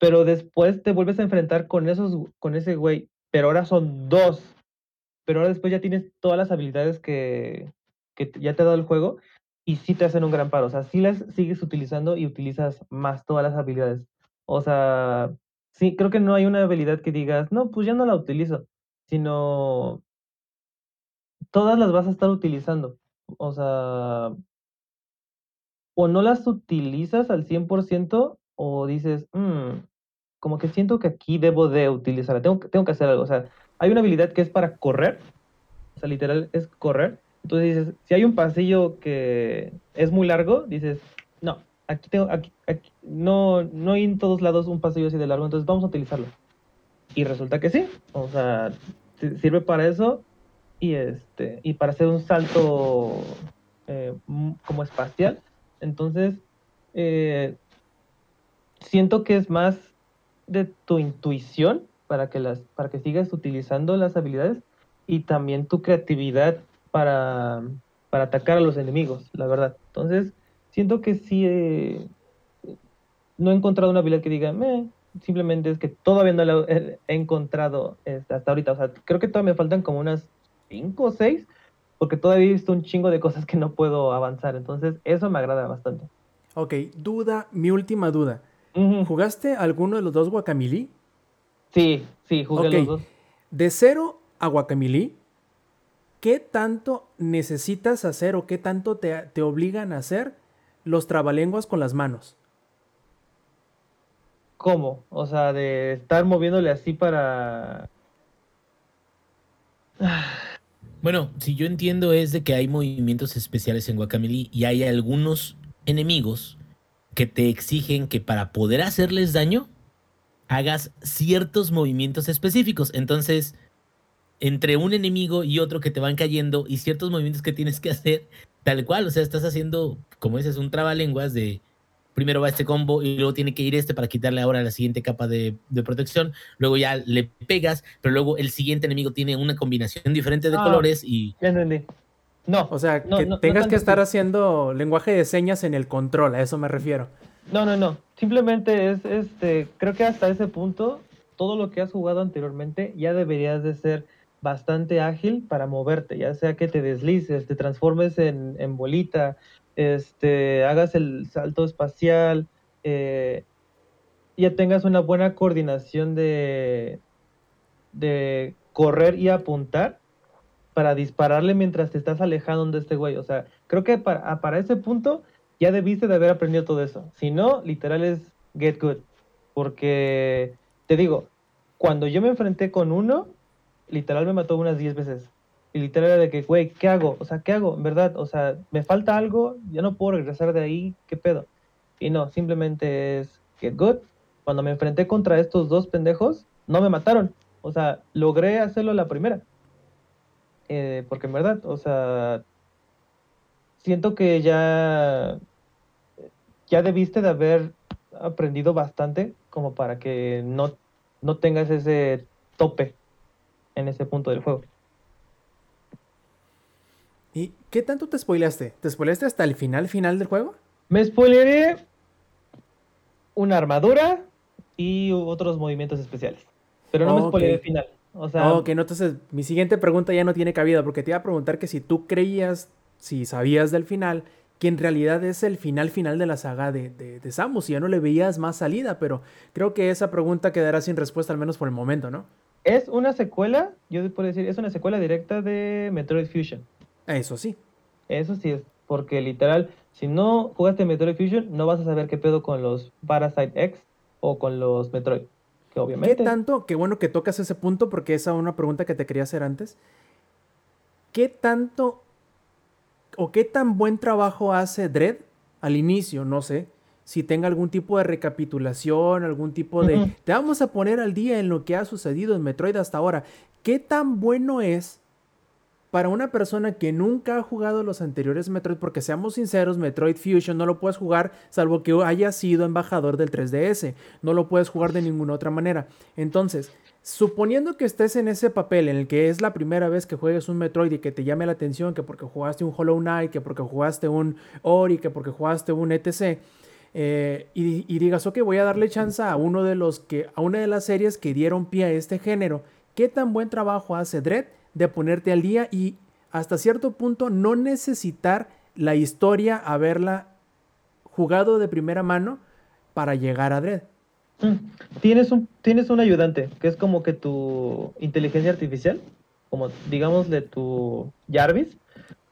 pero después te vuelves a enfrentar con esos, con ese güey, pero ahora son dos. Pero ahora después ya tienes todas las habilidades que, que ya te ha dado el juego y sí te hacen un gran paro. O sea, sí las sigues utilizando y utilizas más todas las habilidades. O sea, sí, creo que no hay una habilidad que digas, no, pues ya no la utilizo, sino todas las vas a estar utilizando. O sea, o no las utilizas al 100% o dices, "Mm, como que siento que aquí debo de utilizarla, tengo, tengo que hacer algo. O sea, hay una habilidad que es para correr, o sea, literal es correr. Entonces dices, si hay un pasillo que es muy largo, dices, no, aquí tengo, aquí, aquí- no, no hay en todos lados un pasillo así de largo, entonces vamos a utilizarlo. Y resulta que sí, o sea, si- sirve para eso y este, y para hacer un salto eh, como espacial. Entonces, eh, siento que es más de tu intuición para que las, para que sigas utilizando las habilidades y también tu creatividad para, para atacar a los enemigos, la verdad. Entonces, siento que sí eh, no he encontrado una habilidad que diga, "Meh", simplemente es que todavía no la he, encontrado este, hasta ahorita. O sea, creo que todavía me faltan como unas 5 o 6, porque todavía he visto un chingo de cosas que no puedo avanzar. Entonces, eso me agrada bastante. Ok, duda, mi última duda. ¿Jugaste alguno de los dos Guacamili? Sí, sí, jugué los dos. De cero a Guacamili, ¿qué tanto necesitas hacer o qué tanto te, te obligan a hacer los trabalenguas con las manos? ¿Cómo? O sea, de estar moviéndole así para... Bueno, si yo entiendo es de que hay movimientos especiales en Guacamole y hay algunos enemigos que te exigen que para poder hacerles daño hagas ciertos movimientos específicos. Entonces, entre un enemigo y otro que te van cayendo y ciertos movimientos que tienes que hacer, tal cual, o sea, estás haciendo, como dices, un trabalenguas de primero va este combo y luego tiene que ir este para quitarle ahora la siguiente capa de, de protección, luego ya le pegas, pero luego el siguiente enemigo tiene una combinación diferente de Ah. colores y Ya entendí. No, O sea, No, que no- tengas que estar haciendo lenguaje de señas en el control, a eso me refiero. no, no, no. Simplemente es, este, creo que hasta ese punto, todo lo que has jugado anteriormente ya deberías de ser bastante ágil para moverte, ya sea que te deslices, te transformes en, en bolita, este, hagas el salto espacial, eh, ya tengas una buena coordinación de, de correr y apuntar para dispararle mientras te estás alejando de este güey. O sea, creo que para, a- para ese punto ya debiste de haber aprendido todo eso. Si no, literal es get good. Porque, te digo, cuando yo me enfrenté con uno, literal me mató unas 10 veces. Y literal era de que, güey, ¿qué hago? O sea, ¿qué hago? En verdad, o sea, me falta algo, ya no puedo regresar de ahí, ¿qué pedo? Y no, simplemente es get good. Cuando me enfrenté contra estos dos pendejos, no me mataron. O sea, logré hacerlo la primera. Eh, porque en verdad, o sea, siento que ya, ya debiste de haber aprendido bastante como para que no, no tengas ese tope en ese punto del juego. ¿Y qué tanto te spoileaste? ¿Te spoileaste hasta el final final del juego? Me spoileré una armadura y otros movimientos especiales. Pero no me spoileré el final. O sea, No, que no, entonces mi siguiente pregunta ya no tiene cabida porque te iba a preguntar que si tú creías, si sabías del final, que en realidad es el final final de la saga de, de, de Samus y ya no le veías más salida, pero creo que esa pregunta quedará sin respuesta al menos por el momento, ¿no? es una secuela, yo puedo decir, es una secuela directa de Metroid Fusion. Eso sí. Eso sí es, porque literal, si no jugaste Metroid Fusion, no vas a saber qué pedo con los Parasite X o con los Metroid. Que ¿Qué obviamente. tanto? Qué bueno que tocas ese punto porque esa es una pregunta que te quería hacer antes. ¿Qué tanto o qué tan buen trabajo hace Dredd al inicio? No sé. Si tenga algún tipo de recapitulación, algún tipo de... Te vamos a poner al día en lo que ha sucedido en Metroid hasta ahora. ¿Qué tan bueno es para una persona que nunca ha jugado los anteriores Metroid? Porque seamos sinceros, Metroid Fusion no lo puedes jugar salvo que haya sido embajador del 3DS. No lo puedes jugar de ninguna otra manera. Entonces, suponiendo que estés en ese papel en el que es la primera vez que juegues un Metroid y que te llame la atención, que porque jugaste un Hollow Knight, que porque jugaste un Ori, que porque jugaste un ETC, eh, y, digas, ok, voy a darle chance a uno de los que, a una de las series que dieron pie a este género. ¿Qué tan buen trabajo hace Dredd de ponerte al día y hasta cierto punto no necesitar la historia, haberla jugado de primera mano para llegar a Dredd? Mm, Tienes un, tienes un ayudante, que es como que tu inteligencia artificial. como digámosle tu Jarvis,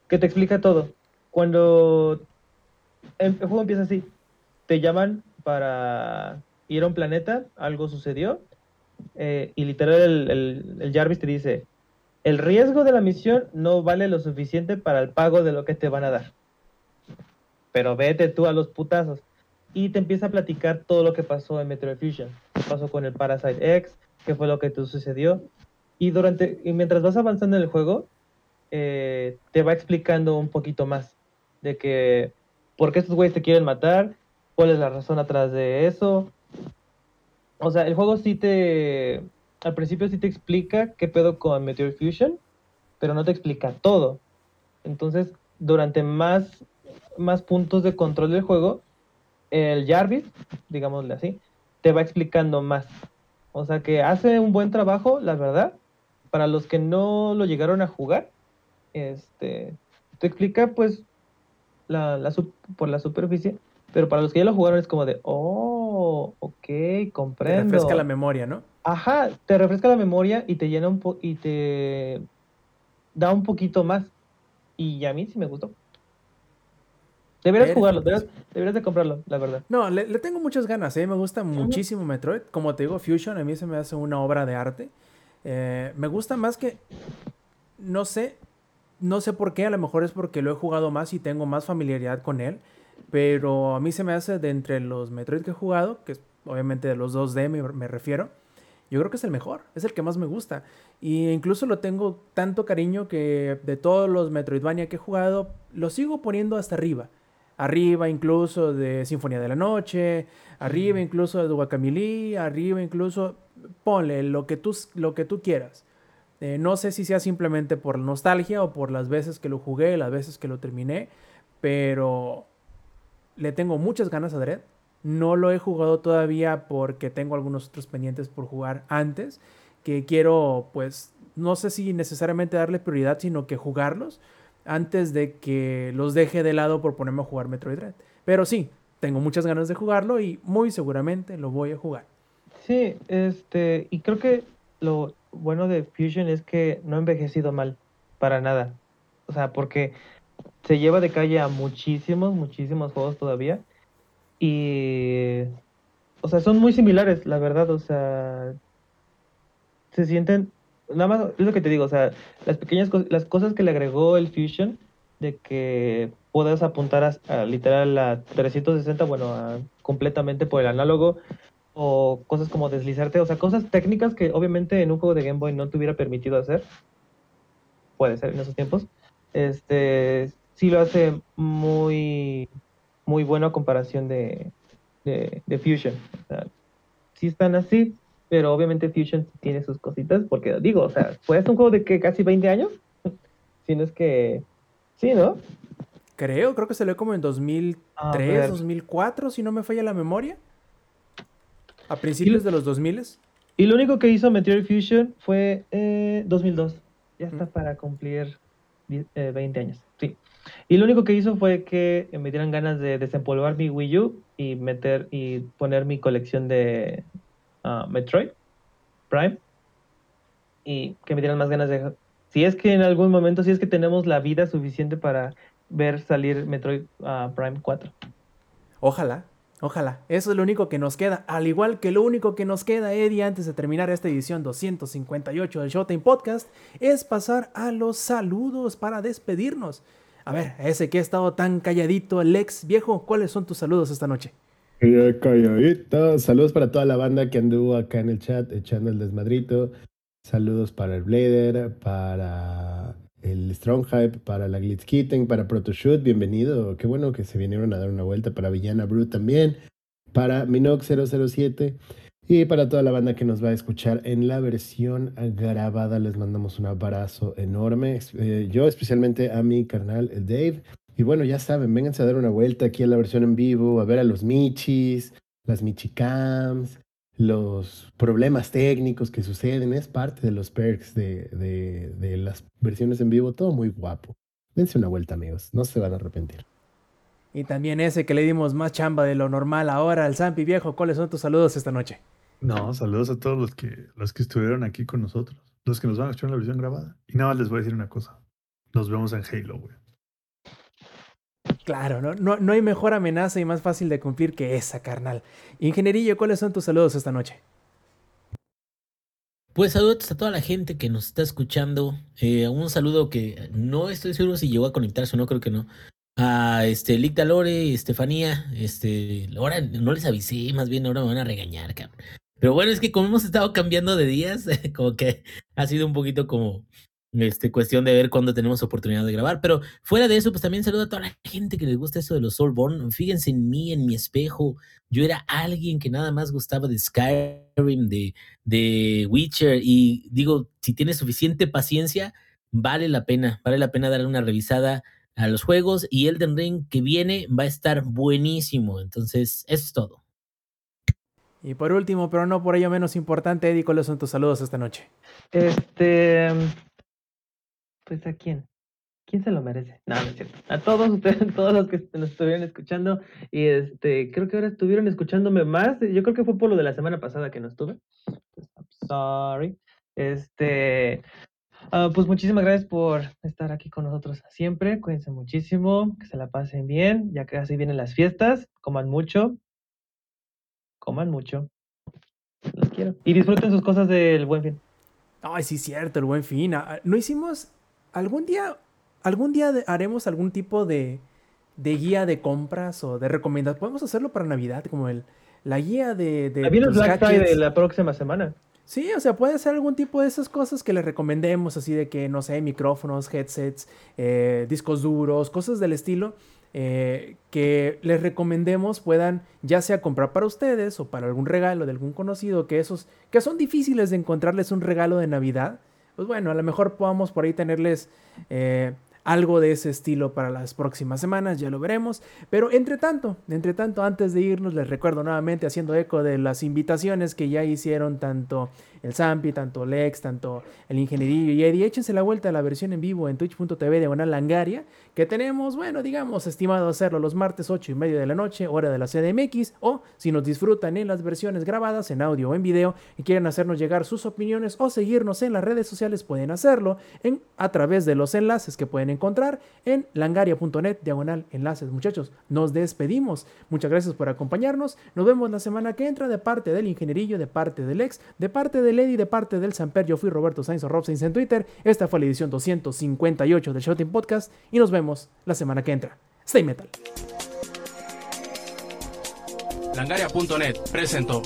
que te explica todo. Cuando el juego empieza así, te llaman para ir a un planeta, algo sucedió, eh, y literal el- el Jarvis te dice, el riesgo de la misión no vale lo suficiente para el pago de lo que te van a dar. Pero vete tú a los putazos. Y te empieza a platicar todo lo que pasó en Metroid Fusion. ¿Qué pasó con el Parasite X? ¿Qué fue lo que te sucedió? Y durante y mientras vas avanzando en el juego, eh, te va explicando un poquito más de que por qué estos güeyes te quieren matar, cuál es la razón atrás de eso. O sea, el juego sí te. Al principio sí te explica qué pedo con Meteor Fusion, pero no te explica todo. Entonces, durante más, más puntos de control del juego, el Jarvis, digámosle así, te va explicando más. O sea que hace un buen trabajo, la verdad. Para los que no lo llegaron a jugar, este, te explica pues la, la por la superficie, pero para los que ya lo jugaron es como de, oh, ok, Te comprendo. refresca la memoria, ¿no? Ajá, te refresca la memoria y te llena un po y te da un poquito más. Y a mí sí me gustó. Deberías jugarlo, deberías, deberías de comprarlo, la verdad. No, le, le tengo muchas ganas, ¿eh? Me gusta muchísimo Metroid. Como te digo, Fusion a mí se me hace una obra de arte. Eh, me gusta más que... No sé, no sé por qué, a lo mejor es porque lo he jugado más y tengo más familiaridad con él. Pero a mí se me hace de entre los Metroid que he jugado, que es obviamente de los 2D me, me refiero, yo creo que es el mejor, es el que más me gusta. Y incluso lo tengo tanto cariño que de todos los Metroidvania que he jugado, lo sigo poniendo hasta arriba. Arriba incluso de Sinfonía de la Noche, arriba incluso de Guacamole, arriba incluso, ponle lo que tú, lo que tú quieras. Eh, no sé si sea simplemente por nostalgia o por las veces que lo jugué, las veces que lo terminé, pero le tengo muchas ganas a Dread. No lo he jugado todavía porque tengo algunos otros pendientes por jugar antes, que quiero, pues, no sé si necesariamente darle prioridad, sino que jugarlos antes de que los deje de lado por ponerme a jugar Metroid Dread. Pero sí, tengo muchas ganas de jugarlo y muy seguramente lo voy a jugar. Sí, este, y creo que lo bueno de Fusion es que no ha envejecido mal, para nada. O sea, porque se lleva de calle a muchísimos, muchísimos juegos todavía. Y, o sea, son muy similares, la verdad. O sea, se sienten, nada más, es lo que te digo, o sea, las pequeñas cosas, las cosas que le agregó el Fusion, de que puedas apuntar a, literal a 360, bueno, completamente por el análogo, o cosas como deslizarte, o sea, cosas técnicas que obviamente en un juego de Game Boy no te hubiera permitido hacer. Puede ser en esos tiempos. Este sí lo hace muy muy bueno a comparación de, de, de Fusion. O sea, sí están así, pero obviamente Fusion tiene sus cositas, porque digo, o sea, fue un juego de que casi 20 años. si no es que. Sí, ¿no? Creo, creo que salió como en 2003, A ver. 2004, si no me falla la memoria. A principios de los 2000 Y lo único que hizo Meteor Fusion fue eh, 2002. Ya está Mm. para cumplir eh, 20 años. Sí. Y lo único que hizo fue que me dieran ganas de desempolvar mi Wii U y meter y poner mi colección de ah, Metroid Prime. Y que me dieran más ganas de. Si es que en algún momento, si es que tenemos la vida suficiente para ver salir Metroid ah, Prime 4. Ojalá, ojalá. Eso es lo único que nos queda. Al igual que lo único que nos queda, Eddie, antes de terminar esta edición 258 del Showtime Podcast, es pasar a los saludos para despedirnos. A ver, ese que ha estado tan calladito, el ex viejo, ¿cuáles son tus saludos esta noche? Calladito. Saludos para toda la banda que anduvo acá en el chat echando el desmadrito. Saludos para el Blader, para el Strong Hype, para la Glitz Kitten, para Protoshoot, bienvenido. Qué bueno que se vinieron a dar una vuelta. Para Villana Brew también, para Minox 007 y para toda la banda que nos va a escuchar en la versión grabada. Les mandamos un abrazo enorme. Eh, yo especialmente a mi carnal, Dave. Y bueno, ya saben, vénganse a dar una vuelta aquí a la versión en vivo, a ver a los Michis, las Michicams, los problemas técnicos que suceden. Es parte de los perks de, de, de las versiones en vivo. Todo muy guapo. Dense una vuelta, amigos. No se van a arrepentir. Y también ese que le dimos más chamba de lo normal ahora al Zampi viejo, ¿cuáles son tus saludos esta noche? No, saludos a todos los que, los que estuvieron aquí con nosotros. los que nos van a escuchar en la versión grabada. Y nada más les voy a decir una cosa. Nos vemos en Halo, güey. Claro, no, no, no hay mejor amenaza y más fácil de cumplir que esa, carnal. Ingenierillo, ¿cuáles son tus saludos esta noche? Pues saludos a toda la gente que nos está escuchando. Eh, un saludo que no estoy seguro si llegó a conectarse o no, creo que no. A este Lick Lore, Estefanía, este, ahora no les avisé, más bien ahora me van a regañar, cabrón. Pero bueno, es que como hemos estado cambiando de días, como que ha sido un poquito como este, cuestión de ver cuándo tenemos oportunidad de grabar. Pero fuera de eso, pues también saludo a toda la gente que les gusta eso de los Soulborn. Fíjense en mí, en mi espejo. Yo era alguien que nada más gustaba de Skyrim, de, de Witcher. Y digo, si tienes suficiente paciencia, vale la pena, vale la pena darle una revisada a los juegos. Y Elden Ring que viene va a estar buenísimo. Entonces, eso es todo. Y por último, pero no por ello menos importante, Eddie, ¿cuáles son tus saludos esta noche? Este. Pues a quién? ¿Quién se lo merece? No, no es cierto. A todos ustedes, todos los que nos estuvieron escuchando. Y este, creo que ahora estuvieron escuchándome más. Yo creo que fue por lo de la semana pasada que no estuve. Sorry. Este. ah, pues muchísimas gracias por estar aquí con nosotros siempre. Cuídense muchísimo, que se la pasen bien. Ya casi vienen las fiestas. Coman mucho. Coman mucho. Los quiero. Y disfruten sus cosas del buen fin. Ay, sí, cierto, el buen fin. Ah, ¿No hicimos algún día, algún día haremos algún tipo de, de guía de compras o de recomendaciones? Podemos hacerlo para Navidad, como el, la guía de... de viene el Black. Friday la próxima semana. Sí, o sea, puede ser algún tipo de esas cosas que les recomendemos, así de que, no sé, micrófonos, headsets, eh, discos duros, cosas del estilo, eh, que les recomendemos puedan ya sea comprar para ustedes o para algún regalo de algún conocido, que esos, que son difíciles de encontrarles un regalo de Navidad, pues bueno, a lo mejor podamos por ahí tenerles eh, algo de ese estilo para las próximas semanas, ya lo veremos. Pero entre tanto, entre tanto, antes de irnos, les recuerdo nuevamente, haciendo eco de las invitaciones que ya hicieron tanto el Zampi, tanto Lex, tanto el Ingenierillo y Eddie, échense la vuelta a la versión en vivo en twitch.tv de Langaria, que tenemos, bueno, digamos, estimado hacerlo los martes 8 y media de la noche, hora de la CDMX, o si nos disfrutan en las versiones grabadas, en audio o en video, y quieren hacernos llegar sus opiniones o seguirnos en las redes sociales, pueden hacerlo en, a través de los enlaces que pueden encontrar en langaria.net, diagonal enlaces. Muchachos, nos despedimos. Muchas gracias por acompañarnos. Nos vemos la semana que entra de parte del Ingenierillo, de parte del Ex, de parte del Eddy, de parte del Samper. Yo fui Roberto Sainz o Rob Sainz en Twitter. Esta fue la edición 258 del Shouting Podcast y nos vemos la semana que entra. Stay metal. Langaria.net presentó.